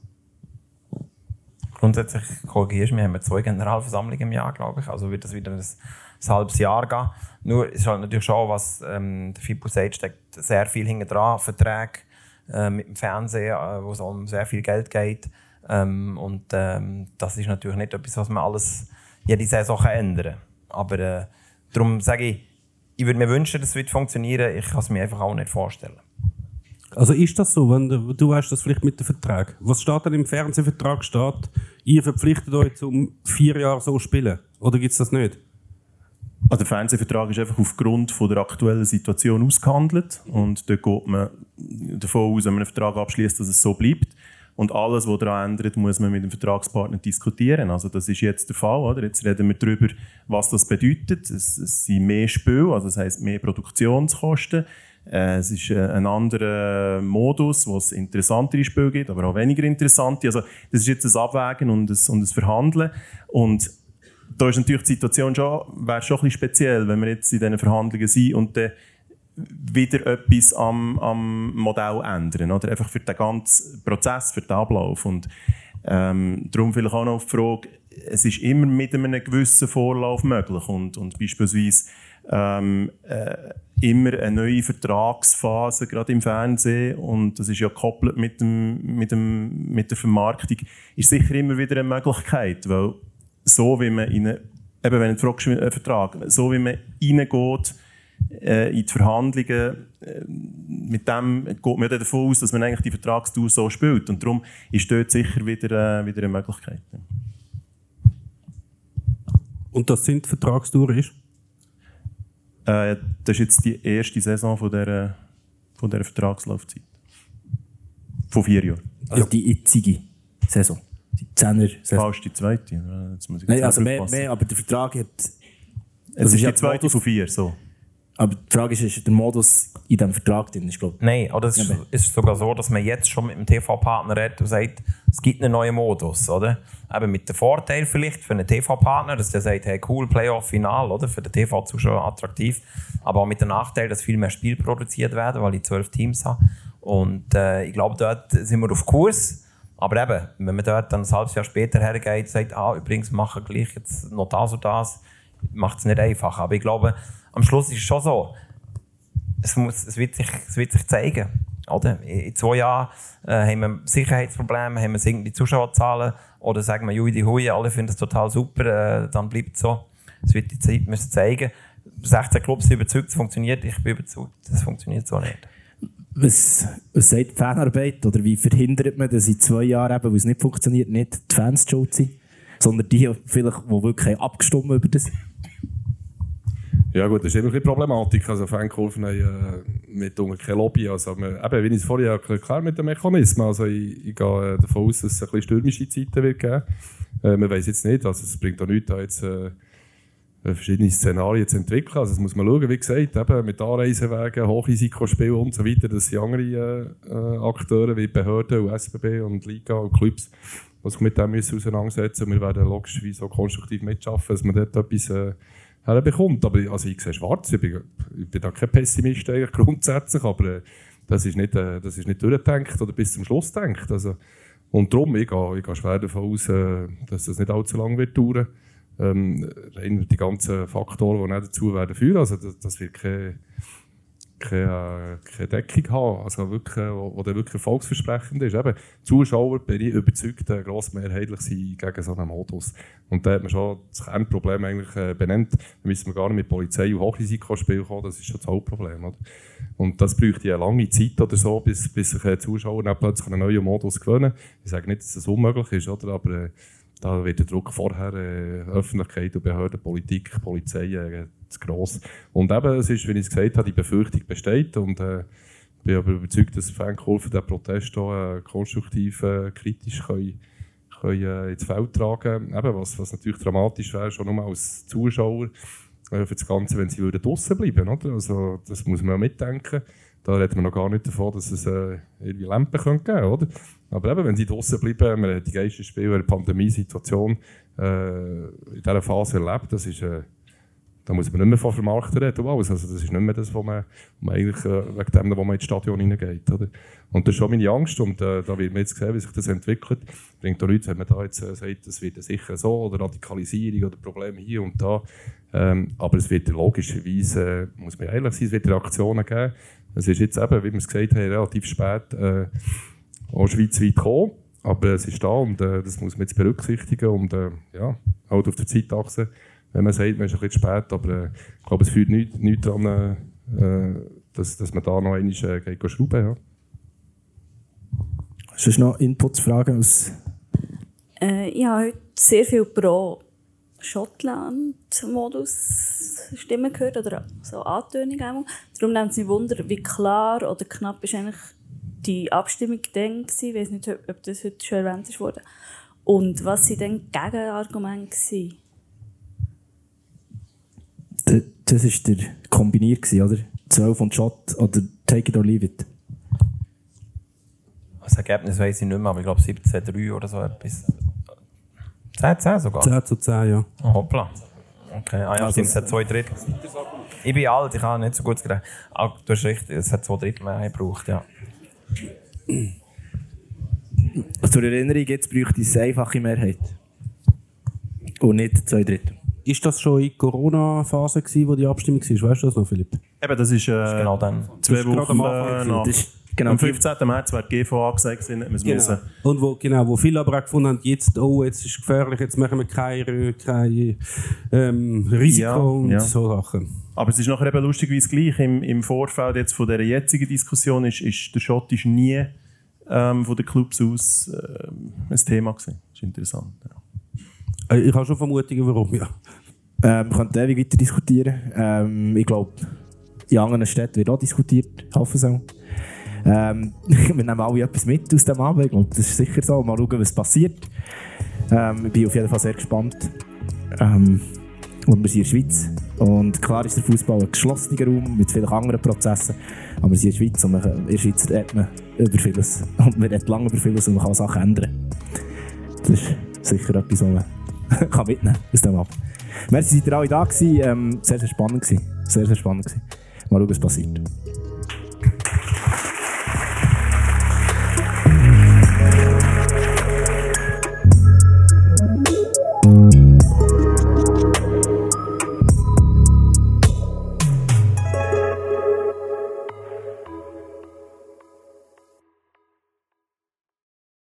Grundsätzlich korrigierst du wir haben zwei Generalversammlungen im Jahr, glaube ich. Also wird das wieder ein, ein halbes Jahr gehen. Nur ist halt natürlich schon, was ähm, der Fipo sagt, steckt sehr viel hinten dran, Verträge äh, mit dem Fernsehen, äh, wo es um sehr viel Geld geht. Ähm, und ähm, das ist natürlich nicht etwas, was man alles jede Saison ändern kann. Aber äh, darum sage ich, ich würde mir wünschen, dass es funktionieren. Ich kann es mir einfach auch nicht vorstellen. Also ist das so, wenn du, du weißt das vielleicht mit dem Vertrag? Was steht dann im Fernsehvertrag? Steht, ihr verpflichtet euch um vier Jahre so spielen? Oder gibt es das nicht? Also der Fernsehvertrag ist einfach aufgrund von der aktuellen Situation ausgehandelt und dort geht man davon aus, wenn man einen Vertrag abschließt, dass es so bleibt. Und alles, was daran ändert, muss man mit dem Vertragspartner diskutieren. Also das ist jetzt der Fall. Oder? Jetzt reden wir darüber, was das bedeutet. Es, es sind mehr Spiele, also das heisst mehr Produktionskosten. Äh, es ist äh, ein anderer Modus, wo es interessantere Spiele gibt, aber auch weniger interessante. Also das ist jetzt ein Abwägen und ein, und ein Verhandeln. Und da ist natürlich die Situation schon, wäre schon ein bisschen speziell, wenn wir jetzt in diesen Verhandlungen sind und dann wieder etwas am, am Modell ändern. Oder? Einfach für den ganzen Prozess, für den Ablauf. Und ähm, darum vielleicht auch noch die Frage, es ist immer mit einem gewissen Vorlauf möglich. Und, und beispielsweise ähm, äh, immer eine neue Vertragsphase, gerade im Fernsehen, und das ist ja gekoppelt mit, dem, mit, dem, mit der Vermarktung, ist sicher immer wieder eine Möglichkeit, weil so wie man in eine, eben wenn du einen Vertrag, so wie man reingeht, äh, in die Verhandlungen, äh, mit dem geht man davon aus, dass man eigentlich die Vertragstour so spielt. Und darum ist dort sicher wieder, äh, wieder eine Möglichkeit. Und das sind Vertragstouren? Äh, das ist jetzt die erste Saison von dieser, von dieser Vertragslaufzeit. Von vier Jahren. Also die jetzige Saison. Die 10er Saison. Falsch, die zweite. Jetzt muss ich Nein, also mehr, mehr, aber der Vertrag hat... Es ist, ist die zweite von vier, so. Aber die Frage ist, ist der Modus in diesem Vertrag drin? Ich glaube, Nein, oder es ist, ist sogar so, dass man jetzt schon mit dem TV-Partner redet und sagt, es gibt einen neuen Modus, oder? Eben mit dem Vorteil vielleicht für einen TV-Partner, dass der sagt, hey, cool, Playoff-Final, oder? Für den TV-Zuschauer attraktiv. Aber auch mit dem Nachteil, dass viel mehr Spiele produziert werden, weil ich zwölf Teams habe. Und äh, ich glaube, dort sind wir auf Kurs. Aber eben, wenn man dort dann ein halbes Jahr später hergeht und sagt, ah, übrigens, machen gleich jetzt noch das und das, macht es nicht einfach. Aber ich glaube, am Schluss ist es schon so, es, muss, es, wird, sich, es wird sich zeigen. Oder? In zwei Jahren äh, haben wir Sicherheitsprobleme, haben wir sinkende Zuschauerzahlen oder sagen wir, Jui, die Hui, alle finden es total super, äh, dann bleibt es so. Es wird die Zeit müssen zeigen. 16 Clubs sind überzeugt, es funktioniert. Ich bin überzeugt, es funktioniert so nicht. Was, was sagt die Fanarbeit? Oder wie verhindert man, dass in zwei Jahren, eben, wo es nicht funktioniert, nicht die Fans schuld sind, sondern die, vielleicht, die wirklich abgestimmt über das? Ja gut, das ist immer ein Problematik. Also Fankurven haben äh, mit kein Lobby. Also, man, eben, wie ich es vorhin erklärt mit dem Mechanismus. Also ich, ich gehe äh, davon aus, dass es ein bisschen stürmische Zeiten wird geben. Äh, man weiß jetzt nicht, also es bringt auch nichts, da jetzt äh, verschiedene Szenarien zu entwickeln. Also das muss man schauen, wie gesagt, eben mit Anreisewegen, Hochrisikospielen und so weiter. Das sind andere äh, äh, Akteure wie Behörden und SBB und Liga und Clubs, die sich mit dem müssen auseinandersetzen müssen. Wir werden logischerweise auch konstruktiv mitschaffen, dass man dort etwas äh, herbekommt. Aber also ich sehe schwarz, ich bin, ich bin da kein Pessimist eigentlich grundsätzlich, aber äh, das, ist nicht, äh, das ist nicht durchgedacht oder bis zum Schluss gedacht. Also, und darum, ich gehe, ich gehe schwer davon aus, äh, dass das nicht allzu lange wird dauern ähm, die ganzen Faktoren, die dazu werden führen. Also das, das wird keine keine, keine Deckung haben, also wirklich, wo, der wirklich erfolgsversprechend ist. Eben, Zuschauer, bin ich überzeugt, grossmehrheitlich sind gegen so einen Modus. Und da hat man schon das Kernproblem eigentlich äh, benannt. Da müssen wir gar nicht mit Polizei und Hochrisikospiel kommen, das ist schon das Hauptproblem. Oder? Und das bräuchte eine lange Zeit oder so, bis, bis sich äh, Zuschauer dann plötzlich einen neuen Modus gewöhnen. Ich sage nicht, dass das unmöglich ist, oder? aber äh, da wird der Druck vorher, äh, Öffentlichkeit und Behörden, Politik, Polizei, äh, zu gross. Und eben, es ist, wie ich es gesagt habe, die Befürchtung besteht und äh, ich bin aber überzeugt, dass Fankurven den Protest auch äh, konstruktiv äh, kritisch können, können, äh, ins Feld tragen können. Was, was natürlich dramatisch wäre, schon nur als Zuschauer äh, für das Ganze, wenn sie draußen bleiben würden. Also, das muss man mitdenken. Da reden wir noch gar nicht davon, dass es äh, irgendwie Lampen geben könnte, oder? Aber eben, wenn sie draußen bleiben, wir haben die Geisterspiele in der Pandemiesituation äh, in dieser Phase erlebt, das ist, äh, da muss man nicht mehr von Vermarkten reden. Also das ist nicht mehr das, was man, man eigentlich, äh, wegen dem, wo man ins Stadion hineingeht. Oder? Und das ist schon meine Angst und äh, da wird man jetzt sehen, wie sich das entwickelt. Bringt auch nichts, wenn man da jetzt äh, sagt, es wird sicher so oder Radikalisierung oder Probleme hier und da. Ähm, aber es wird logischerweise, äh, muss man ehrlich sein, es wird Reaktionen geben. Es ist jetzt eben, wie wir es gesagt haben, relativ spät äh, auch schweizweit gekommen. Aber es ist da und äh, das muss man jetzt berücksichtigen und äh, ja, halt auf der Zeitachse wenn man sagt, man ist ein bisschen spät, aber äh, ich glaube, es führt nichts nicht daran, äh, dass, dass man da noch einmal äh, geht schrauben ja. Hast du noch Inputs, Fragen aus? Äh, ich habe heute sehr viel pro Schottland-Modus Stimmen gehört oder so Antönungen. Darum nimmt es mich Wunder, wie klar oder knapp ist eigentlich die Abstimmung dann gewesen. Ich weiß nicht, ob das heute schon erwähnt wurde. Und was waren dann Gegenargumente? gewesen? Das war der Kombinier, gewesen, oder? 12 und Shot oder Take it or leave it. Das Ergebnis weiß ich nicht mehr, aber ich glaube 17-3 oder so etwas. 10-10 sogar. 10 zu 10, ja. Oh, hoppla. Okay, ah ja, Also- es hat zwei Drittel. Ich bin alt, ich habe nicht so gut gedacht. Ah, du hast recht, es hat zwei Drittel mehr gebraucht, ja. Zur Erinnerung, jetzt bräuchte es eine einfache Mehrheit. Und nicht zwei Drittel. Ist das schon in der Corona-Phase, gewesen, wo die Abstimmung war? Weißt du das noch, Philipp? Eben, das ist, äh, Genau dann. zwei Das ist Wochen am Anfang äh, gewesen. nach. Das ist genau am die- 15. März wäre die GV angesagt gewesen, hätten wir es Genau. müssen. Und wo, genau, wo viele aber auch gefunden haben, jetzt, oh, jetzt ist es gefährlich, jetzt machen wir kein, kein ähm, Risiko Ja, und ja. so Sachen. Aber es ist nachher eben lustigerweise gleich. Im, Im Vorfeld jetzt von dieser jetzigen Diskussion ist, ist der Schott ist nie ähm, von den Clubs aus ähm, ein Thema gewesen. Das ist interessant. Ja. Äh, Ich habe schon Vermutungen, warum, ja. Ähm, wir können ewig weiter diskutieren. Ähm, ich glaube, in anderen Städten wird auch diskutiert. Hafensau. Ähm, <laughs> wir nehmen alle etwas mit aus dem Abend. Ich das ist sicher so. Mal schauen, was passiert. Ähm, ich bin auf jeden Fall sehr gespannt. Ähm, und wir sind in der Schweiz. Und klar ist der Fußball ein geschlossener Raum mit vielen anderen Prozessen. Aber wir sind in der Schweiz und man, in der Schweiz redet man über vieles. <laughs> Und man redet lange über vieles und man kann Sachen ändern. Das ist sicher etwas, was man <laughs> kann mitnehmen aus dem Abend. Merci, seid ihr alle da gewesen. Ähm, sehr, sehr spannend gewesen. Sehr, sehr spannend gewesen. Mal schauen, was passiert.